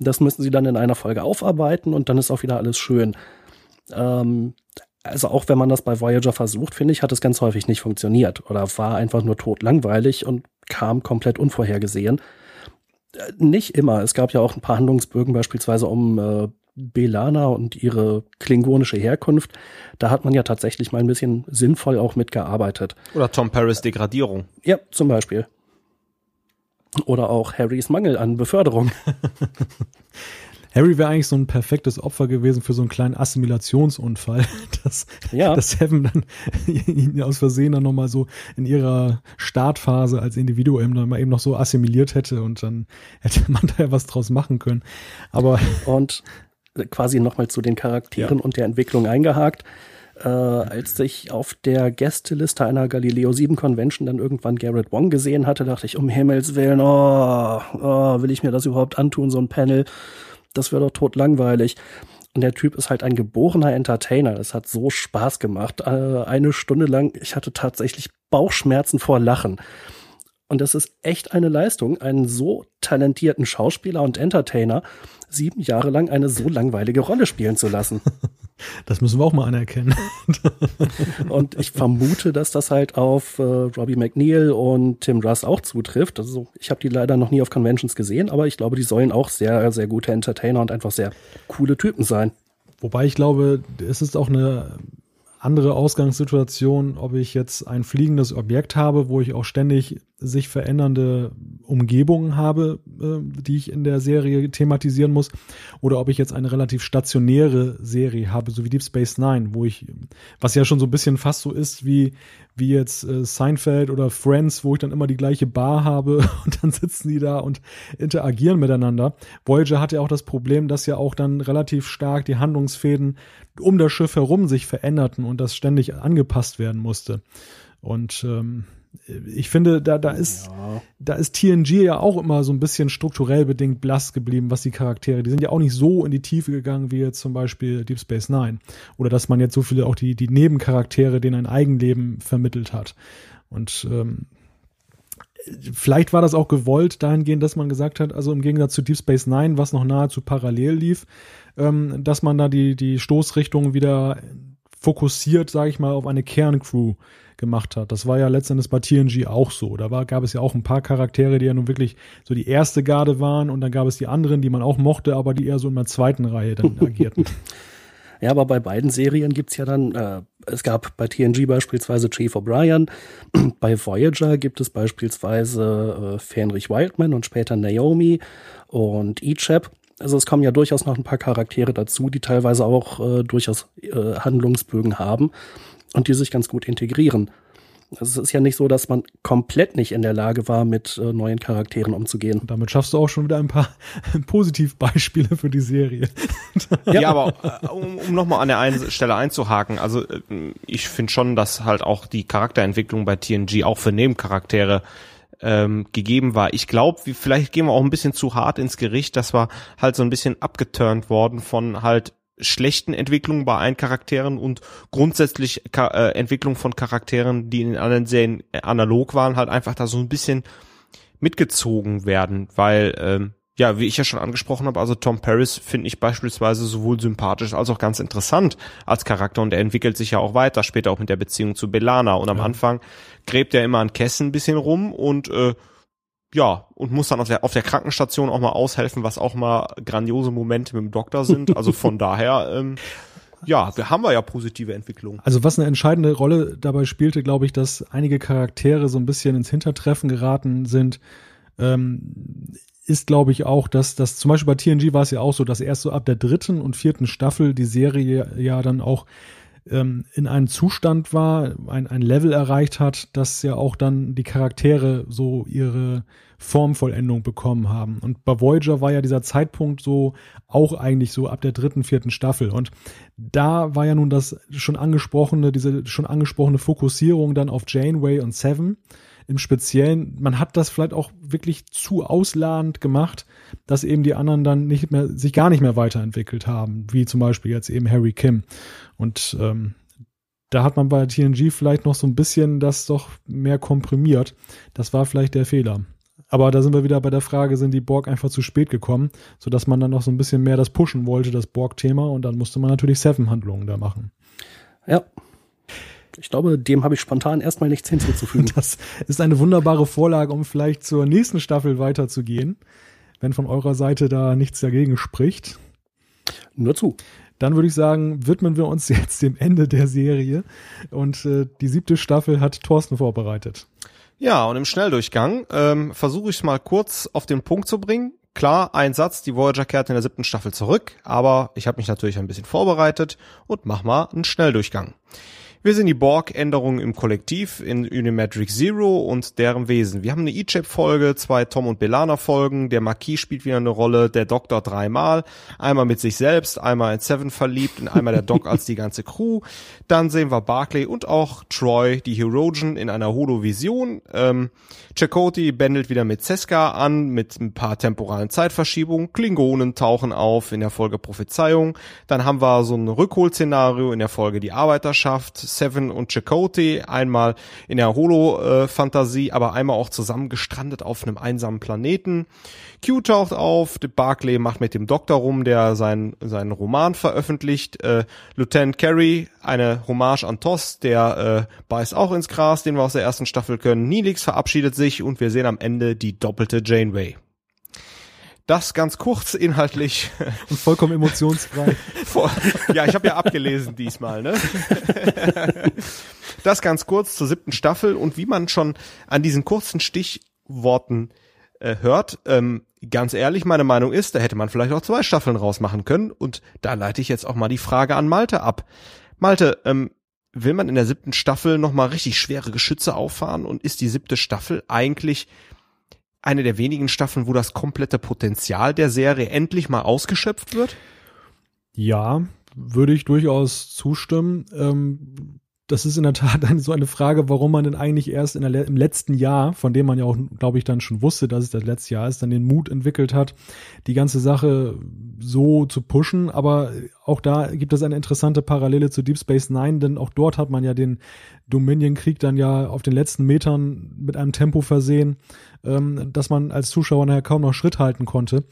Das müssen sie dann in einer Folge aufarbeiten und dann ist auch wieder alles schön. Ähm, also auch wenn man das bei Voyager versucht, finde ich, hat es ganz häufig nicht funktioniert oder war einfach nur totlangweilig und kam komplett unvorhergesehen. Äh, nicht immer. Es gab ja auch ein paar Handlungsbögen, beispielsweise um äh, Belana und ihre klingonische Herkunft, da hat man ja tatsächlich mal ein bisschen sinnvoll auch mitgearbeitet. Oder Tom Paris Degradierung. Ja, zum Beispiel. Oder auch Harrys Mangel an Beförderung. Harry wäre eigentlich so ein perfektes Opfer gewesen für so einen kleinen Assimilationsunfall, dass, ja. dass Seven dann ihn aus Versehen dann nochmal so in ihrer Startphase als Individuum dann mal eben noch so assimiliert hätte und dann hätte man da ja was draus machen können. Aber. Und quasi nochmal zu den Charakteren ja. und der Entwicklung eingehakt. Äh, als ich auf der Gästeliste einer Galileo 7 Convention dann irgendwann Garrett Wong gesehen hatte, dachte ich, um Himmels Willen, oh, oh will ich mir das überhaupt antun, so ein Panel? Das wäre doch tot langweilig. Und der Typ ist halt ein geborener Entertainer. Es hat so Spaß gemacht. Äh, eine Stunde lang, ich hatte tatsächlich Bauchschmerzen vor Lachen. Und das ist echt eine Leistung, einen so talentierten Schauspieler und Entertainer sieben Jahre lang eine so langweilige Rolle spielen zu lassen. Das müssen wir auch mal anerkennen. und ich vermute, dass das halt auf äh, Robbie McNeil und Tim Russ auch zutrifft. Also ich habe die leider noch nie auf Conventions gesehen, aber ich glaube, die sollen auch sehr, sehr gute Entertainer und einfach sehr coole Typen sein. Wobei ich glaube, es ist auch eine andere Ausgangssituation, ob ich jetzt ein fliegendes Objekt habe, wo ich auch ständig sich verändernde Umgebungen habe, äh, die ich in der Serie thematisieren muss, oder ob ich jetzt eine relativ stationäre Serie habe, so wie Deep Space Nine, wo ich, was ja schon so ein bisschen fast so ist wie, wie jetzt äh, Seinfeld oder Friends, wo ich dann immer die gleiche Bar habe und dann sitzen die da und interagieren miteinander. Voyager hat ja auch das Problem, dass ja auch dann relativ stark die Handlungsfäden um das Schiff herum sich veränderten und das ständig angepasst werden musste. Und ähm, ich finde, da, da ist, ja. da ist TNG ja auch immer so ein bisschen strukturell bedingt blass geblieben, was die Charaktere, die sind ja auch nicht so in die Tiefe gegangen wie jetzt zum Beispiel Deep Space Nine. Oder dass man jetzt so viele auch die, die Nebencharaktere, denen ein Eigenleben vermittelt hat. Und ähm, vielleicht war das auch gewollt dahingehend, dass man gesagt hat, also im Gegensatz zu Deep Space Nine, was noch nahezu parallel lief, ähm, dass man da die, die Stoßrichtung wieder fokussiert, sage ich mal, auf eine Kerncrew gemacht hat. Das war ja letztendlich bei TNG auch so. Da war, gab es ja auch ein paar Charaktere, die ja nun wirklich so die erste Garde waren und dann gab es die anderen, die man auch mochte, aber die eher so in der zweiten Reihe dann agierten. Ja, aber bei beiden Serien gibt's ja dann, äh, es gab bei TNG beispielsweise Chief O'Brien, bei Voyager gibt es beispielsweise äh, Fenrich Wildman und später Naomi und Ichab. Also es kommen ja durchaus noch ein paar Charaktere dazu, die teilweise auch äh, durchaus äh, Handlungsbögen haben und die sich ganz gut integrieren. Also es ist ja nicht so, dass man komplett nicht in der Lage war, mit äh, neuen Charakteren umzugehen. Und damit schaffst du auch schon wieder ein paar Positivbeispiele für die Serie. ja, aber äh, um, um nochmal an der einen Stelle einzuhaken, also äh, ich finde schon, dass halt auch die Charakterentwicklung bei TNG auch für Nebencharaktere ähm, gegeben war. Ich glaube, vielleicht gehen wir auch ein bisschen zu hart ins Gericht, dass wir halt so ein bisschen abgeturnt worden von halt schlechten Entwicklungen bei einen Charakteren und grundsätzlich äh, Entwicklung von Charakteren, die in den anderen Serien analog waren, halt einfach da so ein bisschen mitgezogen werden, weil ähm, ja, wie ich ja schon angesprochen habe, also Tom Paris finde ich beispielsweise sowohl sympathisch als auch ganz interessant als Charakter und er entwickelt sich ja auch weiter, später auch mit der Beziehung zu Belana und am ja. Anfang gräbt er immer an Kessen ein bisschen rum und äh, ja, und muss dann auf der, auf der Krankenstation auch mal aushelfen, was auch mal grandiose Momente mit dem Doktor sind. Also von daher, ähm, ja, wir haben wir ja positive Entwicklungen. Also was eine entscheidende Rolle dabei spielte, glaube ich, dass einige Charaktere so ein bisschen ins Hintertreffen geraten sind, ähm, ist, glaube ich, auch, dass das zum Beispiel bei TNG war es ja auch so, dass erst so ab der dritten und vierten Staffel die Serie ja dann auch ähm, in einem Zustand war, ein, ein Level erreicht hat, dass ja auch dann die Charaktere so ihre Formvollendung bekommen haben. Und bei Voyager war ja dieser Zeitpunkt so auch eigentlich so ab der dritten, vierten Staffel. Und da war ja nun das schon angesprochene, diese schon angesprochene Fokussierung dann auf Janeway und Seven im Speziellen, man hat das vielleicht auch wirklich zu ausladend gemacht, dass eben die anderen dann nicht mehr, sich gar nicht mehr weiterentwickelt haben, wie zum Beispiel jetzt eben Harry Kim. Und ähm, da hat man bei TNG vielleicht noch so ein bisschen das doch mehr komprimiert. Das war vielleicht der Fehler. Aber da sind wir wieder bei der Frage, sind die Borg einfach zu spät gekommen, sodass man dann noch so ein bisschen mehr das pushen wollte, das Borg-Thema, und dann musste man natürlich Seven-Handlungen da machen. Ja, ich glaube, dem habe ich spontan erstmal nichts hinzuzufügen. Das ist eine wunderbare Vorlage, um vielleicht zur nächsten Staffel weiterzugehen, wenn von eurer Seite da nichts dagegen spricht. Nur zu. Dann würde ich sagen, widmen wir uns jetzt dem Ende der Serie und äh, die siebte Staffel hat Thorsten vorbereitet. Ja, und im Schnelldurchgang ähm, versuche ich es mal kurz auf den Punkt zu bringen. Klar, ein Satz, die Voyager kehrt in der siebten Staffel zurück, aber ich habe mich natürlich ein bisschen vorbereitet und mach mal einen Schnelldurchgang. Wir sind die Borg-Änderungen im Kollektiv in Unimetric Zero und deren Wesen. Wir haben eine E-Chip-Folge, zwei Tom und Belana-Folgen, der Marquis spielt wieder eine Rolle, der Doktor dreimal, einmal mit sich selbst, einmal in Seven verliebt und einmal der Doc als die ganze Crew. Dann sehen wir Barclay und auch Troy, die Herogen, in einer Holo-Vision. Ähm, Chakotay bändelt wieder mit Seska an, mit ein paar temporalen Zeitverschiebungen. Klingonen tauchen auf in der Folge Prophezeiung. Dann haben wir so ein Rückholszenario in der Folge Die Arbeiterschaft Seven und Chakotay, einmal in der Holo-Fantasie, aber einmal auch zusammen gestrandet auf einem einsamen Planeten. Q taucht auf, Barclay macht mit dem Doktor rum, der seinen, seinen Roman veröffentlicht. Äh, Lieutenant Carey, eine Hommage an Toss, der äh, beißt auch ins Gras, den wir aus der ersten Staffel können. Nilix verabschiedet sich und wir sehen am Ende die doppelte Janeway. Das ganz kurz inhaltlich. Und vollkommen emotionsfrei. ja, ich habe ja abgelesen diesmal. Ne? Das ganz kurz zur siebten Staffel und wie man schon an diesen kurzen Stichworten äh, hört, ähm, ganz ehrlich, meine Meinung ist, da hätte man vielleicht auch zwei Staffeln rausmachen können. Und da leite ich jetzt auch mal die Frage an Malte ab. Malte, ähm, will man in der siebten Staffel nochmal richtig schwere Geschütze auffahren und ist die siebte Staffel eigentlich eine der wenigen Staffeln, wo das komplette Potenzial der Serie endlich mal ausgeschöpft wird? Ja, würde ich durchaus zustimmen. Ähm, das ist in der Tat eine, so eine Frage, warum man denn eigentlich erst in der, im letzten Jahr, von dem man ja auch, glaube ich, dann schon wusste, dass es das letzte Jahr ist, dann den Mut entwickelt hat, die ganze Sache so zu pushen. Aber auch da gibt es eine interessante Parallele zu Deep Space Nine, denn auch dort hat man ja den Dominion-Krieg dann ja auf den letzten Metern mit einem Tempo versehen, ähm, dass man als Zuschauer nachher kaum noch Schritt halten konnte.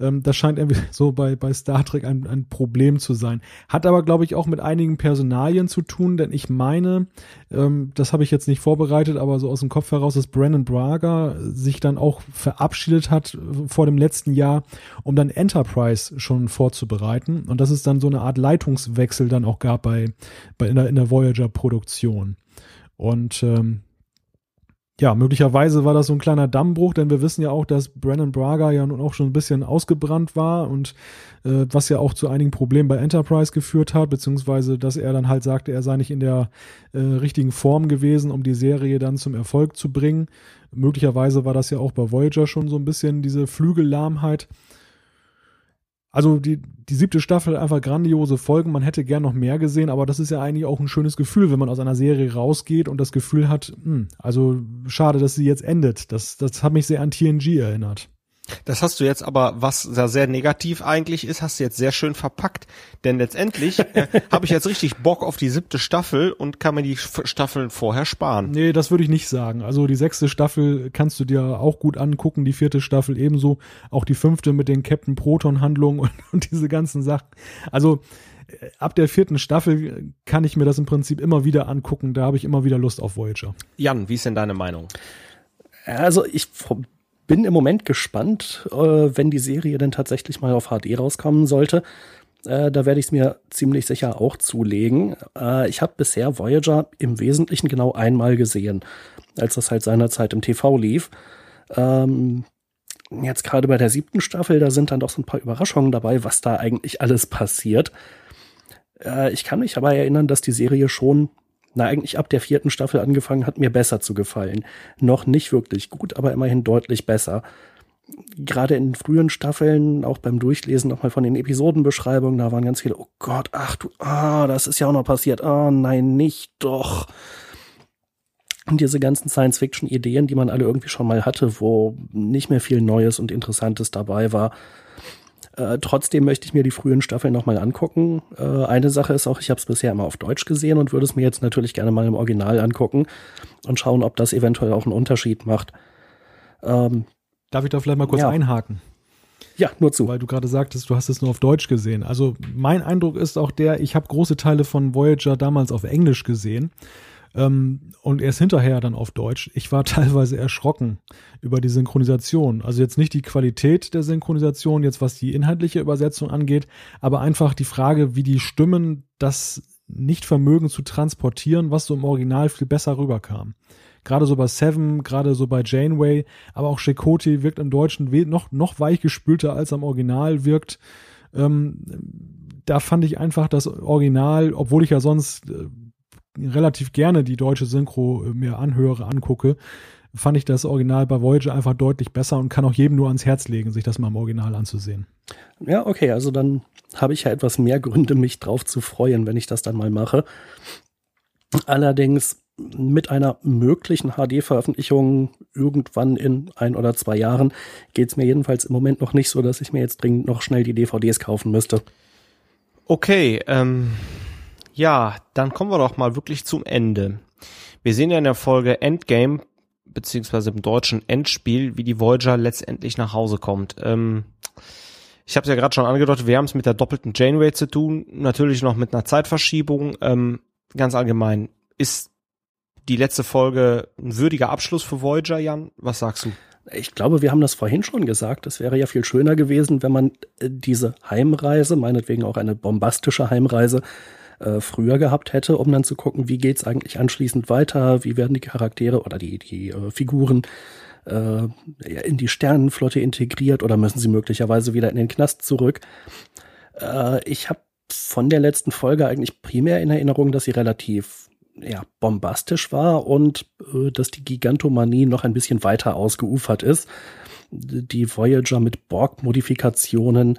Ähm, das scheint irgendwie so bei, bei Star Trek ein, ein Problem zu sein. Hat aber, glaube ich, auch mit einigen Personalien zu tun, denn ich meine, ähm, das habe ich jetzt nicht vorbereitet, aber so aus dem Kopf heraus, dass Brandon Braga sich dann auch verabschiedet hat äh, vor dem letzten Jahr, um dann Enterprise schon vorzubereiten. Und dass es dann so eine Art Leitungswechsel dann auch gab bei, bei in der, in der Voyager-Produktion. Und ähm, ja, möglicherweise war das so ein kleiner Dammbruch, denn wir wissen ja auch, dass Brandon Braga ja nun auch schon ein bisschen ausgebrannt war und äh, was ja auch zu einigen Problemen bei Enterprise geführt hat, beziehungsweise dass er dann halt sagte, er sei nicht in der äh, richtigen Form gewesen, um die Serie dann zum Erfolg zu bringen. Möglicherweise war das ja auch bei Voyager schon so ein bisschen diese Flügellahmheit. Also die, die siebte Staffel einfach grandiose Folgen. Man hätte gern noch mehr gesehen, aber das ist ja eigentlich auch ein schönes Gefühl, wenn man aus einer Serie rausgeht und das Gefühl hat, hm, also schade, dass sie jetzt endet. Das, das hat mich sehr an TNG erinnert. Das hast du jetzt aber, was da sehr negativ eigentlich ist, hast du jetzt sehr schön verpackt. Denn letztendlich äh, habe ich jetzt richtig Bock auf die siebte Staffel und kann mir die Staffeln vorher sparen. Nee, das würde ich nicht sagen. Also die sechste Staffel kannst du dir auch gut angucken, die vierte Staffel ebenso, auch die fünfte mit den Captain Proton Handlungen und, und diese ganzen Sachen. Also äh, ab der vierten Staffel kann ich mir das im Prinzip immer wieder angucken. Da habe ich immer wieder Lust auf Voyager. Jan, wie ist denn deine Meinung? Also ich bin im Moment gespannt, äh, wenn die Serie denn tatsächlich mal auf HD rauskommen sollte. Äh, da werde ich es mir ziemlich sicher auch zulegen. Äh, ich habe bisher Voyager im Wesentlichen genau einmal gesehen, als das halt seinerzeit im TV lief. Ähm, jetzt gerade bei der siebten Staffel, da sind dann doch so ein paar Überraschungen dabei, was da eigentlich alles passiert. Äh, ich kann mich aber erinnern, dass die Serie schon na eigentlich ab der vierten Staffel angefangen hat, mir besser zu gefallen. Noch nicht wirklich gut, aber immerhin deutlich besser. Gerade in frühen Staffeln, auch beim Durchlesen nochmal von den Episodenbeschreibungen, da waren ganz viele, oh Gott, ach du, ah, das ist ja auch noch passiert, ah, nein, nicht doch. Und diese ganzen Science-Fiction-Ideen, die man alle irgendwie schon mal hatte, wo nicht mehr viel Neues und Interessantes dabei war, äh, trotzdem möchte ich mir die frühen Staffeln nochmal angucken. Äh, eine Sache ist auch, ich habe es bisher immer auf Deutsch gesehen und würde es mir jetzt natürlich gerne mal im Original angucken und schauen, ob das eventuell auch einen Unterschied macht. Ähm, Darf ich da vielleicht mal kurz ja. einhaken? Ja, nur zu. Weil du gerade sagtest, du hast es nur auf Deutsch gesehen. Also mein Eindruck ist auch der, ich habe große Teile von Voyager damals auf Englisch gesehen. Ähm, und erst hinterher dann auf Deutsch. Ich war teilweise erschrocken über die Synchronisation. Also jetzt nicht die Qualität der Synchronisation, jetzt was die inhaltliche Übersetzung angeht, aber einfach die Frage, wie die Stimmen das nicht vermögen zu transportieren, was so im Original viel besser rüberkam. Gerade so bei Seven, gerade so bei Janeway, aber auch Shekoti wirkt im Deutschen noch, noch weichgespülter als am Original wirkt. Ähm, da fand ich einfach das Original, obwohl ich ja sonst äh, relativ gerne die deutsche Synchro äh, mir anhöre, angucke, fand ich das Original bei Voyager einfach deutlich besser und kann auch jedem nur ans Herz legen, sich das mal im Original anzusehen. Ja, okay, also dann habe ich ja etwas mehr Gründe, mich drauf zu freuen, wenn ich das dann mal mache. Allerdings mit einer möglichen HD-Veröffentlichung irgendwann in ein oder zwei Jahren geht es mir jedenfalls im Moment noch nicht so, dass ich mir jetzt dringend noch schnell die DVDs kaufen müsste. Okay, ähm, ja, dann kommen wir doch mal wirklich zum Ende. Wir sehen ja in der Folge Endgame, beziehungsweise im deutschen Endspiel, wie die Voyager letztendlich nach Hause kommt. Ähm, ich habe es ja gerade schon angedeutet, wir haben es mit der doppelten Janeway zu tun, natürlich noch mit einer Zeitverschiebung. Ähm, ganz allgemein, ist die letzte Folge ein würdiger Abschluss für Voyager, Jan? Was sagst du? Ich glaube, wir haben das vorhin schon gesagt. Es wäre ja viel schöner gewesen, wenn man äh, diese Heimreise, meinetwegen auch eine bombastische Heimreise, äh, früher gehabt hätte, um dann zu gucken, wie geht's eigentlich anschließend weiter, wie werden die Charaktere oder die, die äh, Figuren äh, in die Sternenflotte integriert oder müssen sie möglicherweise wieder in den Knast zurück. Äh, ich habe von der letzten Folge eigentlich primär in Erinnerung, dass sie relativ ja, bombastisch war und äh, dass die Gigantomanie noch ein bisschen weiter ausgeufert ist. Die Voyager mit Borg-Modifikationen.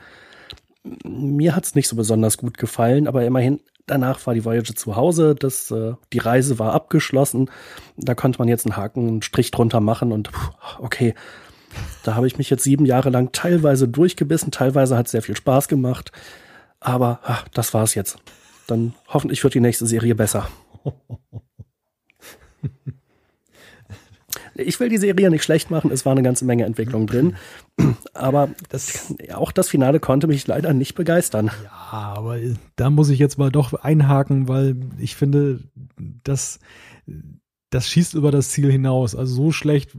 Mir hat's nicht so besonders gut gefallen, aber immerhin Danach war die Voyager zu Hause, das, äh, die Reise war abgeschlossen. Da konnte man jetzt einen Haken, einen Strich drunter machen und okay, da habe ich mich jetzt sieben Jahre lang teilweise durchgebissen, teilweise hat es sehr viel Spaß gemacht. Aber ach, das war's jetzt. Dann hoffentlich wird die nächste Serie besser. ich will die Serie nicht schlecht machen, es war eine ganze Menge Entwicklung drin. Aber das, auch das Finale konnte mich leider nicht begeistern. Ja, aber da muss ich jetzt mal doch einhaken, weil ich finde, dass das schießt über das Ziel hinaus. Also so schlecht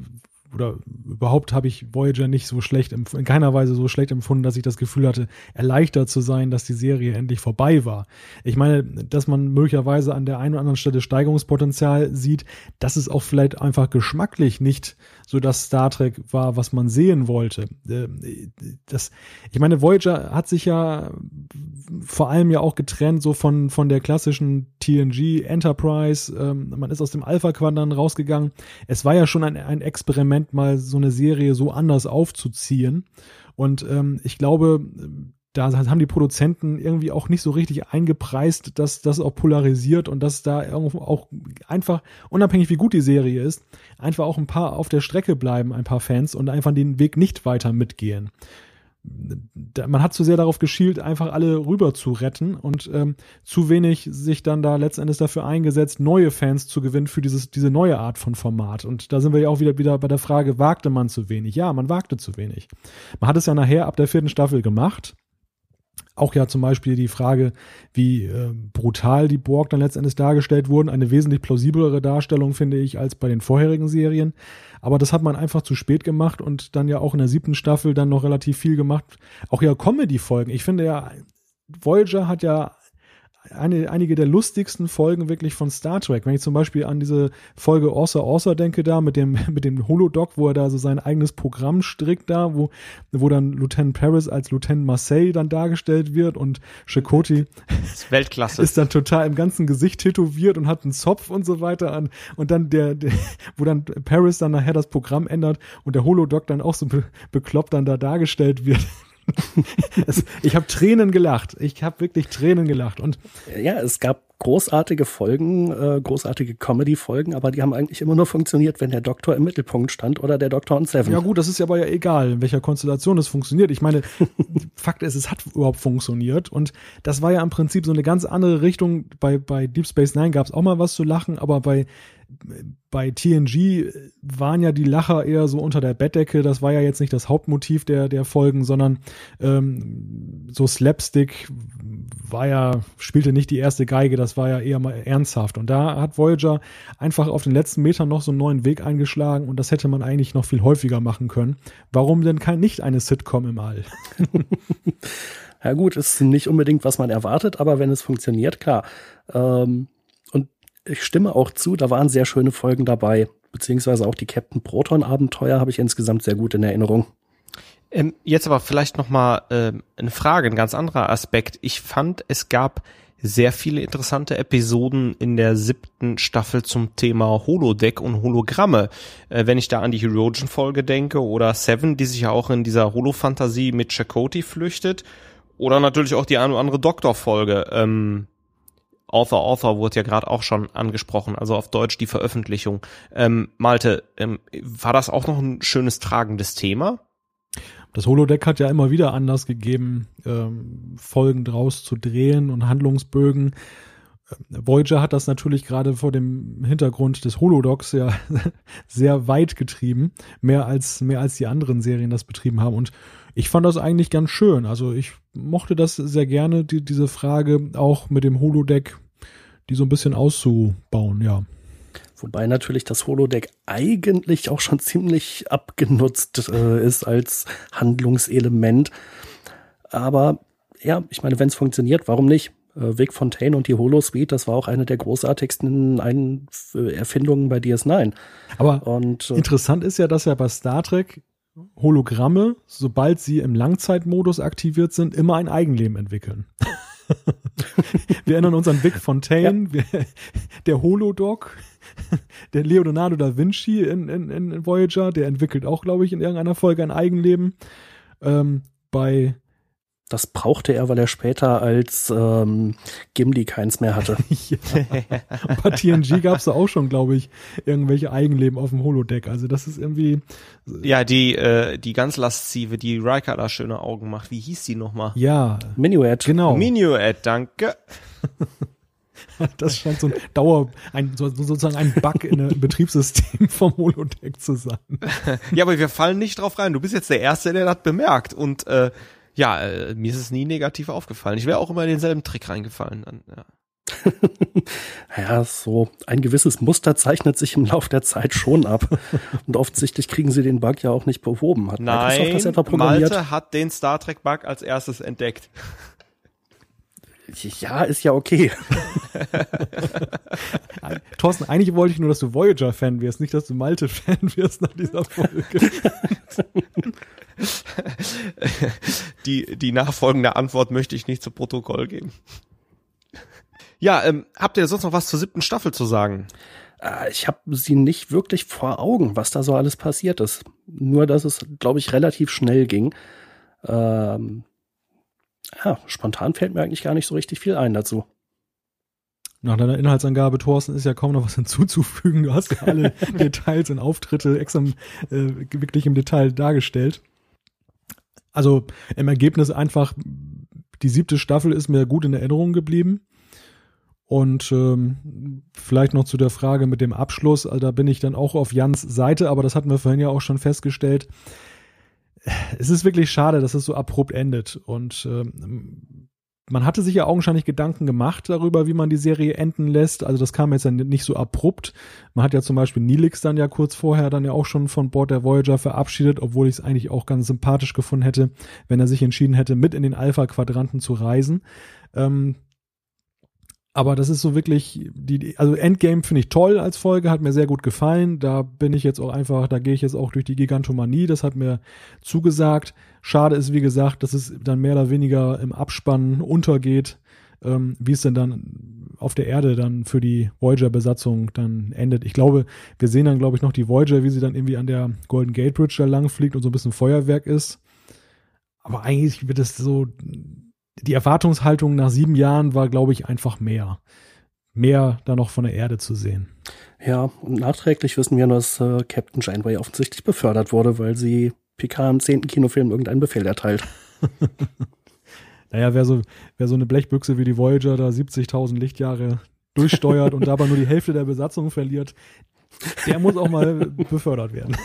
oder überhaupt habe ich Voyager nicht so schlecht, in keiner Weise so schlecht empfunden, dass ich das Gefühl hatte, erleichtert zu sein, dass die Serie endlich vorbei war. Ich meine, dass man möglicherweise an der einen oder anderen Stelle Steigerungspotenzial sieht, das ist auch vielleicht einfach geschmacklich nicht so das Star Trek war, was man sehen wollte. Äh, das, ich meine, Voyager hat sich ja vor allem ja auch getrennt so von, von der klassischen TNG Enterprise. Ähm, man ist aus dem Alpha-Quadrant rausgegangen. Es war ja schon ein, ein Experiment, mal so eine Serie so anders aufzuziehen. Und ähm, ich glaube, da haben die Produzenten irgendwie auch nicht so richtig eingepreist, dass das auch polarisiert und dass da irgendwo auch einfach, unabhängig wie gut die Serie ist, einfach auch ein paar auf der Strecke bleiben, ein paar Fans und einfach den Weg nicht weiter mitgehen. Man hat zu sehr darauf geschielt, einfach alle rüber zu retten und ähm, zu wenig sich dann da letztendlich dafür eingesetzt, neue Fans zu gewinnen für dieses, diese neue Art von Format. Und da sind wir ja auch wieder, wieder bei der Frage, wagte man zu wenig? Ja, man wagte zu wenig. Man hat es ja nachher ab der vierten Staffel gemacht auch ja zum Beispiel die Frage, wie äh, brutal die Borg dann letztendlich dargestellt wurden. Eine wesentlich plausiblere Darstellung, finde ich, als bei den vorherigen Serien. Aber das hat man einfach zu spät gemacht und dann ja auch in der siebten Staffel dann noch relativ viel gemacht. Auch ja Comedy-Folgen. Ich finde ja, Voyager hat ja eine, einige der lustigsten Folgen wirklich von Star Trek. Wenn ich zum Beispiel an diese Folge Orsa Orsa denke da mit dem, mit dem Holodoc, wo er da so sein eigenes Programm strickt da, wo, wo dann Lieutenant Paris als Lieutenant Marseille dann dargestellt wird und Chakoti ist Weltklasse. ist dann total im ganzen Gesicht tätowiert und hat einen Zopf und so weiter an und dann der, der wo dann Paris dann nachher das Programm ändert und der Holodoc dann auch so be bekloppt dann da dargestellt wird ich habe Tränen gelacht. Ich habe wirklich Tränen gelacht. Und ja, es gab großartige Folgen, äh, großartige Comedy-Folgen, aber die haben eigentlich immer nur funktioniert, wenn der Doktor im Mittelpunkt stand oder der Doktor und Seven. Ja gut, das ist ja aber ja egal, in welcher Konstellation es funktioniert. Ich meine, Fakt ist, es hat überhaupt funktioniert und das war ja im Prinzip so eine ganz andere Richtung. Bei, bei Deep Space Nine gab es auch mal was zu lachen, aber bei bei TNG waren ja die Lacher eher so unter der Bettdecke. Das war ja jetzt nicht das Hauptmotiv der, der Folgen, sondern ähm, so Slapstick war ja, spielte nicht die erste Geige, das war ja eher mal ernsthaft. Und da hat Voyager einfach auf den letzten Metern noch so einen neuen Weg eingeschlagen und das hätte man eigentlich noch viel häufiger machen können. Warum denn kein nicht eine Sitcom im All? ja gut, ist nicht unbedingt, was man erwartet, aber wenn es funktioniert, klar. Ähm ich stimme auch zu, da waren sehr schöne Folgen dabei, beziehungsweise auch die Captain Proton Abenteuer habe ich insgesamt sehr gut in Erinnerung. Ähm, jetzt aber vielleicht noch mal äh, eine Frage, ein ganz anderer Aspekt. Ich fand, es gab sehr viele interessante Episoden in der siebten Staffel zum Thema Holodeck und Hologramme. Äh, wenn ich da an die Herogen-Folge denke oder Seven, die sich ja auch in dieser Holo-Fantasie mit Chakoti flüchtet. Oder natürlich auch die eine oder andere Doktor-Folge. Ähm, Author Author wurde ja gerade auch schon angesprochen, also auf Deutsch die Veröffentlichung. Ähm, Malte, ähm, war das auch noch ein schönes tragendes Thema? Das Holodeck hat ja immer wieder Anlass gegeben, ähm, Folgen draus zu drehen und Handlungsbögen. Ähm, Voyager hat das natürlich gerade vor dem Hintergrund des Holodocs ja sehr weit getrieben, mehr als mehr als die anderen Serien das betrieben haben und ich fand das eigentlich ganz schön. Also ich mochte das sehr gerne, die, diese Frage auch mit dem Holodeck, die so ein bisschen auszubauen, ja. Wobei natürlich das Holodeck eigentlich auch schon ziemlich abgenutzt äh, ist als Handlungselement. Aber ja, ich meine, wenn es funktioniert, warum nicht? Äh, Vic Fontaine und die Holosuite, das war auch eine der großartigsten Ein Erfindungen bei DS9. Aber und, äh, interessant ist ja, dass ja bei Star Trek Hologramme, sobald sie im Langzeitmodus aktiviert sind, immer ein Eigenleben entwickeln. wir erinnern uns an Vic Fontaine, ja. der Holodoc, der Leonardo da Vinci in, in, in Voyager, der entwickelt auch, glaube ich, in irgendeiner Folge ein Eigenleben. Ähm, bei das brauchte er, weil er später als ähm, Gimli keins mehr hatte. ja. Bei TNG gab es da auch schon, glaube ich, irgendwelche Eigenleben auf dem Holodeck. Also das ist irgendwie. Ja, die äh, die ganz laszive, die Riker da schöne Augen macht. Wie hieß die nochmal? Ja. Minuet. Genau. Minuet, danke. das scheint so ein Dauer, ein, so, sozusagen ein Bug in einem Betriebssystem vom Holodeck zu sein. ja, aber wir fallen nicht drauf rein. Du bist jetzt der Erste, der das bemerkt. Und äh, ja, äh, mir ist es nie negativ aufgefallen. Ich wäre auch immer in denselben Trick reingefallen. Dann, ja. ja, so ein gewisses Muster zeichnet sich im Laufe der Zeit schon ab. Und offensichtlich kriegen sie den Bug ja auch nicht behoben. Hat Nein, Microsoft das etwa programmiert? Malte hat den Star Trek Bug als erstes entdeckt. Ja, ist ja okay. Thorsten, eigentlich wollte ich nur, dass du Voyager-Fan wirst, nicht, dass du Malte-Fan wirst nach dieser Folge. die, die nachfolgende Antwort möchte ich nicht zu Protokoll geben. Ja, ähm, habt ihr sonst noch was zur siebten Staffel zu sagen? Äh, ich habe sie nicht wirklich vor Augen, was da so alles passiert ist. Nur, dass es, glaube ich, relativ schnell ging. Ähm, ja, spontan fällt mir eigentlich gar nicht so richtig viel ein dazu. Nach deiner Inhaltsangabe, Thorsten, ist ja kaum noch was hinzuzufügen. Du hast ja alle Details und Auftritte extra äh, wirklich im Detail dargestellt. Also im Ergebnis einfach, die siebte Staffel ist mir gut in Erinnerung geblieben. Und ähm, vielleicht noch zu der Frage mit dem Abschluss, also da bin ich dann auch auf Jans Seite, aber das hatten wir vorhin ja auch schon festgestellt. Es ist wirklich schade, dass es so abrupt endet. Und ähm, man hatte sich ja augenscheinlich Gedanken gemacht darüber, wie man die Serie enden lässt. Also das kam jetzt dann nicht so abrupt. Man hat ja zum Beispiel Nilix dann ja kurz vorher dann ja auch schon von Bord der Voyager verabschiedet, obwohl ich es eigentlich auch ganz sympathisch gefunden hätte, wenn er sich entschieden hätte, mit in den Alpha-Quadranten zu reisen. Ähm, aber das ist so wirklich, die, also Endgame finde ich toll als Folge, hat mir sehr gut gefallen. Da bin ich jetzt auch einfach, da gehe ich jetzt auch durch die Gigantomanie, das hat mir zugesagt. Schade ist, wie gesagt, dass es dann mehr oder weniger im Abspann untergeht, ähm, wie es denn dann auf der Erde dann für die Voyager-Besatzung dann endet. Ich glaube, wir sehen dann, glaube ich, noch die Voyager, wie sie dann irgendwie an der Golden Gate Bridge da lang fliegt und so ein bisschen Feuerwerk ist. Aber eigentlich wird es so die Erwartungshaltung nach sieben Jahren war, glaube ich, einfach mehr. Mehr da noch von der Erde zu sehen. Ja, und nachträglich wissen wir nur, dass äh, Captain Janeway offensichtlich befördert wurde, weil sie Picard im zehnten Kinofilm irgendeinen Befehl erteilt. naja, wer so, wer so eine Blechbüchse wie die Voyager da 70.000 Lichtjahre durchsteuert und dabei nur die Hälfte der Besatzung verliert, der muss auch mal befördert werden.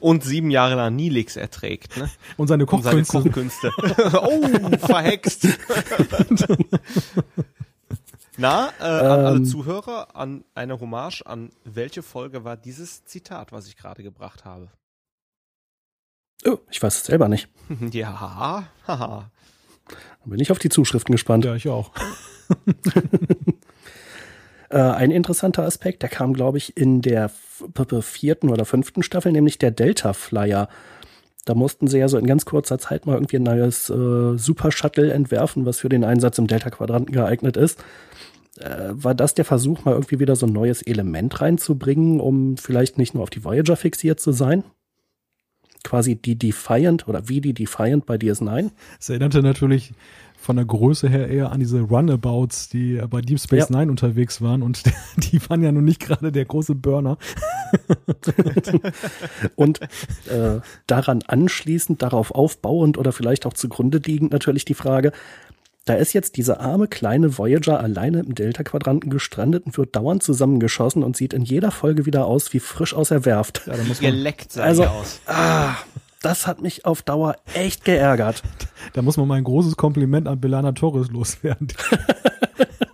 Und sieben Jahre lang Nilix erträgt, ne? Und seine Kochkünste. Und seine Kochkünste. oh, verhext. Na, äh, an alle ähm. Zuhörer, an eine Hommage an welche Folge war dieses Zitat, was ich gerade gebracht habe? Oh, ich weiß es selber nicht. ja, haha. Dann bin ich auf die Zuschriften gespannt. Ja, ich auch. Äh, ein interessanter Aspekt, der kam, glaube ich, in der vierten oder fünften Staffel, nämlich der Delta Flyer. Da mussten sie ja so in ganz kurzer Zeit mal irgendwie ein neues äh, Super Shuttle entwerfen, was für den Einsatz im Delta-Quadranten geeignet ist. Äh, war das der Versuch, mal irgendwie wieder so ein neues Element reinzubringen, um vielleicht nicht nur auf die Voyager fixiert zu sein? Quasi die Defiant oder wie die Defiant bei DS9? Es erinnerte natürlich von der Größe her eher an diese Runabouts, die bei Deep Space ja. Nine unterwegs waren und die waren ja nun nicht gerade der große Burner. und äh, daran anschließend, darauf aufbauend oder vielleicht auch zugrunde liegend natürlich die Frage, da ist jetzt diese arme kleine Voyager alleine im Delta-Quadranten gestrandet und wird dauernd zusammengeschossen und sieht in jeder Folge wieder aus wie frisch aus der Werft. Ja, da muss man, Geleckt sein also, aus. Ah, das hat mich auf Dauer echt geärgert. Da muss man mal ein großes Kompliment an Belana Torres loswerden.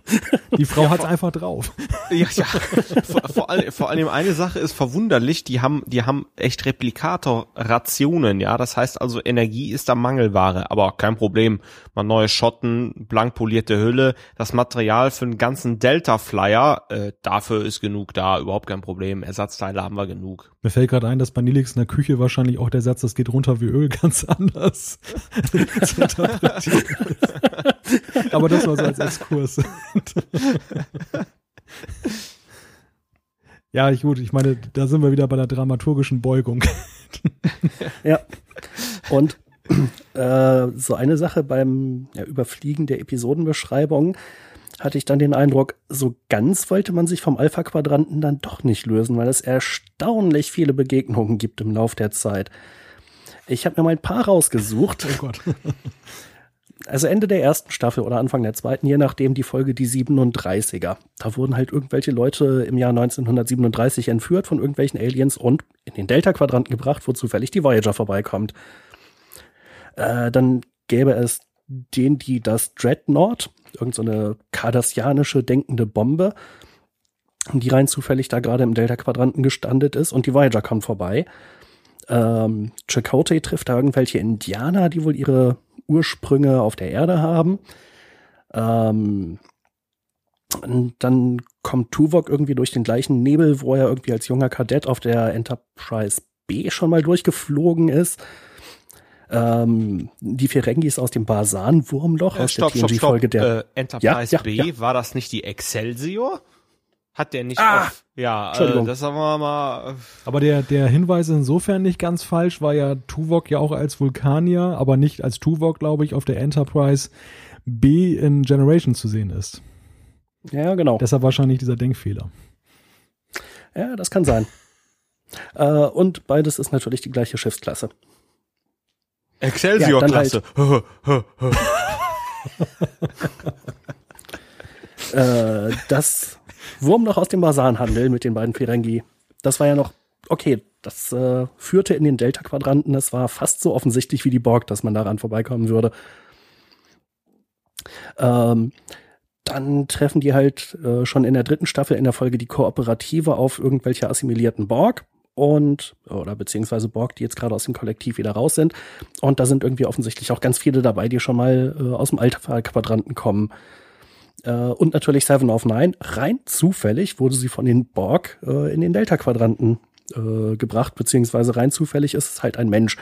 Die Frau ja, hat's einfach drauf. Ja, ja. Vor, vor, all, vor allem eine Sache ist verwunderlich, die haben, die haben echt Replikator-Rationen, ja. Das heißt also, Energie ist da Mangelware, aber kein Problem. Mal neue Schotten, blank polierte Hülle, das Material für den ganzen Delta-Flyer, äh, dafür ist genug da, überhaupt kein Problem. Ersatzteile haben wir genug. Mir fällt gerade ein, dass bei Nilix in der Küche wahrscheinlich auch der Satz, das geht runter wie Öl, ganz anders zu interpretieren Aber das war so als Exkurs. Ja, gut, ich meine, da sind wir wieder bei der dramaturgischen Beugung. ja. Und äh, so eine Sache beim ja, Überfliegen der Episodenbeschreibung hatte ich dann den Eindruck, so ganz wollte man sich vom Alpha-Quadranten dann doch nicht lösen, weil es erstaunlich viele Begegnungen gibt im Lauf der Zeit. Ich habe mir mal ein paar rausgesucht. Oh Gott. also Ende der ersten Staffel oder Anfang der zweiten, je nachdem die Folge die 37er. Da wurden halt irgendwelche Leute im Jahr 1937 entführt von irgendwelchen Aliens und in den Delta-Quadranten gebracht, wo zufällig die Voyager vorbeikommt. Äh, dann gäbe es den, die das Dreadnought, irgendeine so kardassianische denkende Bombe, die rein zufällig da gerade im Delta-Quadranten gestandet ist und die Voyager kommt vorbei. Ähm, Chakotay trifft da irgendwelche Indianer, die wohl ihre Ursprünge auf der Erde haben. Ähm, und dann kommt Tuvok irgendwie durch den gleichen Nebel, wo er irgendwie als junger Kadett auf der Enterprise B schon mal durchgeflogen ist. Ähm, die Ferengis aus dem Basan-Wurmloch äh, aus stopp, der TNG-Folge der äh, Enterprise Ja, ja, B, ja. war das nicht die Excelsior? Hat der nicht Ah, auf, ja, äh, das haben wir mal, äh, Aber der, der Hinweis ist insofern nicht ganz falsch, weil ja Tuvok ja auch als Vulkanier, aber nicht als Tuvok, glaube ich, auf der Enterprise B in Generation zu sehen ist. Ja, genau. Deshalb wahrscheinlich dieser Denkfehler. Ja, das kann sein. äh, und beides ist natürlich die gleiche Schiffsklasse. Excelsior-Klasse. äh, das Wurmloch aus dem Basanhandel mit den beiden Ferengi, das war ja noch, okay, das äh, führte in den Delta-Quadranten, das war fast so offensichtlich wie die Borg, dass man daran vorbeikommen würde. Ähm, dann treffen die halt äh, schon in der dritten Staffel in der Folge die Kooperative auf irgendwelche assimilierten Borg und oder beziehungsweise Borg, die jetzt gerade aus dem Kollektiv wieder raus sind. Und da sind irgendwie offensichtlich auch ganz viele dabei, die schon mal äh, aus dem Alpha-Quadranten kommen. Äh, und natürlich Seven of Nine. Rein zufällig wurde sie von den Borg äh, in den Delta-Quadranten äh, gebracht, beziehungsweise rein zufällig ist es halt ein Mensch.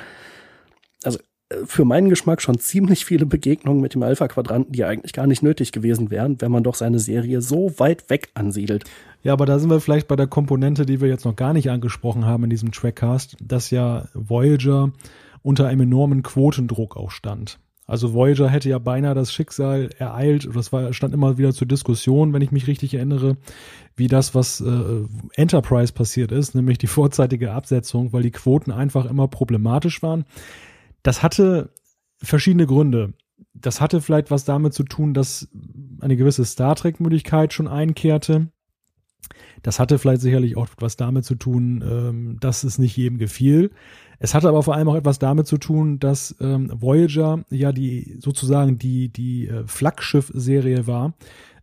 Also äh, für meinen Geschmack schon ziemlich viele Begegnungen mit dem Alpha-Quadranten, die eigentlich gar nicht nötig gewesen wären, wenn man doch seine Serie so weit weg ansiedelt. Ja, aber da sind wir vielleicht bei der Komponente, die wir jetzt noch gar nicht angesprochen haben in diesem Trackcast, dass ja Voyager unter einem enormen Quotendruck auch stand. Also Voyager hätte ja beinahe das Schicksal ereilt, das war, stand immer wieder zur Diskussion, wenn ich mich richtig erinnere, wie das, was äh, Enterprise passiert ist, nämlich die vorzeitige Absetzung, weil die Quoten einfach immer problematisch waren. Das hatte verschiedene Gründe. Das hatte vielleicht was damit zu tun, dass eine gewisse Star Trek-Müdigkeit schon einkehrte. Das hatte vielleicht sicherlich auch was damit zu tun, ähm, dass es nicht jedem gefiel. Es hatte aber vor allem auch etwas damit zu tun, dass ähm, Voyager ja die sozusagen die die äh, Flaggschiff-Serie war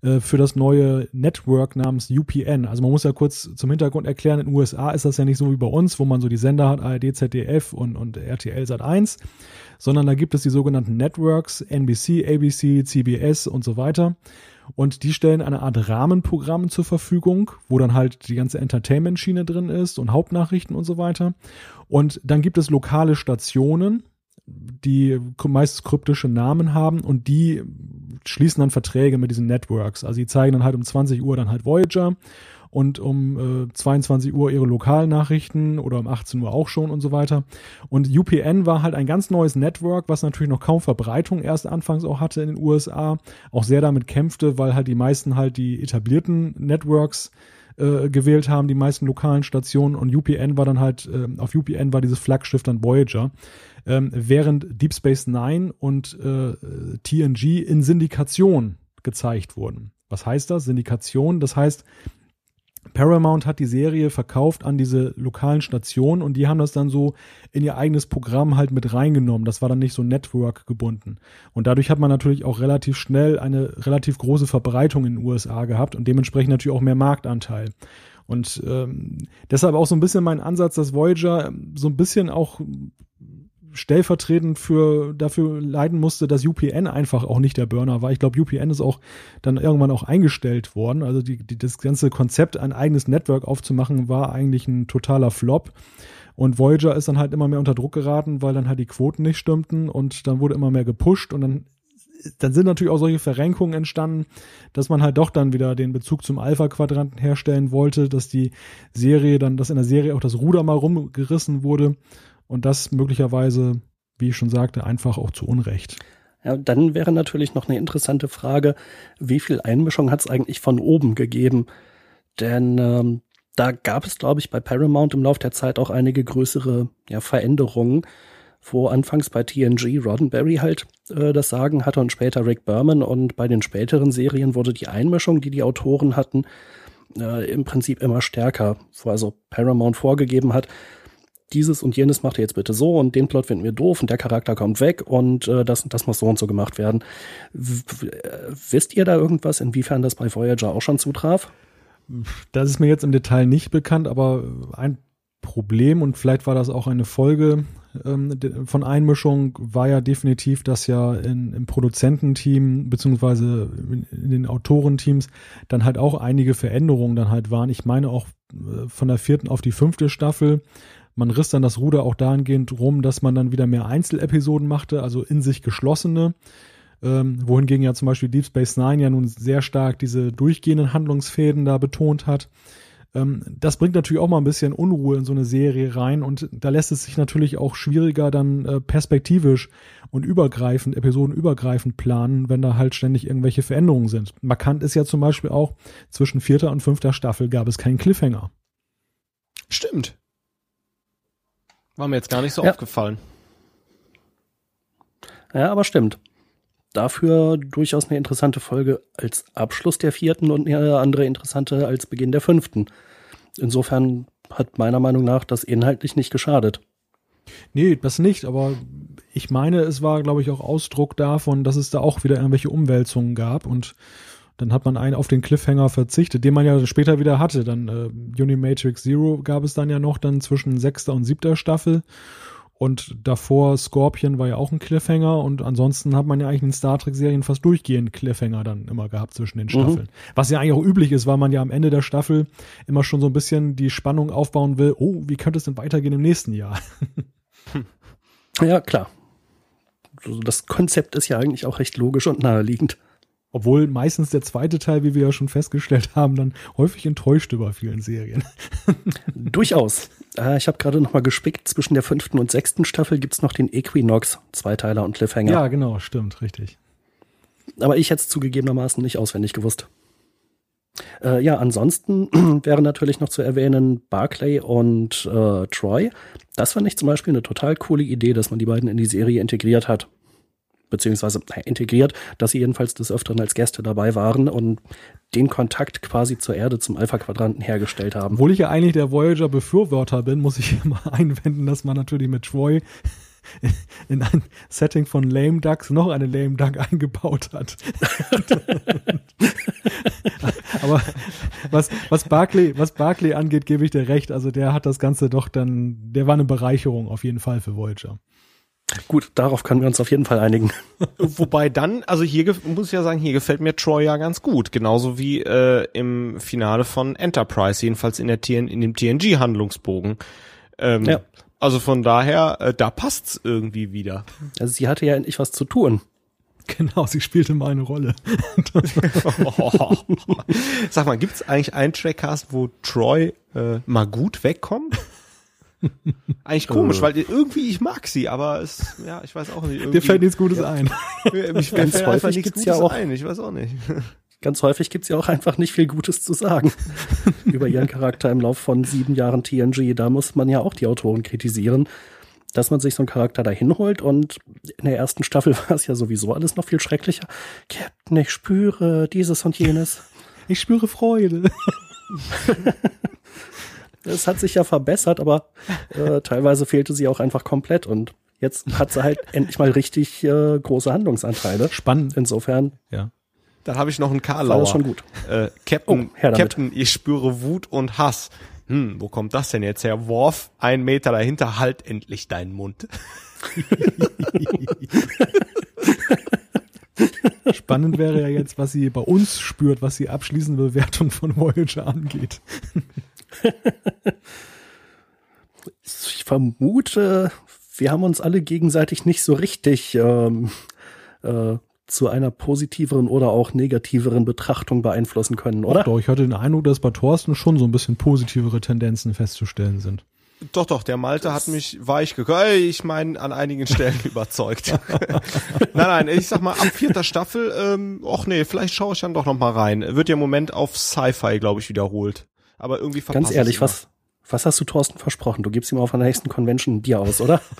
äh, für das neue Network namens UPN. Also man muss ja kurz zum Hintergrund erklären, in den USA ist das ja nicht so wie bei uns, wo man so die Sender hat, ARD, ZDF und, und RTL Sat 1, sondern da gibt es die sogenannten Networks, NBC, ABC, CBS und so weiter. Und die stellen eine Art Rahmenprogramm zur Verfügung, wo dann halt die ganze Entertainment-Schiene drin ist und Hauptnachrichten und so weiter. Und dann gibt es lokale Stationen, die meist kryptische Namen haben und die schließen dann Verträge mit diesen Networks. Also die zeigen dann halt um 20 Uhr dann halt Voyager und um äh, 22 Uhr ihre Lokalnachrichten oder um 18 Uhr auch schon und so weiter. Und UPN war halt ein ganz neues Network, was natürlich noch kaum Verbreitung erst anfangs auch hatte in den USA, auch sehr damit kämpfte, weil halt die meisten halt die etablierten Networks äh, gewählt haben, die meisten lokalen Stationen und UPN war dann halt, äh, auf UPN war dieses Flaggschiff dann Voyager. Ähm, während Deep Space Nine und äh, TNG in Syndikation gezeigt wurden. Was heißt das? Syndikation, das heißt, Paramount hat die Serie verkauft an diese lokalen Stationen und die haben das dann so in ihr eigenes Programm halt mit reingenommen. Das war dann nicht so Network gebunden. Und dadurch hat man natürlich auch relativ schnell eine relativ große Verbreitung in den USA gehabt und dementsprechend natürlich auch mehr Marktanteil. Und ähm, deshalb auch so ein bisschen mein Ansatz, dass Voyager so ein bisschen auch stellvertretend für dafür leiden musste, dass UPN einfach auch nicht der Burner war. Ich glaube, UPN ist auch dann irgendwann auch eingestellt worden. Also die, die, das ganze Konzept, ein eigenes Network aufzumachen, war eigentlich ein totaler Flop. Und Voyager ist dann halt immer mehr unter Druck geraten, weil dann halt die Quoten nicht stimmten und dann wurde immer mehr gepusht und dann dann sind natürlich auch solche Verrenkungen entstanden, dass man halt doch dann wieder den Bezug zum Alpha-Quadranten herstellen wollte, dass die Serie dann, dass in der Serie auch das Ruder mal rumgerissen wurde und das möglicherweise, wie ich schon sagte, einfach auch zu Unrecht. Ja, dann wäre natürlich noch eine interessante Frage, wie viel Einmischung hat es eigentlich von oben gegeben? Denn ähm, da gab es, glaube ich, bei Paramount im Laufe der Zeit auch einige größere ja, Veränderungen. wo anfangs bei TNG Roddenberry halt äh, das Sagen hatte und später Rick Berman und bei den späteren Serien wurde die Einmischung, die die Autoren hatten, äh, im Prinzip immer stärker, wo also Paramount vorgegeben hat, dieses und jenes macht ihr jetzt bitte so und den Plot finden wir doof und der Charakter kommt weg und äh, das das muss so und so gemacht werden. W wisst ihr da irgendwas, inwiefern das bei Voyager auch schon zutraf? Das ist mir jetzt im Detail nicht bekannt, aber ein Problem und vielleicht war das auch eine Folge ähm, von Einmischung, war ja definitiv, dass ja in, im Produzententeam beziehungsweise in, in den Autorenteams dann halt auch einige Veränderungen dann halt waren. Ich meine auch äh, von der vierten auf die fünfte Staffel. Man riss dann das Ruder auch dahingehend rum, dass man dann wieder mehr Einzelepisoden machte, also in sich geschlossene. Ähm, wohingegen ja zum Beispiel Deep Space Nine ja nun sehr stark diese durchgehenden Handlungsfäden da betont hat. Ähm, das bringt natürlich auch mal ein bisschen Unruhe in so eine Serie rein und da lässt es sich natürlich auch schwieriger dann äh, perspektivisch und übergreifend, episodenübergreifend planen, wenn da halt ständig irgendwelche Veränderungen sind. Markant ist ja zum Beispiel auch, zwischen vierter und fünfter Staffel gab es keinen Cliffhanger. Stimmt. War mir jetzt gar nicht so ja. aufgefallen. Ja, aber stimmt. Dafür durchaus eine interessante Folge als Abschluss der vierten und eine andere interessante als Beginn der fünften. Insofern hat meiner Meinung nach das inhaltlich nicht geschadet. Nee, das nicht, aber ich meine, es war, glaube ich, auch Ausdruck davon, dass es da auch wieder irgendwelche Umwälzungen gab und dann hat man einen auf den Cliffhanger verzichtet, den man ja später wieder hatte. Dann äh, Unimatrix Zero gab es dann ja noch dann zwischen sechster und siebter Staffel. Und davor Scorpion war ja auch ein Cliffhanger und ansonsten hat man ja eigentlich in Star Trek-Serien fast durchgehend Cliffhanger dann immer gehabt zwischen den mhm. Staffeln. Mhm. Was ja eigentlich auch üblich ist, weil man ja am Ende der Staffel immer schon so ein bisschen die Spannung aufbauen will, oh, wie könnte es denn weitergehen im nächsten Jahr? Ja, klar. Das Konzept ist ja eigentlich auch recht logisch und naheliegend. Obwohl meistens der zweite Teil, wie wir ja schon festgestellt haben, dann häufig enttäuscht über vielen Serien. Durchaus. Äh, ich habe gerade noch mal gespickt, zwischen der fünften und sechsten Staffel gibt's noch den Equinox, Zweiteiler und Cliffhanger. Ja, genau, stimmt, richtig. Aber ich hätte es zugegebenermaßen nicht auswendig gewusst. Äh, ja, ansonsten wäre natürlich noch zu erwähnen Barclay und äh, Troy. Das fand ich zum Beispiel eine total coole Idee, dass man die beiden in die Serie integriert hat beziehungsweise integriert, dass sie jedenfalls des Öfteren als Gäste dabei waren und den Kontakt quasi zur Erde zum Alpha-Quadranten hergestellt haben. Obwohl ich ja eigentlich der Voyager-Befürworter bin, muss ich immer einwenden, dass man natürlich mit Troy in ein Setting von Lame Ducks noch eine Lame Duck eingebaut hat. Aber was, was Barclay, was Barclay angeht, gebe ich dir recht. Also der hat das Ganze doch dann, der war eine Bereicherung auf jeden Fall für Voyager. Gut, darauf können wir uns auf jeden Fall einigen. Wobei dann, also hier muss ich ja sagen, hier gefällt mir Troy ja ganz gut, genauso wie äh, im Finale von Enterprise, jedenfalls in der TN, in dem TNG-Handlungsbogen. Ähm, ja. Also von daher, äh, da passt's irgendwie wieder. Also sie hatte ja endlich was zu tun. Genau, sie spielte mal eine Rolle. Sag mal, gibt's eigentlich einen Trackcast, wo Troy äh, mal gut wegkommt? Eigentlich komisch, äh. weil irgendwie ich mag sie, aber es, ja, ich weiß auch nicht. Irgendwie, Dir fällt nichts Gutes ja, ein. Mich fällt einfach nichts Gutes ja auch, ein, ich weiß auch nicht. Ganz häufig gibt's ja auch einfach nicht viel Gutes zu sagen über ihren Charakter im Laufe von sieben Jahren TNG. Da muss man ja auch die Autoren kritisieren, dass man sich so einen Charakter dahin holt und in der ersten Staffel war es ja sowieso alles noch viel schrecklicher. Captain, ich spüre dieses und jenes. Ich spüre Freude. Es hat sich ja verbessert, aber äh, teilweise fehlte sie auch einfach komplett und jetzt hat sie halt endlich mal richtig äh, große Handlungsanteile. Spannend. Insofern. Ja. Dann habe ich noch einen Karlauer. Alles schon gut. Äh, Captain, oh, Captain, ich spüre Wut und Hass. Hm, wo kommt das denn jetzt her? Worf, ein Meter dahinter, halt endlich deinen Mund. Spannend wäre ja jetzt, was sie bei uns spürt, was die abschließende Bewertung von Voyager angeht. ich vermute, wir haben uns alle gegenseitig nicht so richtig ähm, äh, zu einer positiveren oder auch negativeren Betrachtung beeinflussen können, oder? Doch, ich hatte den Eindruck, dass bei Thorsten schon so ein bisschen positivere Tendenzen festzustellen sind. Doch, doch, der Malte hat mich weich gekocht. Ich meine, an einigen Stellen überzeugt. nein, nein, ich sag mal, ab vierter Staffel, ähm, och nee, vielleicht schaue ich dann doch noch mal rein. Wird ja im Moment auf Sci-Fi, glaube ich, wiederholt aber irgendwie verpasst Ganz ehrlich, was, was hast du Thorsten versprochen? Du gibst ihm auf einer nächsten Convention ein Bier aus, oder?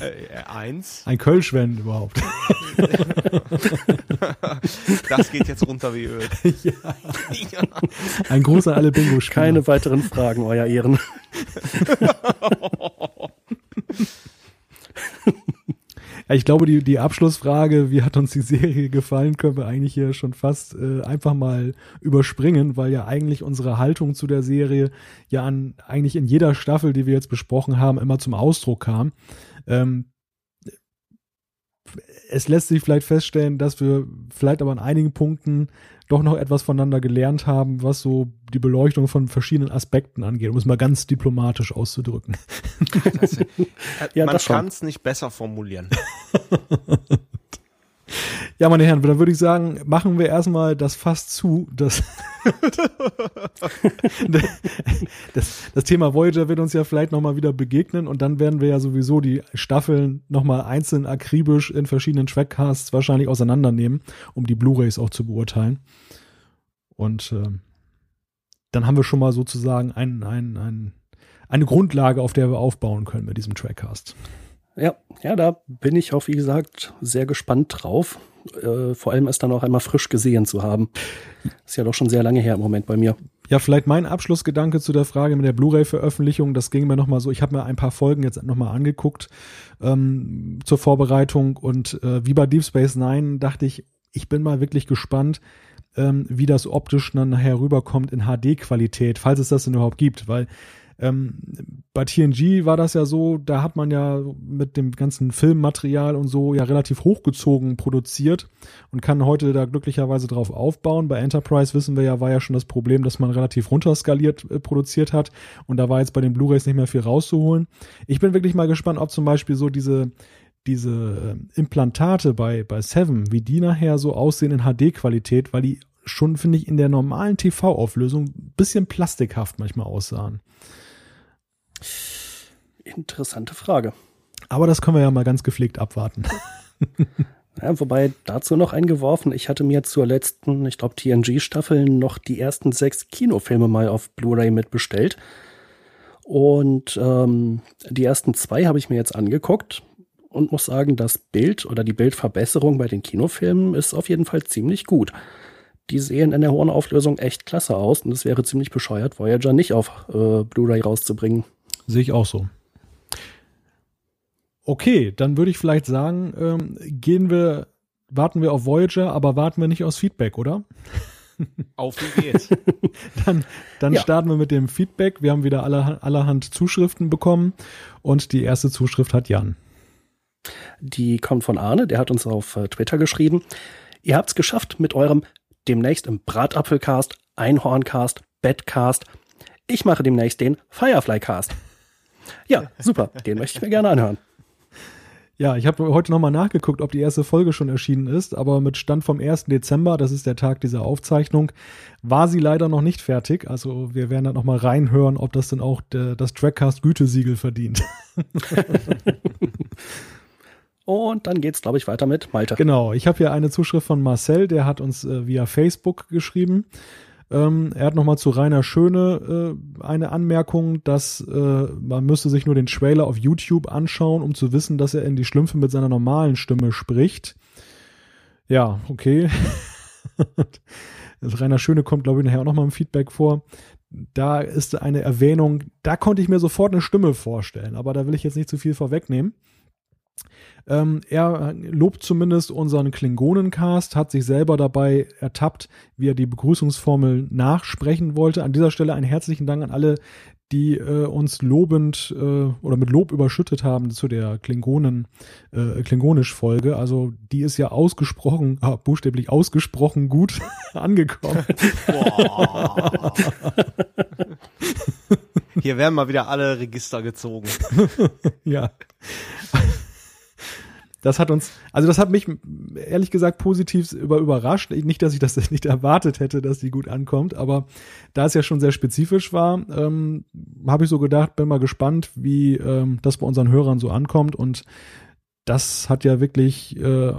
Äh, eins. Ein Kölsch, wenn überhaupt. das geht jetzt runter wie Öl. ja. Ein Gruß an alle bingo -Spieler. Keine weiteren Fragen, euer Ehren. Ja, ich glaube, die, die Abschlussfrage, wie hat uns die Serie gefallen, können wir eigentlich hier schon fast äh, einfach mal überspringen, weil ja eigentlich unsere Haltung zu der Serie ja an eigentlich in jeder Staffel, die wir jetzt besprochen haben, immer zum Ausdruck kam. Ähm, es lässt sich vielleicht feststellen, dass wir vielleicht aber an einigen Punkten doch noch etwas voneinander gelernt haben, was so die Beleuchtung von verschiedenen Aspekten angeht, um es mal ganz diplomatisch auszudrücken. Das, äh, ja, man kann es nicht besser formulieren. Ja, meine Herren, dann würde ich sagen, machen wir erstmal das Fass zu. Das, das, das Thema Voyager wird uns ja vielleicht nochmal wieder begegnen und dann werden wir ja sowieso die Staffeln nochmal einzeln akribisch in verschiedenen Trackcasts wahrscheinlich auseinandernehmen, um die Blu-Rays auch zu beurteilen. Und äh, dann haben wir schon mal sozusagen ein, ein, ein, eine Grundlage, auf der wir aufbauen können mit diesem Trackcast. Ja, ja, da bin ich auch, wie gesagt, sehr gespannt drauf. Äh, vor allem es dann auch einmal frisch gesehen zu haben. Ist ja doch schon sehr lange her im Moment bei mir. Ja, vielleicht mein Abschlussgedanke zu der Frage mit der Blu-ray-Veröffentlichung. Das ging mir nochmal so. Ich habe mir ein paar Folgen jetzt nochmal angeguckt ähm, zur Vorbereitung und äh, wie bei Deep Space Nine dachte ich, ich bin mal wirklich gespannt, ähm, wie das optisch dann nachher rüberkommt in HD-Qualität, falls es das denn überhaupt gibt, weil ähm, bei TNG war das ja so, da hat man ja mit dem ganzen Filmmaterial und so ja relativ hochgezogen produziert und kann heute da glücklicherweise drauf aufbauen. Bei Enterprise wissen wir ja, war ja schon das Problem, dass man relativ runterskaliert äh, produziert hat und da war jetzt bei den Blu-rays nicht mehr viel rauszuholen. Ich bin wirklich mal gespannt, ob zum Beispiel so diese diese äh, Implantate bei, bei Seven, wie die nachher so aussehen in HD-Qualität, weil die schon, finde ich, in der normalen TV-Auflösung ein bisschen plastikhaft manchmal aussahen. Interessante Frage. Aber das können wir ja mal ganz gepflegt abwarten. Ja, wobei dazu noch eingeworfen, ich hatte mir zur letzten, ich glaube, TNG-Staffel noch die ersten sechs Kinofilme mal auf Blu-ray mitbestellt. Und ähm, die ersten zwei habe ich mir jetzt angeguckt und muss sagen, das Bild oder die Bildverbesserung bei den Kinofilmen ist auf jeden Fall ziemlich gut. Die sehen in der hohen Auflösung echt klasse aus und es wäre ziemlich bescheuert, Voyager nicht auf äh, Blu-ray rauszubringen. Sehe ich auch so. Okay, dann würde ich vielleicht sagen, ähm, gehen wir, warten wir auf Voyager, aber warten wir nicht aus Feedback, oder? Auf wie geht's? dann dann ja. starten wir mit dem Feedback. Wir haben wieder aller, allerhand Zuschriften bekommen und die erste Zuschrift hat Jan. Die kommt von Arne, der hat uns auf äh, Twitter geschrieben. Ihr habt's geschafft mit eurem demnächst im Bratapfelcast, Einhorncast, Bettcast. Ich mache demnächst den Fireflycast. Ja, super. Den möchte ich mir gerne anhören. Ja, ich habe heute nochmal nachgeguckt, ob die erste Folge schon erschienen ist, aber mit Stand vom 1. Dezember, das ist der Tag dieser Aufzeichnung, war sie leider noch nicht fertig. Also wir werden da nochmal reinhören, ob das denn auch der, das Trackcast Gütesiegel verdient. Und dann geht's, glaube ich, weiter mit Malte. Genau, ich habe hier eine Zuschrift von Marcel, der hat uns äh, via Facebook geschrieben. Ähm, er hat nochmal zu Rainer Schöne äh, eine Anmerkung, dass äh, man müsste sich nur den Trailer auf YouTube anschauen, um zu wissen, dass er in die Schlümpfe mit seiner normalen Stimme spricht. Ja, okay. Rainer Schöne kommt, glaube ich, nachher auch nochmal im Feedback vor. Da ist eine Erwähnung, da konnte ich mir sofort eine Stimme vorstellen, aber da will ich jetzt nicht zu viel vorwegnehmen. Ähm, er lobt zumindest unseren Klingonencast, hat sich selber dabei ertappt, wie er die Begrüßungsformel nachsprechen wollte. An dieser Stelle einen herzlichen Dank an alle, die äh, uns lobend äh, oder mit Lob überschüttet haben zu der Klingonen äh, Klingonisch Folge. Also die ist ja ausgesprochen, ah, buchstäblich ausgesprochen gut angekommen. Hier werden mal wieder alle Register gezogen. ja das hat uns, also das hat mich ehrlich gesagt positiv über überrascht. Nicht, dass ich das nicht erwartet hätte, dass die gut ankommt, aber da es ja schon sehr spezifisch war, ähm, habe ich so gedacht, bin mal gespannt, wie ähm, das bei unseren Hörern so ankommt und das hat ja wirklich äh,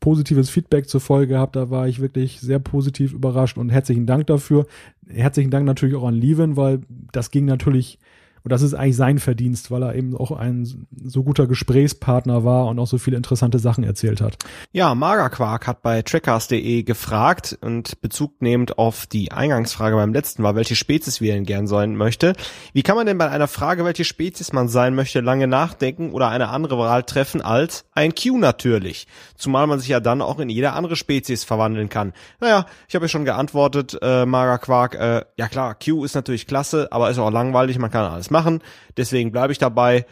positives Feedback zur Folge gehabt. Da war ich wirklich sehr positiv überrascht und herzlichen Dank dafür. Herzlichen Dank natürlich auch an Lieven, weil das ging natürlich Und das ist eigentlich sein Verdienst, weil er eben auch ein so guter Gesprächspartner war und auch so viele interessante Sachen erzählt hat. Ja, Magerquark hat bei trackers.de gefragt und Bezug nehmend auf die Eingangsfrage beim letzten war, welche Spezies wir denn gern sein möchte. Wie kann man denn bei einer Frage, welche Spezies man sein möchte, lange nachdenken oder eine andere Wahl treffen als ein Q natürlich? Zumal man sich ja dann auch in jede andere Spezies verwandeln kann. Naja, ich habe ja schon geantwortet, äh, Magerquark, äh, ja klar, Q ist natürlich klasse, aber ist auch langweilig, man kann alles machen. Deswegen bleibe ich dabei.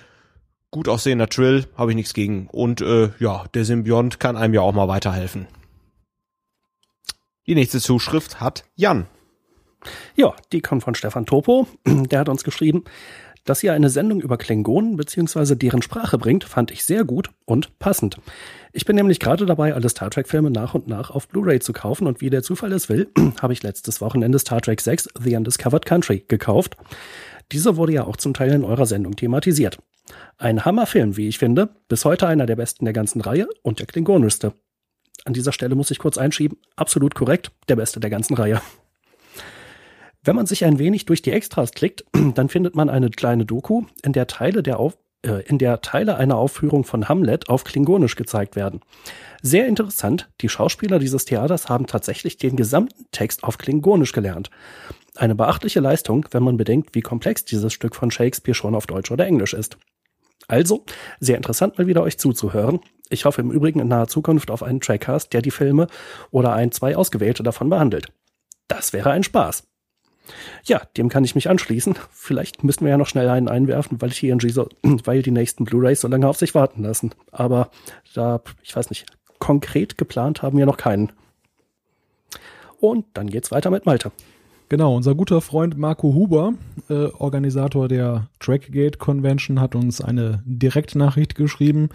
Gut aussehender Trill, habe ich nichts gegen. Und äh, ja, der Symbiont kann einem ja auch mal weiterhelfen. Die nächste Zuschrift hat Jan. Ja, die kommt von Stefan Topo. Der hat uns geschrieben, dass ihr eine Sendung über Klingonen bzw. deren Sprache bringt, fand ich sehr gut und passend. Ich bin nämlich gerade dabei, alle Star Trek-Filme nach und nach auf Blu-ray zu kaufen und wie der Zufall es will, habe ich letztes Wochenende Star Trek 6 The Undiscovered Country gekauft. Dieser wurde ja auch zum Teil in eurer Sendung thematisiert. Ein Hammerfilm, wie ich finde, bis heute einer der besten der ganzen Reihe und der klingonischste. An dieser Stelle muss ich kurz einschieben, absolut korrekt, der beste der ganzen Reihe. Wenn man sich ein wenig durch die Extras klickt, dann findet man eine kleine Doku, in der Teile der Auf in der Teile einer Aufführung von Hamlet auf Klingonisch gezeigt werden. Sehr interessant, die Schauspieler dieses Theaters haben tatsächlich den gesamten Text auf Klingonisch gelernt. Eine beachtliche Leistung, wenn man bedenkt, wie komplex dieses Stück von Shakespeare schon auf Deutsch oder Englisch ist. Also, sehr interessant mal wieder euch zuzuhören. Ich hoffe im Übrigen in naher Zukunft auf einen Trackcast, der die Filme oder ein, zwei ausgewählte davon behandelt. Das wäre ein Spaß. Ja, dem kann ich mich anschließen. Vielleicht müssen wir ja noch schnell einen einwerfen, weil TNG so, weil die nächsten Blu-rays so lange auf sich warten lassen. Aber da, ich weiß nicht, konkret geplant haben wir noch keinen. Und dann geht's weiter mit Malte. Genau, unser guter Freund Marco Huber, äh, Organisator der Trackgate Convention, hat uns eine Direktnachricht geschrieben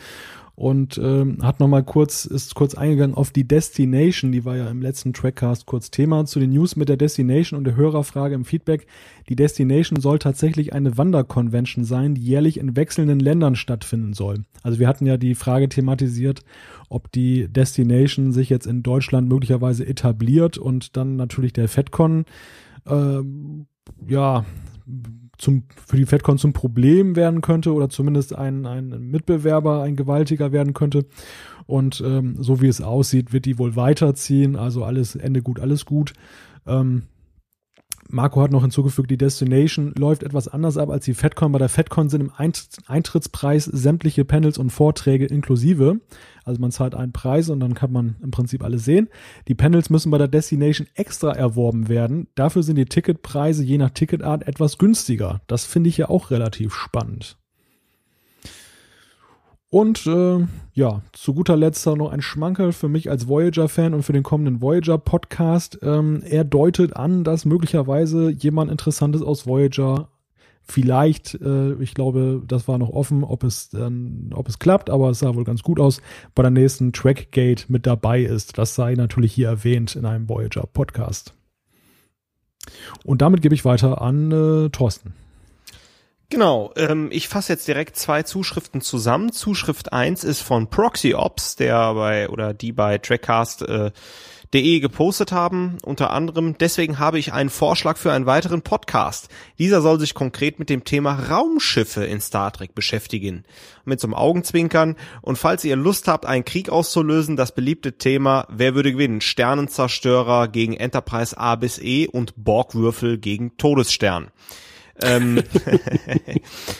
und ähm, hat nochmal kurz, ist kurz eingegangen auf die Destination, die war ja im letzten Trackcast kurz Thema, zu den News mit der Destination und der Hörerfrage im Feedback. Die Destination soll tatsächlich eine Wanderconvention sein, die jährlich in wechselnden Ländern stattfinden soll. Also wir hatten ja die Frage thematisiert, ob die Destination sich jetzt in Deutschland möglicherweise etabliert und dann natürlich der FedCon äh, ja zum, für die FedCon zum Problem werden könnte oder zumindest ein, ein Mitbewerber, ein gewaltiger werden könnte. Und ähm, so wie es aussieht, wird die wohl weiterziehen. Also alles Ende gut, alles gut. Ähm, Marco hat noch hinzugefügt, die Destination läuft etwas anders ab als die FedCon. Bei der FedCon sind im Eintrittspreis sämtliche Panels und Vorträge inklusive. Also man zahlt einen Preis und dann kann man im Prinzip alles sehen. Die Panels müssen bei der Destination extra erworben werden. Dafür sind die Ticketpreise je nach Ticketart etwas günstiger. Das finde ich ja auch relativ spannend. Und äh, ja, zu guter Letzt noch ein Schmankerl für mich als Voyager-Fan und für den kommenden Voyager-Podcast. Ähm, er deutet an, dass möglicherweise jemand Interessantes aus Voyager vielleicht, äh, ich glaube, das war noch offen, ob es dann, ob es klappt, aber es sah wohl ganz gut aus, bei der nächsten Trackgate mit dabei ist. Das sei natürlich hier erwähnt in einem Voyager-Podcast. Und damit gebe ich weiter an äh, Thorsten. Genau, ähm, ich fasse jetzt direkt zwei Zuschriften zusammen. Zuschrift eins ist von ProxyOps, der bei oder die bei Trackcast.de äh, gepostet haben, unter anderem. Deswegen habe ich einen Vorschlag für einen weiteren Podcast. Dieser soll sich konkret mit dem Thema Raumschiffe in Star Trek beschäftigen. Mit so einem Augenzwinkern. Und falls ihr Lust habt, einen Krieg auszulösen, das beliebte Thema, wer würde gewinnen? Sternenzerstörer gegen Enterprise A bis E und Borgwürfel gegen Todesstern. Ähm,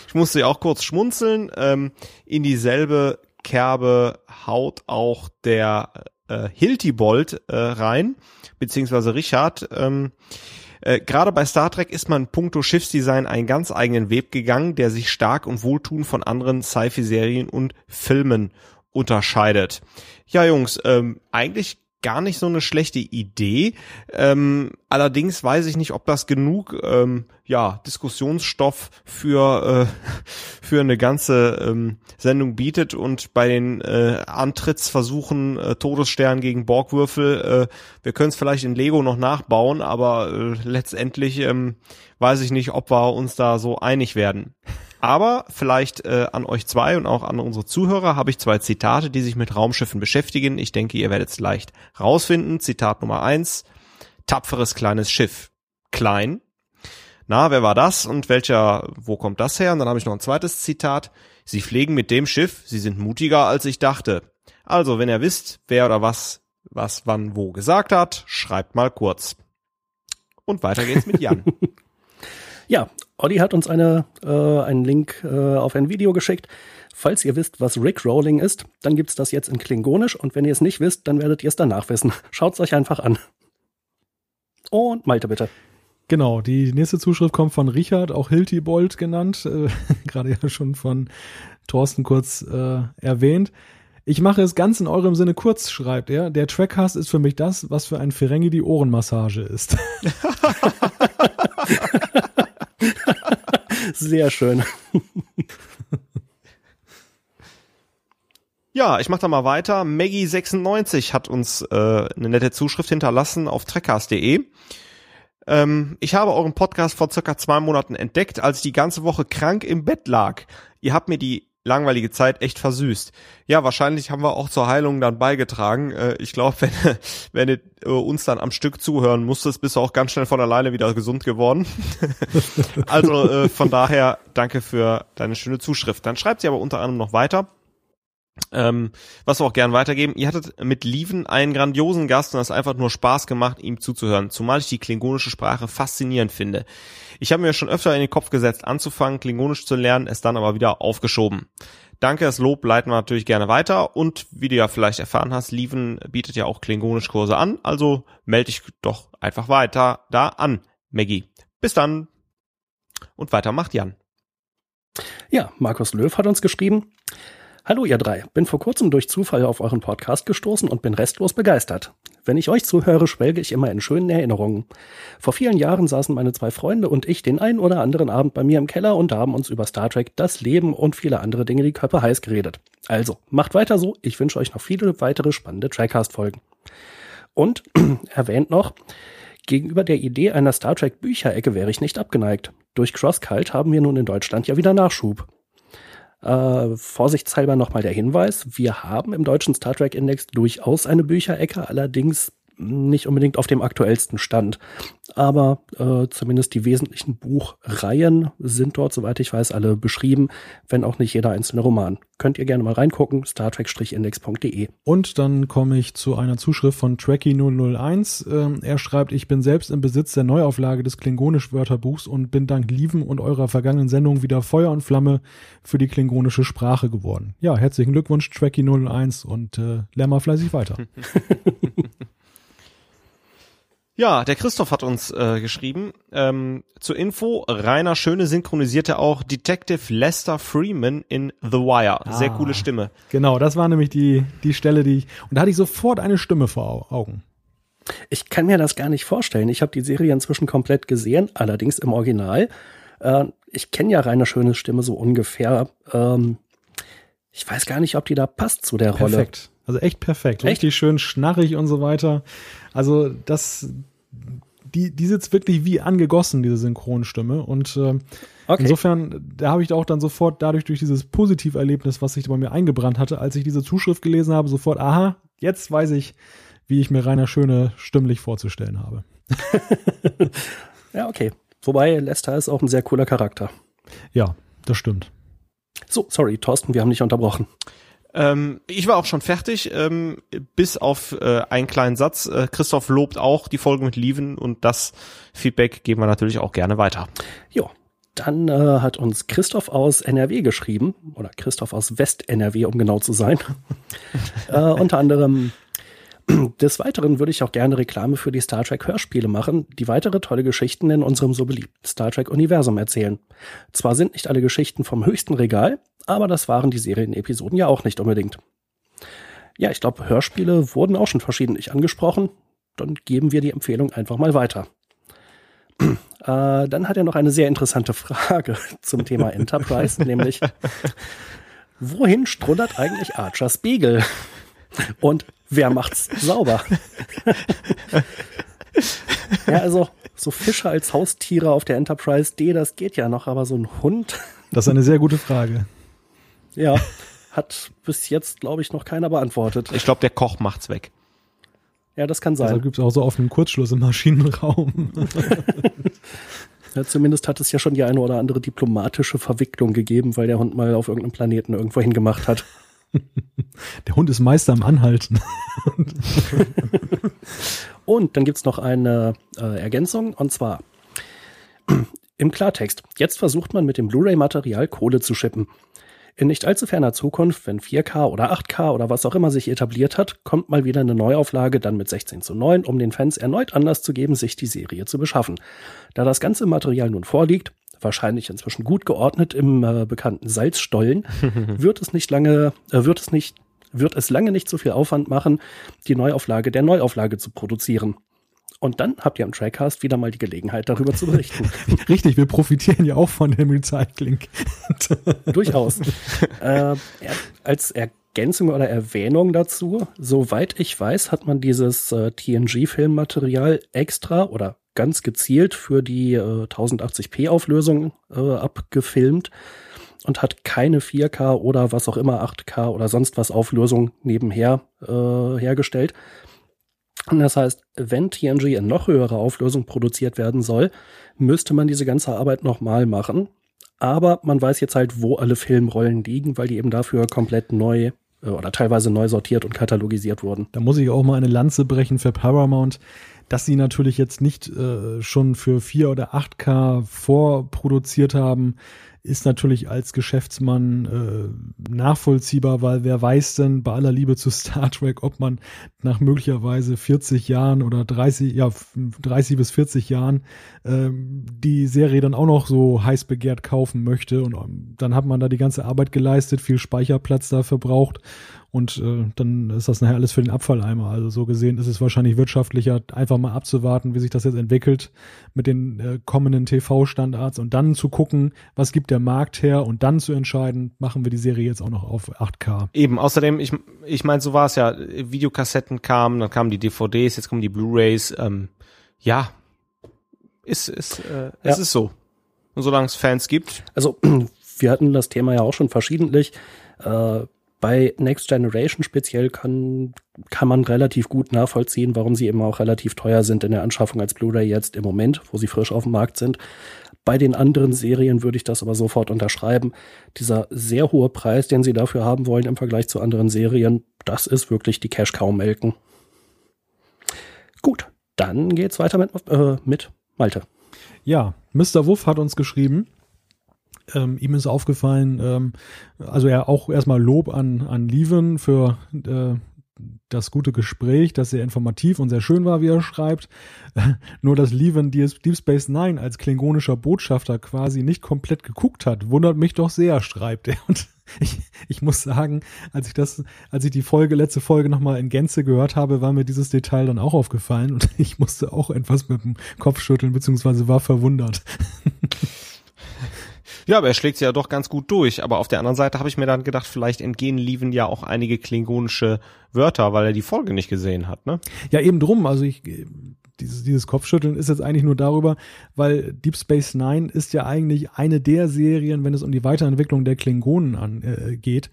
ich musste ja auch kurz schmunzeln. Ähm, in dieselbe Kerbe haut auch der äh, Hiltibold äh, rein, beziehungsweise Richard. Ähm, äh, Gerade bei Star Trek ist man puncto Schiffsdesign einen ganz eigenen Weg gegangen, der sich stark und wohltuend von anderen Sci-Fi-Serien und Filmen unterscheidet. Ja, Jungs, ähm, eigentlich gar nicht so eine schlechte Idee. Ähm, allerdings weiß ich nicht, ob das genug ähm, ja Diskussionsstoff für äh, für eine ganze ähm, Sendung bietet und bei den äh, Antrittsversuchen äh, Todesstern gegen Borgwürfel, äh, wir können es vielleicht in Lego noch nachbauen, aber äh, letztendlich ähm, weiß ich nicht, ob wir uns da so einig werden. Aber vielleicht äh, an euch zwei und auch an unsere Zuhörer habe ich zwei Zitate, die sich mit Raumschiffen beschäftigen. Ich denke, ihr werdet es leicht rausfinden. Zitat Nummer eins. Tapferes kleines Schiff. Klein. Na, wer war das und welcher, wo kommt das her? Und dann habe ich noch ein zweites Zitat. Sie pflegen mit dem Schiff, sie sind mutiger als ich dachte. Also, wenn ihr wisst, wer oder was, was wann wo gesagt hat, schreibt mal kurz. Und weiter geht's mit Jan. ja, Olli hat uns eine, äh, einen Link äh, auf ein Video geschickt. Falls ihr wisst, was Rick Rolling ist, dann gibt's das jetzt in Klingonisch und wenn ihr es nicht wisst, dann werdet ihr es danach wissen. Schaut's euch einfach an. Und Malte bitte. Genau, die nächste Zuschrift kommt von Richard, auch Hiltibold genannt, äh, gerade ja schon von Thorsten kurz äh, erwähnt. Ich mache es ganz in eurem Sinne kurz, schreibt er. Der Trackcast ist für mich das, was für ein Ferengi die Ohrenmassage ist. Sehr schön. Ja, ich mach da mal weiter. Maggie96 hat uns äh, eine nette Zuschrift hinterlassen auf trekkast.de. Ähm, ich habe euren Podcast vor circa zwei Monaten entdeckt, als ich die ganze Woche krank im Bett lag. Ihr habt mir die langweilige Zeit echt versüßt. Ja, wahrscheinlich haben wir auch zur Heilung dann beigetragen. Äh, ich glaube, wenn, wenn du äh, uns dann am Stück zuhören musstest, bist du auch ganz schnell von alleine wieder gesund geworden. also äh, von daher danke für deine schöne Zuschrift. Dann schreibt sie aber unter anderem noch weiter. Ähm, was wir auch gern weitergeben. Ihr hattet mit Lieven einen grandiosen Gast und es einfach nur Spaß gemacht, ihm zuzuhören, zumal ich die klingonische Sprache faszinierend finde. Ich habe mir schon öfter in den Kopf gesetzt, anzufangen, klingonisch zu lernen, es dann aber wieder aufgeschoben. Danke, das Lob leiten wir natürlich gerne weiter und wie du ja vielleicht erfahren hast, Lieven bietet ja auch klingonisch Kurse an, also melde dich doch einfach weiter da an, Maggie. Bis dann. Und weiter macht Jan. Ja, Markus Löw hat uns geschrieben, Hallo ihr drei, bin vor kurzem durch Zufall auf euren Podcast gestoßen und bin restlos begeistert. Wenn ich euch zuhöre, schwelge ich immer in schönen Erinnerungen. Vor vielen Jahren saßen meine zwei Freunde und ich den einen oder anderen Abend bei mir im Keller und haben uns über Star Trek, das Leben und viele andere Dinge die Köpfe heiß geredet. Also, macht weiter so, ich wünsche euch noch viele weitere spannende Trackcast-Folgen. Und erwähnt noch, Gegenüber der Idee einer Star Trek Bücherecke wäre ich nicht abgeneigt. Durch CrossCult haben wir nun in Deutschland ja wieder Nachschub. Äh, vorsichtshalber nochmal der Hinweis, wir haben im deutschen Star Trek Index durchaus eine Bücherecke, allerdings nicht unbedingt auf dem aktuellsten Stand. Aber äh, zumindest die wesentlichen Buchreihen sind dort, soweit ich weiß, alle beschrieben, wenn auch nicht jeder einzelne Roman. Könnt ihr gerne mal reingucken, startrek-index.de. Und dann komme ich zu einer Zuschrift von Trekkie001. Ähm, er schreibt, ich bin selbst im Besitz der Neuauflage des Klingonisch-Wörterbuchs und bin dank Lieven und eurer vergangenen Sendung wieder Feuer und Flamme für die klingonische Sprache geworden. Ja, herzlichen Glückwunsch, Trekkie001 und äh, lern mal fleißig weiter. Ja, der Christoph hat uns äh, geschrieben. Ähm, zur Info, Rainer Schöne synchronisierte auch Detective Lester Freeman in The Wire. Sehr ah, coole Stimme. Genau, das war nämlich die, die Stelle, die ich. Und da hatte ich sofort eine Stimme vor Augen. Ich kann mir das gar nicht vorstellen. Ich habe die Serie inzwischen komplett gesehen, allerdings im Original. Äh, ich kenne ja Rainer Schönes Stimme so ungefähr. Ähm, ich weiß gar nicht, ob die da passt zu der perfekt. Rolle. Perfekt. Also echt perfekt. Echt? Richtig schön schnarrig und so weiter. Also das, die, die sitzt wirklich wie angegossen, diese Synchronstimme. Und äh, okay. insofern, da habe ich auch dann sofort dadurch durch dieses Positiverlebnis, was sich bei mir eingebrannt hatte, als ich diese Zuschrift gelesen habe, sofort, aha, jetzt weiß ich, wie ich mir Rainer Schöne stimmlich vorzustellen habe. ja, okay. Wobei Lester ist auch ein sehr cooler Charakter. Ja, das stimmt. So, sorry, Thorsten, wir haben dich unterbrochen. Ähm, ich war auch schon fertig, ähm, bis auf äh, einen kleinen Satz. Äh, Christoph lobt auch die Folge mit Lieven und das Feedback geben wir natürlich auch gerne weiter. Ja, dann äh, hat uns Christoph aus NRW geschrieben, oder Christoph aus West-NRW, um genau zu sein. äh, unter anderem des Weiteren würde ich auch gerne Reklame für die Star Trek Hörspiele machen, die weitere tolle Geschichten in unserem so beliebten Star Trek Universum erzählen. Zwar sind nicht alle Geschichten vom höchsten Regal, aber das waren die Serienepisoden ja auch nicht unbedingt. Ja, ich glaube, Hörspiele wurden auch schon verschiedentlich angesprochen. Dann geben wir die Empfehlung einfach mal weiter. äh, dann hat er noch eine sehr interessante Frage zum Thema Enterprise, nämlich wohin struddert eigentlich Archers Beagle? Und wer macht's sauber? ja, also so Fische als Haustiere auf der Enterprise D, das geht ja noch, aber so ein Hund. Das ist eine sehr gute Frage. Ja, hat bis jetzt, glaube ich, noch keiner beantwortet. Ich glaube, der Koch macht's weg. Ja, das kann sein. Also gibt es auch so oft einen Kurzschluss im Maschinenraum. Ja, zumindest hat es ja schon die eine oder andere diplomatische Verwicklung gegeben, weil der Hund mal auf irgendeinem Planeten irgendwo hingemacht hat. Der Hund ist Meister am Anhalten. und dann gibt's noch eine äh, Ergänzung, und zwar im Klartext. Jetzt versucht man mit dem Blu-ray-Material Kohle zu schippen. In nicht allzu ferner Zukunft, wenn 4K oder 8K oder was auch immer sich etabliert hat, kommt mal wieder eine Neuauflage dann mit 16 zu 9, um den Fans erneut Anlass zu geben, sich die Serie zu beschaffen. Da das ganze Material nun vorliegt, wahrscheinlich inzwischen gut geordnet im äh, bekannten Salzstollen, wird es nicht lange, äh, wird es nicht, wird es lange nicht so viel Aufwand machen, die Neuauflage der Neuauflage zu produzieren. Und dann habt ihr am Trackcast wieder mal die Gelegenheit, darüber zu berichten. Richtig, wir profitieren ja auch von dem Recycling. Durchaus. äh, als Ergänzung oder Erwähnung dazu, soweit ich weiß, hat man dieses äh, TNG-Filmmaterial extra oder ganz gezielt für die äh, 1080p Auflösung äh, abgefilmt und hat keine 4K oder was auch immer 8K oder sonst was Auflösung nebenher äh, hergestellt, das heißt, wenn TNG in noch höherer Auflösung produziert werden soll, müsste man diese ganze Arbeit nochmal machen. Aber man weiß jetzt halt, wo alle Filmrollen liegen, weil die eben dafür komplett neu äh, oder teilweise neu sortiert und katalogisiert wurden. Da muss ich auch mal eine Lanze brechen für Paramount, dass sie natürlich jetzt nicht äh, schon für 4 oder 8K vorproduziert haben, ist natürlich als Geschäftsmann äh, nachvollziehbar, weil wer weiß denn bei aller Liebe zu Star Trek, ob man nach möglicherweise 40 Jahren oder 30, ja, 30 bis 40 Jahren äh, die Serie dann auch noch so heiß begehrt kaufen möchte. Und ähm, dann hat man da die ganze Arbeit geleistet, viel Speicherplatz da verbraucht und äh, dann ist das nachher alles für den Abfalleimer. Also so gesehen ist es wahrscheinlich wirtschaftlicher, einfach mal abzuwarten, wie sich das jetzt entwickelt mit den äh, kommenden TV-Standards und dann zu gucken, was gibt der Markt her und dann zu entscheiden, machen wir die Serie jetzt auch noch auf 8K. Eben, außerdem, ich, ich meine, so war es ja, Videokassetten kamen, dann kamen die DVDs, jetzt kommen die Blu-Rays, ähm, ja, ist, ist, äh, ja. es ist so. Und solange es Fans gibt. Also, wir hatten das Thema ja auch schon verschiedentlich. Äh, bei Next Generation speziell kann, kann man relativ gut nachvollziehen, warum sie eben auch relativ teuer sind in der Anschaffung als Blu-ray jetzt im Moment, wo sie frisch auf dem Markt sind. Bei den anderen Serien würde ich das aber sofort unterschreiben. Dieser sehr hohe Preis, den sie dafür haben wollen im Vergleich zu anderen Serien, das ist wirklich die Cash-Cow-Melken. Gut, dann geht's weiter mit, äh, mit Malte. Ja, Mr. Wuff hat uns geschrieben, ähm, ihm ist aufgefallen, ähm, also er auch erstmal Lob an, an Lieven für äh, das gute Gespräch, das sehr informativ und sehr schön war, wie er schreibt. Nur, dass Lieven Deep Space Nine als klingonischer Botschafter quasi nicht komplett geguckt hat, wundert mich doch sehr, schreibt er. Und ich, ich muss sagen, als ich das, als ich die Folge, letzte Folge nochmal in Gänze gehört habe, war mir dieses Detail dann auch aufgefallen und ich musste auch etwas mit dem Kopf schütteln, beziehungsweise war verwundert. Ja, aber er schlägt sie ja doch ganz gut durch. Aber auf der anderen Seite habe ich mir dann gedacht, vielleicht entgehen Lieven ja auch einige klingonische Wörter, weil er die Folge nicht gesehen hat, ne? Ja, eben drum. Also ich, dieses, dieses Kopfschütteln ist jetzt eigentlich nur darüber, weil Deep Space Nine ist ja eigentlich eine der Serien, wenn es um die Weiterentwicklung der Klingonen angeht. Äh,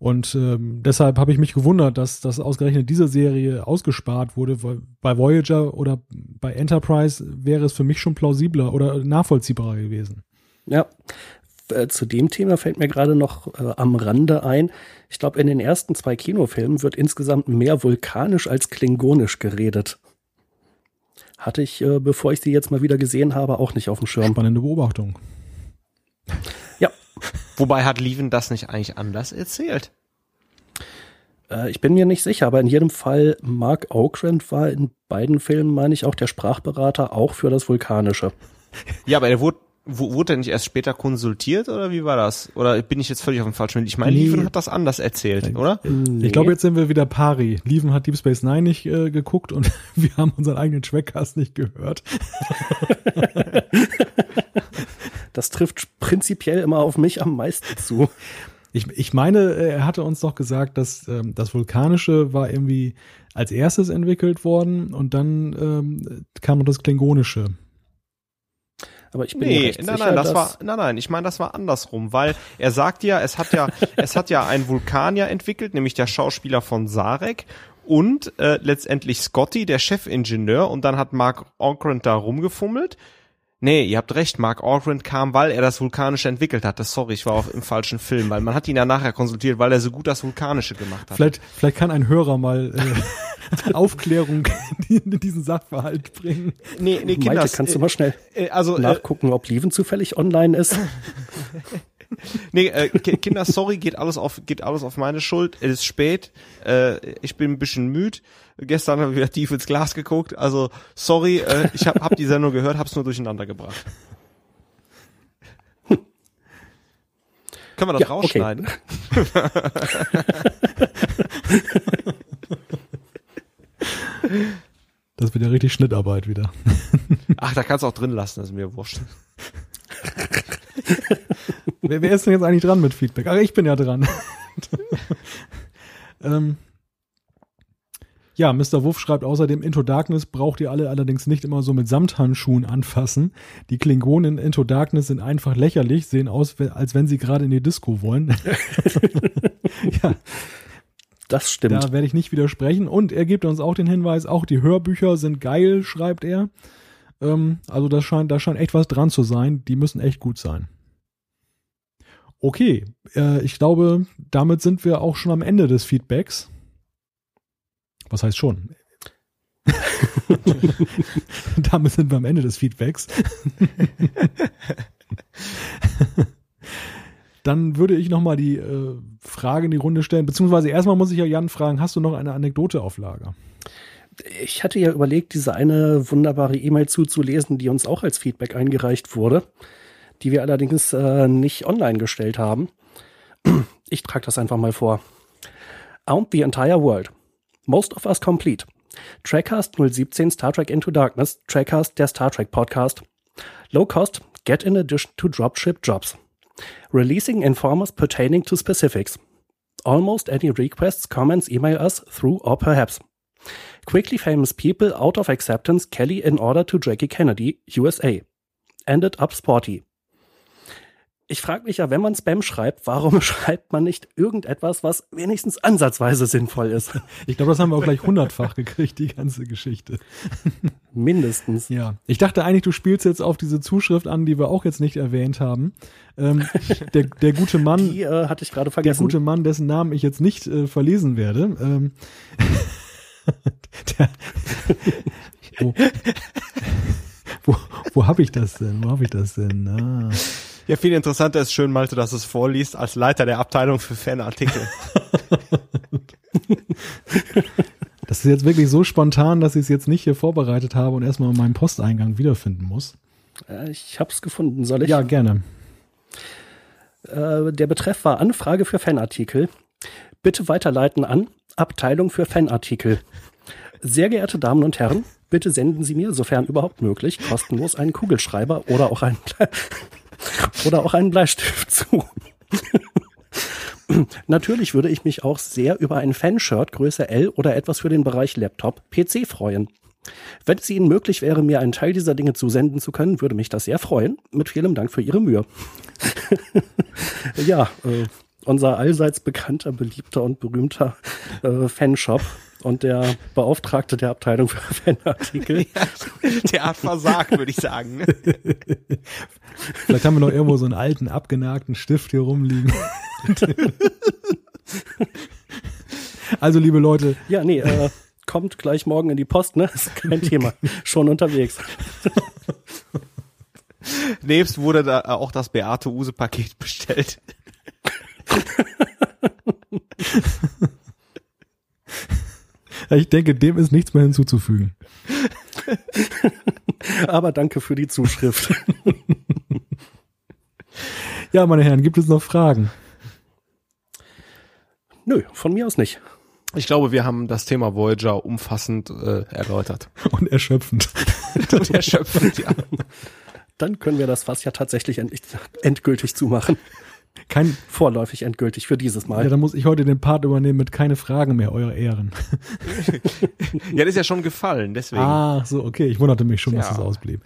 und ähm, deshalb habe ich mich gewundert, dass, dass ausgerechnet diese Serie ausgespart wurde, weil bei Voyager oder bei Enterprise wäre es für mich schon plausibler oder nachvollziehbarer gewesen. Ja, äh, zu dem Thema fällt mir gerade noch äh, am Rande ein. Ich glaube, in den ersten zwei Kinofilmen wird insgesamt mehr vulkanisch als klingonisch geredet. Hatte ich, äh, bevor ich sie jetzt mal wieder gesehen habe, auch nicht auf dem Schirm. Spannende Beobachtung. Ja. Wobei hat Lieven das nicht eigentlich anders erzählt? Äh, ich bin mir nicht sicher, aber in jedem Fall, Mark Okrand war in beiden Filmen, meine ich, auch der Sprachberater, auch für das Vulkanische. Ja, aber er wurde wurde er nicht erst später konsultiert oder wie war das? Oder bin ich jetzt völlig auf dem falschen Weg? Ich meine, nee. Lieven hat das anders erzählt, oder? Nee. Ich glaube, jetzt sind wir wieder pari. Lieven hat Deep Space Nine nicht äh, geguckt und wir haben unseren eigenen Trackcast nicht gehört. das trifft prinzipiell immer auf mich am meisten zu. Ich, ich meine, äh, er hatte uns doch gesagt, dass ähm, das Vulkanische war irgendwie als erstes entwickelt worden und dann ähm, kam noch das Klingonische. Aber ich bin nee, mir recht nein, sicher, nein, das war, nein, nein, ich meine, das war andersrum, weil er sagt ja, es hat ja, es hat ja ein Vulkanier entwickelt, nämlich der Schauspieler von Sarek und äh, letztendlich Scotty, der Chefingenieur, und dann hat Mark Okrand da rumgefummelt. Nee, ihr habt recht, Mark Orgrand kam, weil er das Vulkanische entwickelt hat. Das, sorry, ich war auch im falschen Film, weil man hat ihn ja nachher konsultiert, weil er so gut das Vulkanische gemacht hat. Vielleicht, vielleicht kann ein Hörer mal äh, Aufklärung in diesen Sachverhalt bringen. Nee, nee, Kinder, Malte, kannst du mal schnell äh, also, äh, nachgucken, ob Lieven zufällig online ist? nee, äh, Kinder, sorry, geht alles auf, geht alles auf meine Schuld. Es ist spät. Äh, ich bin ein bisschen müde. Gestern habe ich wieder tief ins Glas geguckt. Also sorry, äh, ich habe hab die Sendung gehört, hab's nur durcheinander gebracht. Können wir das ja, rausschneiden? Okay. Das wird ja richtig Schnittarbeit wieder. Ach, da kannst du auch drin lassen, das ist mir wurscht. wer, wer ist denn jetzt eigentlich dran mit Feedback? Ach, ich bin ja dran. ähm, ja, Mr. Wuff schreibt außerdem, Into Darkness braucht ihr alle allerdings nicht immer so mit Samthandschuhen anfassen. Die Klingonen in Into Darkness sind einfach lächerlich, sehen aus, als wenn sie gerade in die Disco wollen. ja. Das stimmt. Da werde ich nicht widersprechen. Und er gibt uns auch den Hinweis, auch die Hörbücher sind geil, schreibt er. Ähm, also das scheint, da scheint echt was dran zu sein. Die müssen echt gut sein. Okay, äh, ich glaube, damit sind wir auch schon am Ende des Feedbacks. Was heißt schon? damit sind wir am Ende des Feedbacks. Dann würde ich nochmal die äh, Frage in die Runde stellen, beziehungsweise erstmal muss ich ja Jan fragen, hast du noch eine Anekdote auf Lager? Ich hatte ja überlegt, diese eine wunderbare E-Mail zuzulesen, die uns auch als Feedback eingereicht wurde die wir allerdings äh, nicht online gestellt haben. Ich trage das einfach mal vor. Out the entire world. Most of us complete. Trackcast 017 Star Trek Into Darkness, Trackcast der Star Trek Podcast. Low cost, get in addition to dropship jobs. Releasing informers pertaining to specifics. Almost any requests, comments, email us through or perhaps. Quickly famous people out of acceptance Kelly in order to Jackie Kennedy, USA. Ended up sporty ich frage mich ja, wenn man Spam schreibt, warum schreibt man nicht irgendetwas, was wenigstens ansatzweise sinnvoll ist? Ich glaube, das haben wir auch gleich hundertfach gekriegt, die ganze Geschichte. Mindestens. Ja. Ich dachte eigentlich, du spielst jetzt auf diese Zuschrift an, die wir auch jetzt nicht erwähnt haben. Ähm, der, der gute Mann. Die äh, hatte ich gerade vergessen. Der gute Mann, dessen Namen ich jetzt nicht äh, verlesen werde. Ähm, der, wo wo, wo habe ich das denn? Wo habe ich das denn? Ah. Ja, viel interessanter ist schön, Malte, dass du es vorliest als Leiter der Abteilung für Fanartikel. das ist jetzt wirklich so spontan, dass ich es jetzt nicht hier vorbereitet habe und erstmal in meinem Posteingang wiederfinden muss. Äh, ich habe es gefunden, soll ich? Ja, gerne. Äh, der Betreff war Anfrage für Fanartikel. Bitte weiterleiten an Abteilung für Fanartikel. Sehr geehrte Damen und Herren, bitte senden Sie mir, sofern überhaupt möglich, kostenlos einen Kugelschreiber oder auch einen oder auch einen Bleistift zu. Natürlich würde ich mich auch sehr über ein Fanshirt Größe L oder etwas für den Bereich Laptop PC freuen. Wenn es Ihnen möglich wäre, mir einen Teil dieser Dinge zusenden zu können, würde mich das sehr freuen. Mit vielem Dank für Ihre Mühe. ja, äh, unser allseits bekannter, beliebter und berühmter äh, Fanshop und der Beauftragte der Abteilung für Fanartikel. Ja, der hat versagt, würde ich sagen. Ne? Vielleicht haben wir noch irgendwo so einen alten, abgenagten Stift hier rumliegen. also, liebe Leute. Ja, nee, äh, kommt gleich morgen in die Post, ne? Ist kein Thema. Schon unterwegs. Nebst wurde da auch das Beate Use Paket bestellt. Ich denke, dem ist nichts mehr hinzuzufügen. Aber danke für die Zuschrift. ja, meine Herren, gibt es noch Fragen? Nö, von mir aus nicht. Ich glaube, wir haben das Thema Voyager umfassend äh, erläutert. Und erschöpfend. Und erschöpfend, ja. Dann können wir das Fass ja tatsächlich end endgültig zumachen. Kein vorläufig endgültig für dieses Mal. Ja, dann muss ich heute den Part übernehmen mit keine Fragen mehr, eure Ehren. ja, das ist ja schon gefallen, deswegen. Ah, so, okay. Ich wunderte mich schon, ja. dass es ausblieb.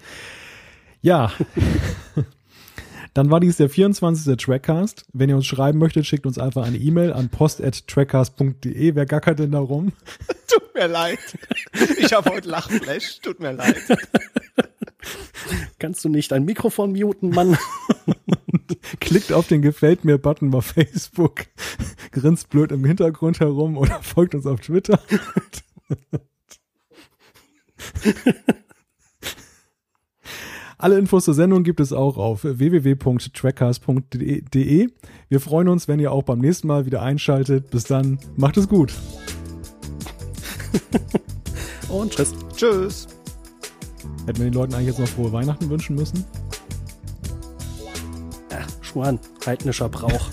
Ja. Dann war dies der 24. Trackcast. Wenn ihr uns schreiben möchtet, schickt uns einfach eine E-Mail an post.trackcast.de. Wer gackert denn da rum? Tut mir leid. Ich habe heute Lachflash. Tut mir leid. Kannst du nicht ein Mikrofon muten, Mann? Klickt auf den Gefällt mir-Button bei Facebook, grinst blöd im Hintergrund herum oder folgt uns auf Twitter. Alle Infos zur Sendung gibt es auch auf www.trackcast.de. Wir freuen uns, wenn ihr auch beim nächsten Mal wieder einschaltet. Bis dann, macht es gut. Und tschüss. Tschüss. Hätten wir den Leuten eigentlich jetzt noch frohe Weihnachten wünschen müssen? Schuhen, heidnischer Brauch.